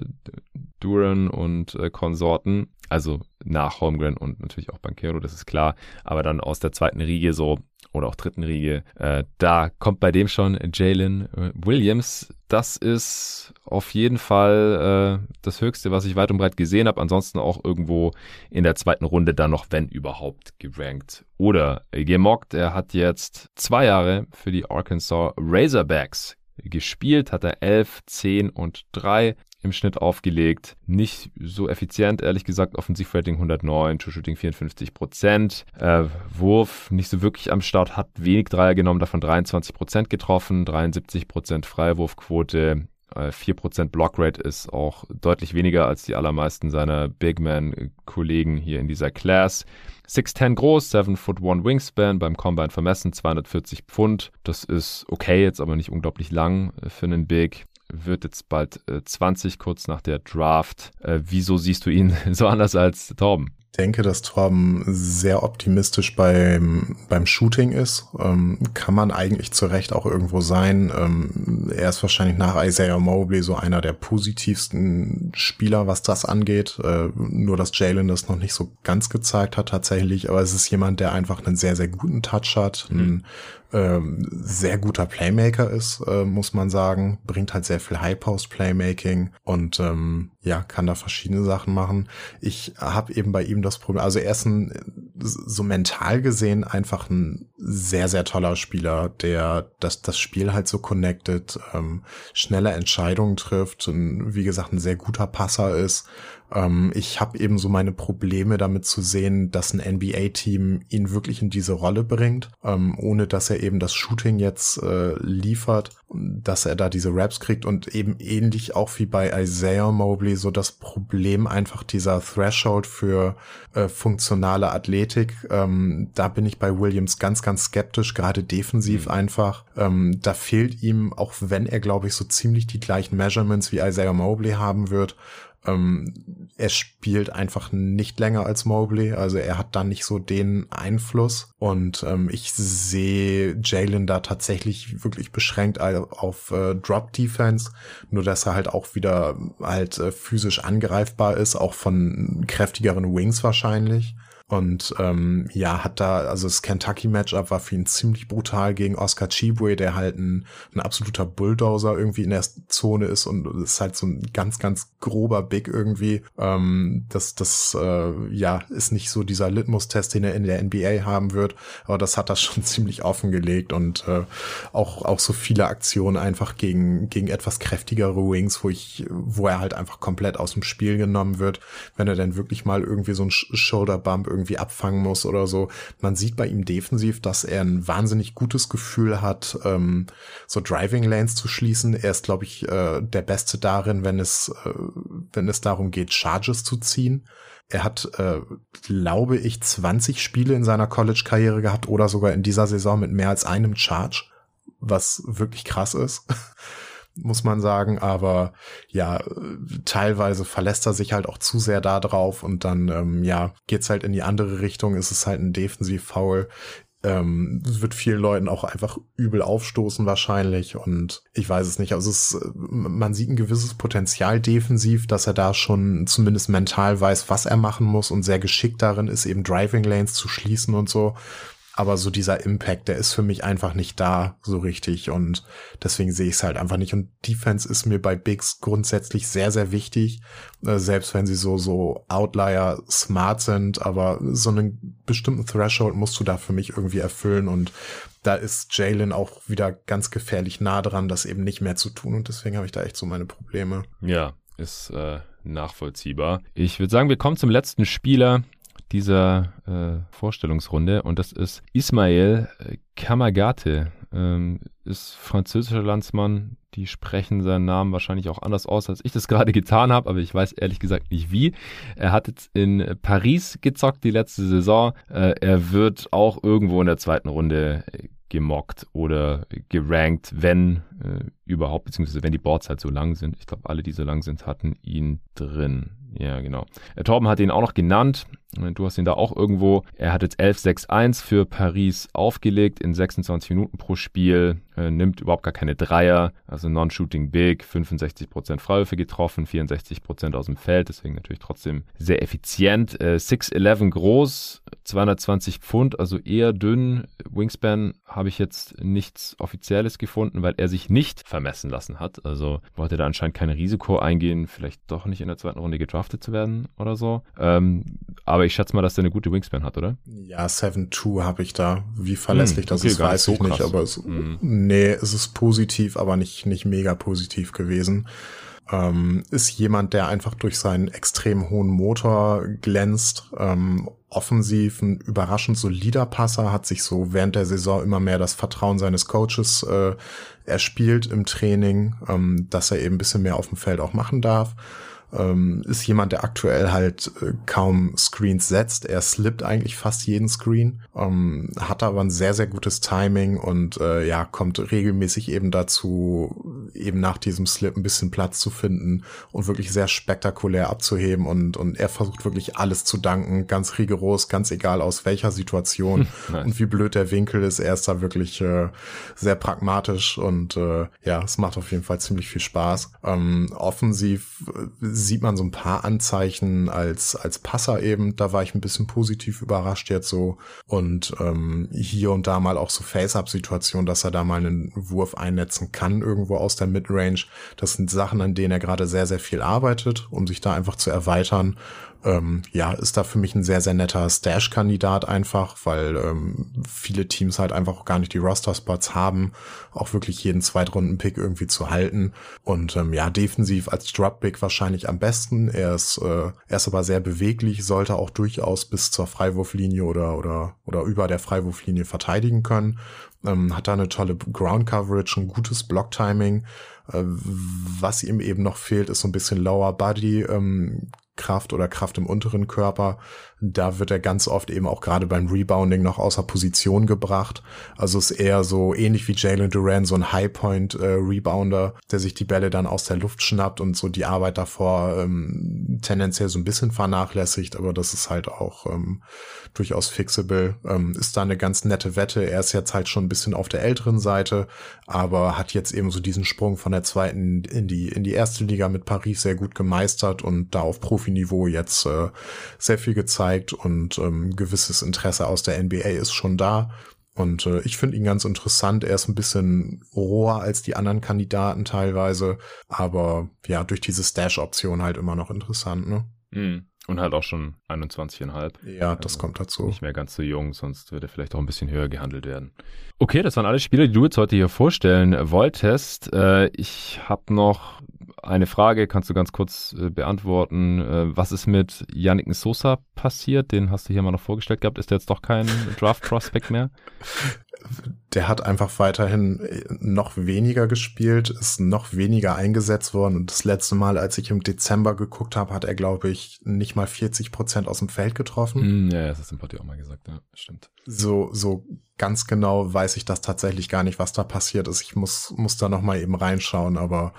Speaker 1: Duran und äh, Konsorten. Also nach Holmgren und natürlich auch Banquero, das ist klar. Aber dann aus der zweiten Riege so oder auch dritten Riege. Äh, da kommt bei dem schon Jalen äh, Williams. Das ist auf jeden Fall äh, das Höchste, was ich weit und breit gesehen habe. Ansonsten auch irgendwo in der zweiten Runde dann noch, wenn überhaupt, gerankt oder gemockt. Er hat jetzt zwei Jahre für die Arkansas Razorbacks gespielt, hat er 11, 10 und 3 im Schnitt aufgelegt. Nicht so effizient, ehrlich gesagt. Offensivrating 109, True Shooting 54 Prozent. Äh, Wurf nicht so wirklich am Start, hat wenig Dreier genommen, davon 23 Prozent getroffen, 73 Prozent Freiwurfquote. 4% äh, Blockrate ist auch deutlich weniger als die allermeisten seiner Big Man-Kollegen hier in dieser Class. 6'10 groß, 7 foot 1 Wingspan, beim Combine vermessen, 240 Pfund. Das ist okay, jetzt aber nicht unglaublich lang für einen Big wird jetzt bald äh, 20, kurz nach der Draft. Äh, wieso siehst du ihn so anders als Torben?
Speaker 2: denke, dass Torben sehr optimistisch beim, beim Shooting ist. Ähm, kann man eigentlich zu Recht auch irgendwo sein. Ähm, er ist wahrscheinlich nach Isaiah Mobley so einer der positivsten Spieler, was das angeht. Äh, nur, dass Jalen das noch nicht so ganz gezeigt hat tatsächlich. Aber es ist jemand, der einfach einen sehr, sehr guten Touch hat, mhm. einen ähm, sehr guter Playmaker ist, äh, muss man sagen. Bringt halt sehr viel High-Post-Playmaking und ähm, ja, kann da verschiedene Sachen machen. Ich habe eben bei ihm das Problem, also er ist ein, so mental gesehen einfach ein sehr, sehr toller Spieler, der das, das Spiel halt so connected, ähm, schnelle Entscheidungen trifft und wie gesagt ein sehr guter Passer ist ähm, ich habe eben so meine Probleme damit zu sehen, dass ein NBA-Team ihn wirklich in diese Rolle bringt, ähm, ohne dass er eben das Shooting jetzt äh, liefert, dass er da diese Raps kriegt und eben ähnlich auch wie bei Isaiah Mobley so das Problem einfach dieser Threshold für äh, funktionale Athletik. Ähm, da bin ich bei Williams ganz, ganz skeptisch, gerade defensiv mhm. einfach. Ähm, da fehlt ihm, auch wenn er, glaube ich, so ziemlich die gleichen Measurements wie Isaiah Mobley haben wird, ähm, er spielt einfach nicht länger als Mobley, also er hat da nicht so den Einfluss und ähm, ich sehe Jalen da tatsächlich wirklich beschränkt auf äh, Drop Defense, nur dass er halt auch wieder halt äh, physisch angreifbar ist, auch von kräftigeren Wings wahrscheinlich. Und ähm, ja, hat da, also das Kentucky-Matchup war für ihn ziemlich brutal gegen Oscar Chibwe, der halt ein, ein absoluter Bulldozer irgendwie in der Zone ist und ist halt so ein ganz, ganz grober Big irgendwie. Ähm, das, das äh, ja, ist nicht so dieser Litmus-Test, den er in der NBA haben wird, aber das hat er schon ziemlich offengelegt und äh, auch, auch so viele Aktionen einfach gegen, gegen etwas kräftigere Wings, wo ich, wo er halt einfach komplett aus dem Spiel genommen wird, wenn er dann wirklich mal irgendwie so ein Shoulder-Bump irgendwie abfangen muss oder so. Man sieht bei ihm defensiv, dass er ein wahnsinnig gutes Gefühl hat, ähm, so Driving Lanes zu schließen. Er ist, glaube ich, äh, der Beste darin, wenn es, äh, wenn es darum geht, Charges zu ziehen. Er hat, äh, glaube ich, 20 Spiele in seiner College-Karriere gehabt oder sogar in dieser Saison mit mehr als einem Charge, was wirklich krass ist muss man sagen. Aber ja, teilweise verlässt er sich halt auch zu sehr da drauf und dann, ähm, ja, geht's halt in die andere Richtung. Ist es halt ein Defensiv-Foul. Ähm, wird vielen Leuten auch einfach übel aufstoßen wahrscheinlich und ich weiß es nicht. Also es, man sieht ein gewisses Potenzial defensiv, dass er da schon zumindest mental weiß, was er machen muss und sehr geschickt darin ist, eben Driving Lanes zu schließen und so aber so dieser Impact, der ist für mich einfach nicht da so richtig und deswegen sehe ich es halt einfach nicht. Und Defense ist mir bei Bigs grundsätzlich sehr, sehr wichtig, äh, selbst wenn sie so, so Outlier smart sind, aber so einen bestimmten Threshold musst du da für mich irgendwie erfüllen und da ist Jalen auch wieder ganz gefährlich nah dran, das eben nicht mehr zu tun und deswegen habe ich da echt so meine Probleme.
Speaker 1: Ja, ist äh, nachvollziehbar. Ich würde sagen, wir kommen zum letzten Spieler dieser äh, Vorstellungsrunde und das ist Ismael äh, Kamagate. Ähm, ist französischer Landsmann. Die sprechen seinen Namen wahrscheinlich auch anders aus, als ich das gerade getan habe, aber ich weiß ehrlich gesagt nicht wie. Er hat jetzt in Paris gezockt die letzte Saison. Äh, er wird auch irgendwo in der zweiten Runde gemockt oder gerankt, wenn äh, überhaupt, beziehungsweise wenn die Boards halt so lang sind. Ich glaube, alle, die so lang sind, hatten ihn drin. Ja, genau. Äh, Torben hat ihn auch noch genannt. Du hast ihn da auch irgendwo. Er hat jetzt 11-6-1 für Paris aufgelegt in 26 Minuten pro Spiel. Äh, nimmt überhaupt gar keine Dreier, also Non-Shooting Big, 65% Freiwürfe getroffen, 64% aus dem Feld, deswegen natürlich trotzdem sehr effizient. Äh, 6'11 groß, 220 Pfund, also eher dünn. Wingspan habe ich jetzt nichts Offizielles gefunden, weil er sich nicht vermessen lassen hat. Also wollte da anscheinend kein Risiko eingehen, vielleicht doch nicht in der zweiten Runde gedraftet zu werden oder so. Ähm, aber ich schätze mal, dass er eine gute Wingspan hat, oder?
Speaker 2: Ja, 7-2 habe ich da. Wie verlässlich hm, okay, das ist, weiß so ich nicht, aber es, hm. nee, es ist positiv, aber nicht, nicht mega positiv gewesen ähm, ist jemand, der einfach durch seinen extrem hohen Motor glänzt. Ähm, offensiv ein überraschend solider Passer, hat sich so während der Saison immer mehr das Vertrauen seines Coaches äh, erspielt im Training, ähm, dass er eben ein bisschen mehr auf dem Feld auch machen darf ähm, ist jemand, der aktuell halt äh, kaum Screens setzt. Er slippt eigentlich fast jeden Screen, ähm, hat aber ein sehr, sehr gutes Timing und äh, ja, kommt regelmäßig eben dazu, eben nach diesem Slip ein bisschen Platz zu finden und wirklich sehr spektakulär abzuheben und, und er versucht wirklich alles zu danken, ganz rigoros, ganz egal aus welcher Situation nice. und wie blöd der Winkel ist. Er ist da wirklich äh, sehr pragmatisch und äh, ja, es macht auf jeden Fall ziemlich viel Spaß. Ähm, offensiv äh, sieht man so ein paar Anzeichen als, als Passer eben. Da war ich ein bisschen positiv überrascht jetzt so. Und ähm, hier und da mal auch so Face-Up-Situationen, dass er da mal einen Wurf einnetzen kann, irgendwo aus der Midrange. Das sind Sachen, an denen er gerade sehr, sehr viel arbeitet, um sich da einfach zu erweitern ähm, ja, ist da für mich ein sehr, sehr netter Stash-Kandidat einfach, weil ähm, viele Teams halt einfach auch gar nicht die Roster-Spots haben, auch wirklich jeden Zweitrunden-Pick irgendwie zu halten. Und ähm, ja, defensiv als Drop-Pick wahrscheinlich am besten. Er ist, äh, er ist aber sehr beweglich, sollte auch durchaus bis zur Freiwurflinie oder, oder, oder über der Freiwurflinie verteidigen können. Ähm, hat da eine tolle Ground-Coverage, ein gutes Block-Timing. Äh, was ihm eben noch fehlt, ist so ein bisschen Lower Body. Ähm, Kraft oder Kraft im unteren Körper. Da wird er ganz oft eben auch gerade beim Rebounding noch außer Position gebracht. Also ist eher so ähnlich wie Jalen Duran, so ein High-Point-Rebounder, äh, der sich die Bälle dann aus der Luft schnappt und so die Arbeit davor ähm, tendenziell so ein bisschen vernachlässigt, aber das ist halt auch ähm, durchaus fixable. Ähm, ist da eine ganz nette Wette. Er ist jetzt halt schon ein bisschen auf der älteren Seite, aber hat jetzt eben so diesen Sprung von der zweiten in die, in die erste Liga mit Paris sehr gut gemeistert und da auf Profiniveau jetzt äh, sehr viel gezeigt und ähm, gewisses Interesse aus der NBA ist schon da. Und äh, ich finde ihn ganz interessant. Er ist ein bisschen roher als die anderen Kandidaten teilweise, aber ja, durch diese Stash-Option halt immer noch interessant, ne?
Speaker 1: Mhm. Und halt auch schon 21,5.
Speaker 2: Ja, das also kommt dazu.
Speaker 1: Nicht mehr ganz so jung, sonst würde er vielleicht auch ein bisschen höher gehandelt werden. Okay, das waren alle Spiele, die du jetzt heute hier vorstellen wolltest. Äh, ich habe noch eine Frage kannst du ganz kurz äh, beantworten. Äh, was ist mit Yannick Sosa passiert? Den hast du hier mal noch vorgestellt gehabt. Ist der jetzt doch kein Draft-Prospect mehr?
Speaker 2: der hat einfach weiterhin äh, noch weniger gespielt, ist noch weniger eingesetzt worden. Und das letzte Mal, als ich im Dezember geguckt habe, hat er, glaube ich, nicht mal 40 Prozent aus dem Feld getroffen.
Speaker 1: Mm, ja, das hast du im auch mal gesagt, ja, stimmt.
Speaker 2: So, so ganz genau weiß ich das tatsächlich gar nicht, was da passiert ist. Ich muss, muss da noch mal eben reinschauen, aber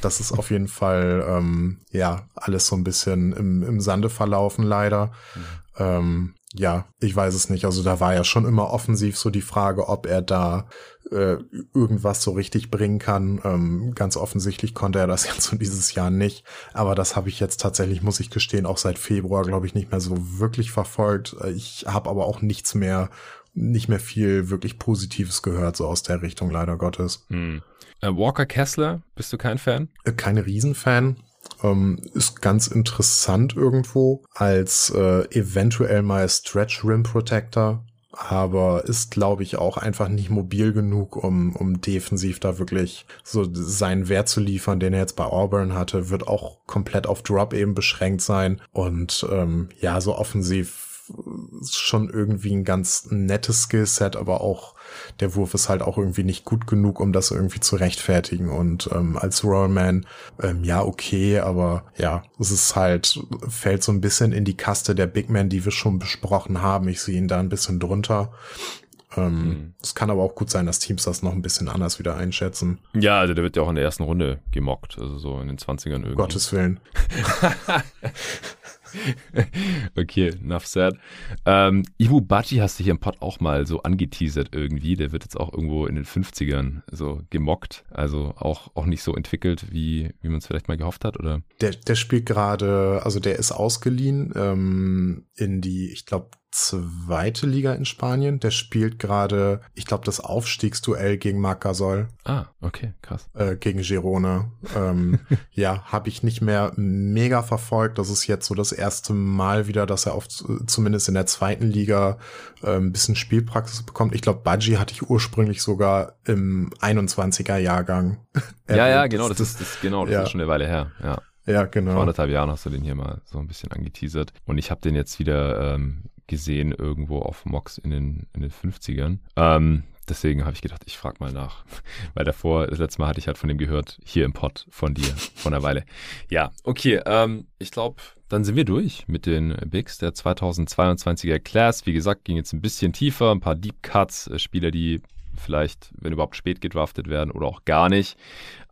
Speaker 2: das ist auf jeden Fall, ähm, ja, alles so ein bisschen im, im Sande verlaufen, leider. Mhm. Ähm, ja, ich weiß es nicht. Also da war ja schon immer offensiv so die Frage, ob er da äh, irgendwas so richtig bringen kann. Ähm, ganz offensichtlich konnte er das jetzt so dieses Jahr nicht. Aber das habe ich jetzt tatsächlich, muss ich gestehen, auch seit Februar, glaube ich, nicht mehr so wirklich verfolgt. Äh, ich habe aber auch nichts mehr, nicht mehr viel wirklich Positives gehört, so aus der Richtung, leider Gottes.
Speaker 1: Hm. Äh, Walker Kessler, bist du kein Fan?
Speaker 2: Äh, kein Riesenfan. Ähm, ist ganz interessant irgendwo. Als äh, eventuell mal Stretch Rim Protector, aber ist, glaube ich, auch einfach nicht mobil genug, um, um defensiv da wirklich so seinen Wert zu liefern, den er jetzt bei Auburn hatte, wird auch komplett auf Drop eben beschränkt sein. Und ähm, ja, so offensiv schon irgendwie ein ganz nettes Skillset, aber auch der Wurf ist halt auch irgendwie nicht gut genug, um das irgendwie zu rechtfertigen. Und ähm, als Rollman, ähm, ja, okay, aber ja, es ist halt, fällt so ein bisschen in die Kaste der Big Men, die wir schon besprochen haben. Ich sehe ihn da ein bisschen drunter. Ähm, mhm. Es kann aber auch gut sein, dass Teams das noch ein bisschen anders wieder einschätzen.
Speaker 1: Ja, also der wird ja auch in der ersten Runde gemockt, also so in den 20ern irgendwie.
Speaker 2: Gottes Willen.
Speaker 1: okay, enough said. Ähm, Ibu Baji hast du hier im Pod auch mal so angeteasert irgendwie. Der wird jetzt auch irgendwo in den 50ern so gemockt. Also auch, auch nicht so entwickelt, wie, wie man es vielleicht mal gehofft hat, oder?
Speaker 2: Der, der spielt gerade, also der ist ausgeliehen ähm, in die, ich glaube, zweite Liga in Spanien. Der spielt gerade, ich glaube, das Aufstiegsduell gegen Marc Gasol.
Speaker 1: Ah, okay, krass.
Speaker 2: Äh, gegen Girona. Ähm, ja, habe ich nicht mehr mega verfolgt. Das ist jetzt so das erste Mal wieder, dass er auf zumindest in der zweiten Liga äh, ein bisschen Spielpraxis bekommt. Ich glaube, Budgie hatte ich ursprünglich sogar im 21er Jahrgang.
Speaker 1: ja, ja, genau, das, das ist das, genau, das ja. ist schon eine Weile her. Ja.
Speaker 2: Ja, genau.
Speaker 1: Vor anderthalb Jahren hast du den hier mal so ein bisschen angeteasert. Und ich habe den jetzt wieder ähm, gesehen irgendwo auf Mox in den, in den 50ern. Ähm, deswegen habe ich gedacht, ich frage mal nach. Weil davor, das letzte Mal hatte ich halt von dem gehört, hier im Pod von dir, von einer Weile. Ja, okay, ähm, ich glaube, dann sind wir durch mit den Bigs der 2022er Class. Wie gesagt, ging jetzt ein bisschen tiefer, ein paar Deep Cuts, äh, Spieler, die vielleicht, wenn überhaupt spät gedraftet werden oder auch gar nicht.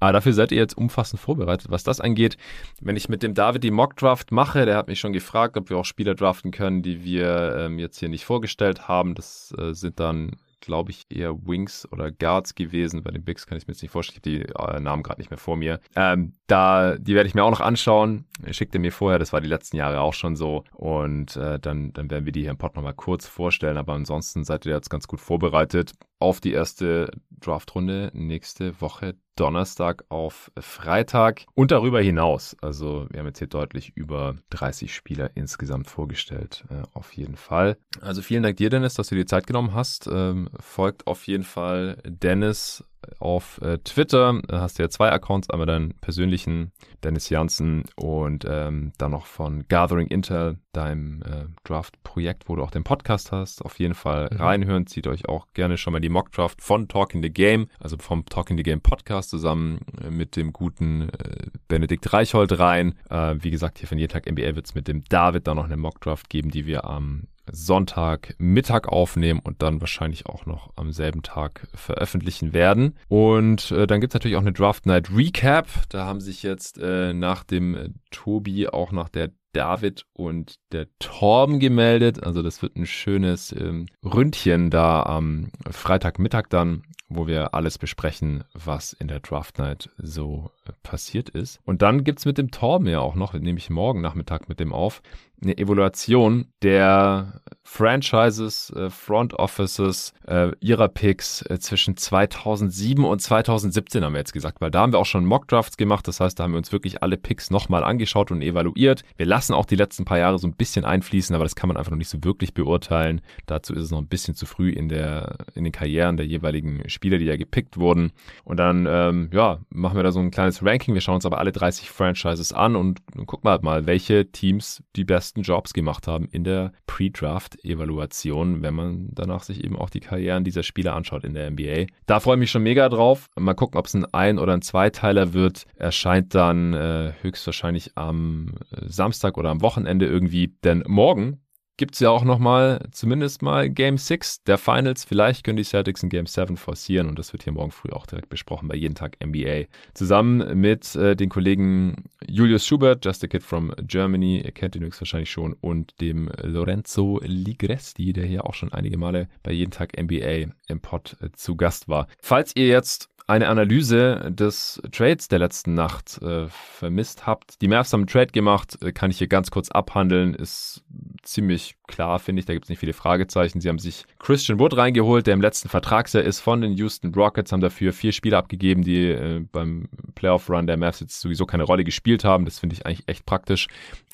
Speaker 1: Aber dafür seid ihr jetzt umfassend vorbereitet, was das angeht. Wenn ich mit dem David die Mock-Draft mache, der hat mich schon gefragt, ob wir auch Spieler draften können, die wir ähm, jetzt hier nicht vorgestellt haben. Das äh, sind dann glaube ich, eher Wings oder Guards gewesen. Bei den Bigs kann ich mir jetzt nicht vorstellen. Ich habe die äh, Namen gerade nicht mehr vor mir. Ähm, da, die werde ich mir auch noch anschauen. Schickt er mir vorher, das war die letzten Jahre auch schon so. Und äh, dann, dann werden wir die hier im Pod nochmal kurz vorstellen. Aber ansonsten seid ihr jetzt ganz gut vorbereitet auf die erste Draftrunde nächste Woche Donnerstag auf Freitag und darüber hinaus. Also wir haben jetzt hier deutlich über 30 Spieler insgesamt vorgestellt, äh, auf jeden Fall. Also vielen Dank dir, Dennis, dass du dir Zeit genommen hast. Ähm, folgt auf jeden Fall Dennis auf äh, Twitter. Da hast du ja zwei Accounts, einmal deinen persönlichen Dennis Janssen und ähm, dann noch von Gathering Intel, deinem äh, Draft-Projekt, wo du auch den Podcast hast. Auf jeden Fall mhm. reinhören. Zieht euch auch gerne schon mal die Mock-Draft von Talking the Game, also vom Talking the Game Podcast zusammen äh, mit dem guten äh, Benedikt Reichhold rein. Äh, wie gesagt, hier von jeden Tag NBA wird es mit dem David dann noch eine Mock-Draft geben, die wir am Sonntag Mittag aufnehmen und dann wahrscheinlich auch noch am selben Tag veröffentlichen werden. Und äh, dann gibt es natürlich auch eine Draft Night Recap. Da haben sich jetzt äh, nach dem äh, Tobi auch nach der David und der Torben gemeldet. Also das wird ein schönes ähm, Ründchen da am Freitagmittag dann, wo wir alles besprechen, was in der Draft Night so äh, passiert ist. Und dann gibt's mit dem Torben ja auch noch, nehme ich morgen Nachmittag mit dem auf, eine Evaluation der Franchises, äh, Front Offices äh, ihrer Picks äh, zwischen 2007 und 2017 haben wir jetzt gesagt, weil da haben wir auch schon Mockdrafts gemacht. Das heißt, da haben wir uns wirklich alle Picks nochmal angeschaut und evaluiert. Wir lassen auch die letzten paar Jahre so ein bisschen einfließen, aber das kann man einfach noch nicht so wirklich beurteilen. Dazu ist es noch ein bisschen zu früh in der in den Karrieren der jeweiligen Spieler, die ja gepickt wurden. Und dann ähm, ja machen wir da so ein kleines Ranking. Wir schauen uns aber alle 30 Franchises an und, und gucken halt mal, welche Teams die besten Jobs gemacht haben in der Pre-Draft Evaluation, wenn man danach sich eben auch die Karrieren dieser Spieler anschaut in der NBA. Da freue ich mich schon mega drauf. Mal gucken, ob es ein Ein- oder ein Zweiteiler wird. Erscheint dann äh, höchstwahrscheinlich am äh, Samstag oder am Wochenende irgendwie, denn morgen gibt es ja auch nochmal, zumindest mal Game 6 der Finals. Vielleicht können die Celtics in Game 7 forcieren und das wird hier morgen früh auch direkt besprochen bei Jeden Tag NBA. Zusammen mit äh, den Kollegen Julius Schubert, Just a Kid from Germany, ihr kennt ihn höchstwahrscheinlich schon, und dem Lorenzo Ligresti, der hier auch schon einige Male bei Jeden Tag NBA im Pod äh, zu Gast war. Falls ihr jetzt eine Analyse des Trades der letzten Nacht äh, vermisst habt. Die Mavs haben einen Trade gemacht, äh, kann ich hier ganz kurz abhandeln, ist ziemlich klar, finde ich, da gibt es nicht viele Fragezeichen. Sie haben sich Christian Wood reingeholt, der im letzten Vertragsjahr ist von den Houston Rockets, haben dafür vier Spieler abgegeben, die äh, beim Playoff-Run der Mavs jetzt sowieso keine Rolle gespielt haben. Das finde ich eigentlich echt praktisch.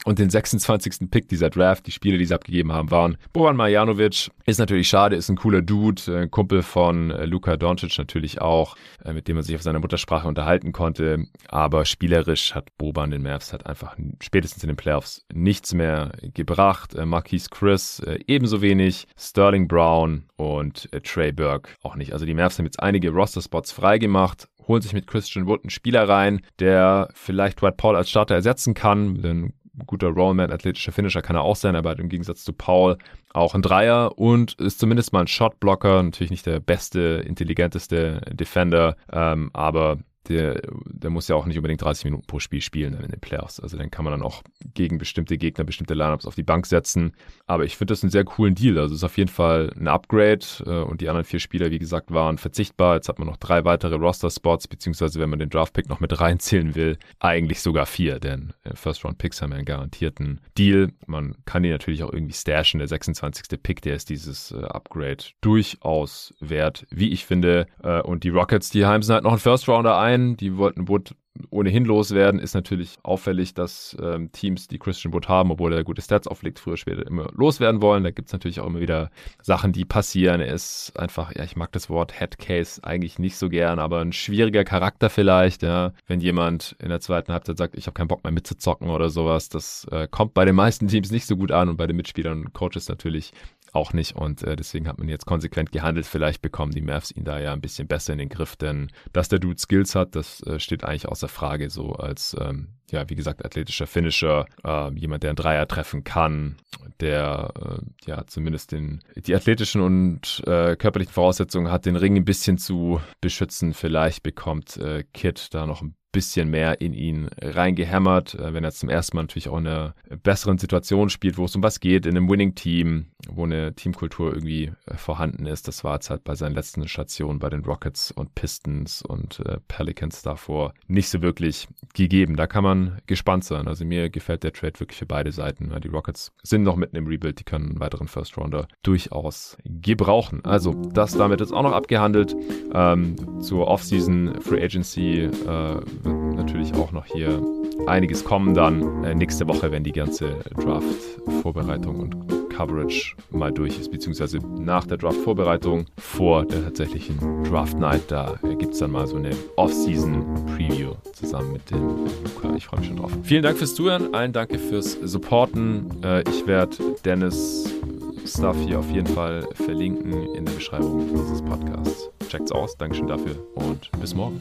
Speaker 1: Und den 26. Pick dieser Draft, die Spiele, die sie abgegeben haben, waren Boban Marjanovic. Ist natürlich schade, ist ein cooler Dude, äh, Kumpel von äh, Luka Doncic natürlich auch, mit dem man sich auf seiner Muttersprache unterhalten konnte. Aber spielerisch hat Boban den Mavs halt einfach spätestens in den Playoffs nichts mehr gebracht. Äh, Marquise Chris äh, ebenso wenig, Sterling Brown und äh, Trey Burke auch nicht. Also die Mavs haben jetzt einige Roster-Spots freigemacht, holen sich mit Christian Wood einen Spieler rein, der vielleicht Dwight Paul als Starter ersetzen kann, denn guter Rollman, athletischer Finisher kann er auch sein, aber im Gegensatz zu Paul auch ein Dreier und ist zumindest mal ein Shotblocker. Natürlich nicht der beste, intelligenteste Defender, ähm, aber der, der muss ja auch nicht unbedingt 30 Minuten pro Spiel spielen in den Playoffs. Also den kann man dann auch gegen bestimmte Gegner, bestimmte Lineups auf die Bank setzen. Aber ich finde das einen sehr coolen Deal. Also es ist auf jeden Fall ein Upgrade äh, und die anderen vier Spieler, wie gesagt, waren verzichtbar. Jetzt hat man noch drei weitere Roster-Spots, beziehungsweise wenn man den Draft-Pick noch mit reinzählen will, eigentlich sogar vier, denn äh, First-Round-Picks haben ja einen garantierten Deal. Man kann die natürlich auch irgendwie stashen. Der 26. Pick, der ist dieses äh, Upgrade durchaus wert, wie ich finde. Und die Rockets, die heimsen halt noch einen First-Rounder ein ein. Die wollten Wood ohnehin loswerden. Ist natürlich auffällig, dass ähm, Teams, die Christian Wood haben, obwohl er gute Stats auflegt, früher später immer loswerden wollen. Da gibt es natürlich auch immer wieder Sachen, die passieren. Er ist einfach, ja, ich mag das Wort Headcase eigentlich nicht so gern, aber ein schwieriger Charakter vielleicht, ja. Wenn jemand in der zweiten Halbzeit sagt, ich habe keinen Bock mehr mitzuzocken oder sowas, das äh, kommt bei den meisten Teams nicht so gut an und bei den Mitspielern und Coaches natürlich auch nicht. Und äh, deswegen hat man jetzt konsequent gehandelt. Vielleicht bekommen die Mavs ihn da ja ein bisschen besser in den Griff, denn dass der Dude Skills hat, das äh, steht eigentlich außer Frage. So als, ähm, ja, wie gesagt, athletischer Finisher, äh, jemand, der einen Dreier treffen kann, der äh, ja zumindest den, die athletischen und äh, körperlichen Voraussetzungen hat, den Ring ein bisschen zu beschützen. Vielleicht bekommt äh, Kid da noch ein bisschen mehr in ihn reingehämmert, äh, wenn er zum ersten Mal natürlich auch in einer besseren Situation spielt, wo es um was geht, in einem Winning-Team, wo eine Teamkultur irgendwie äh, vorhanden ist. Das war jetzt halt bei seinen letzten Stationen bei den Rockets und Pistons und äh, Pelicans davor nicht so wirklich gegeben. Da kann man gespannt sein. Also mir gefällt der Trade wirklich für beide Seiten. Die Rockets sind noch mitten im Rebuild, die können einen weiteren First Rounder durchaus gebrauchen. Also das damit ist auch noch abgehandelt. Ähm, zur Offseason Free Agency äh, wird natürlich auch noch hier einiges kommen dann äh, nächste Woche, wenn die ganze Draft-Vorbereitung und Coverage mal durch ist, beziehungsweise nach der Draft-Vorbereitung vor der tatsächlichen Draft-Night. Da gibt es dann mal so eine Off-Season-Preview zusammen mit dem Luca. Ich freue mich schon drauf. Vielen Dank fürs Zuhören, allen danke fürs Supporten. Äh, ich werde Dennis Stuff hier auf jeden Fall verlinken in der Beschreibung dieses Podcasts. Checkt's aus, Dankeschön dafür und bis morgen.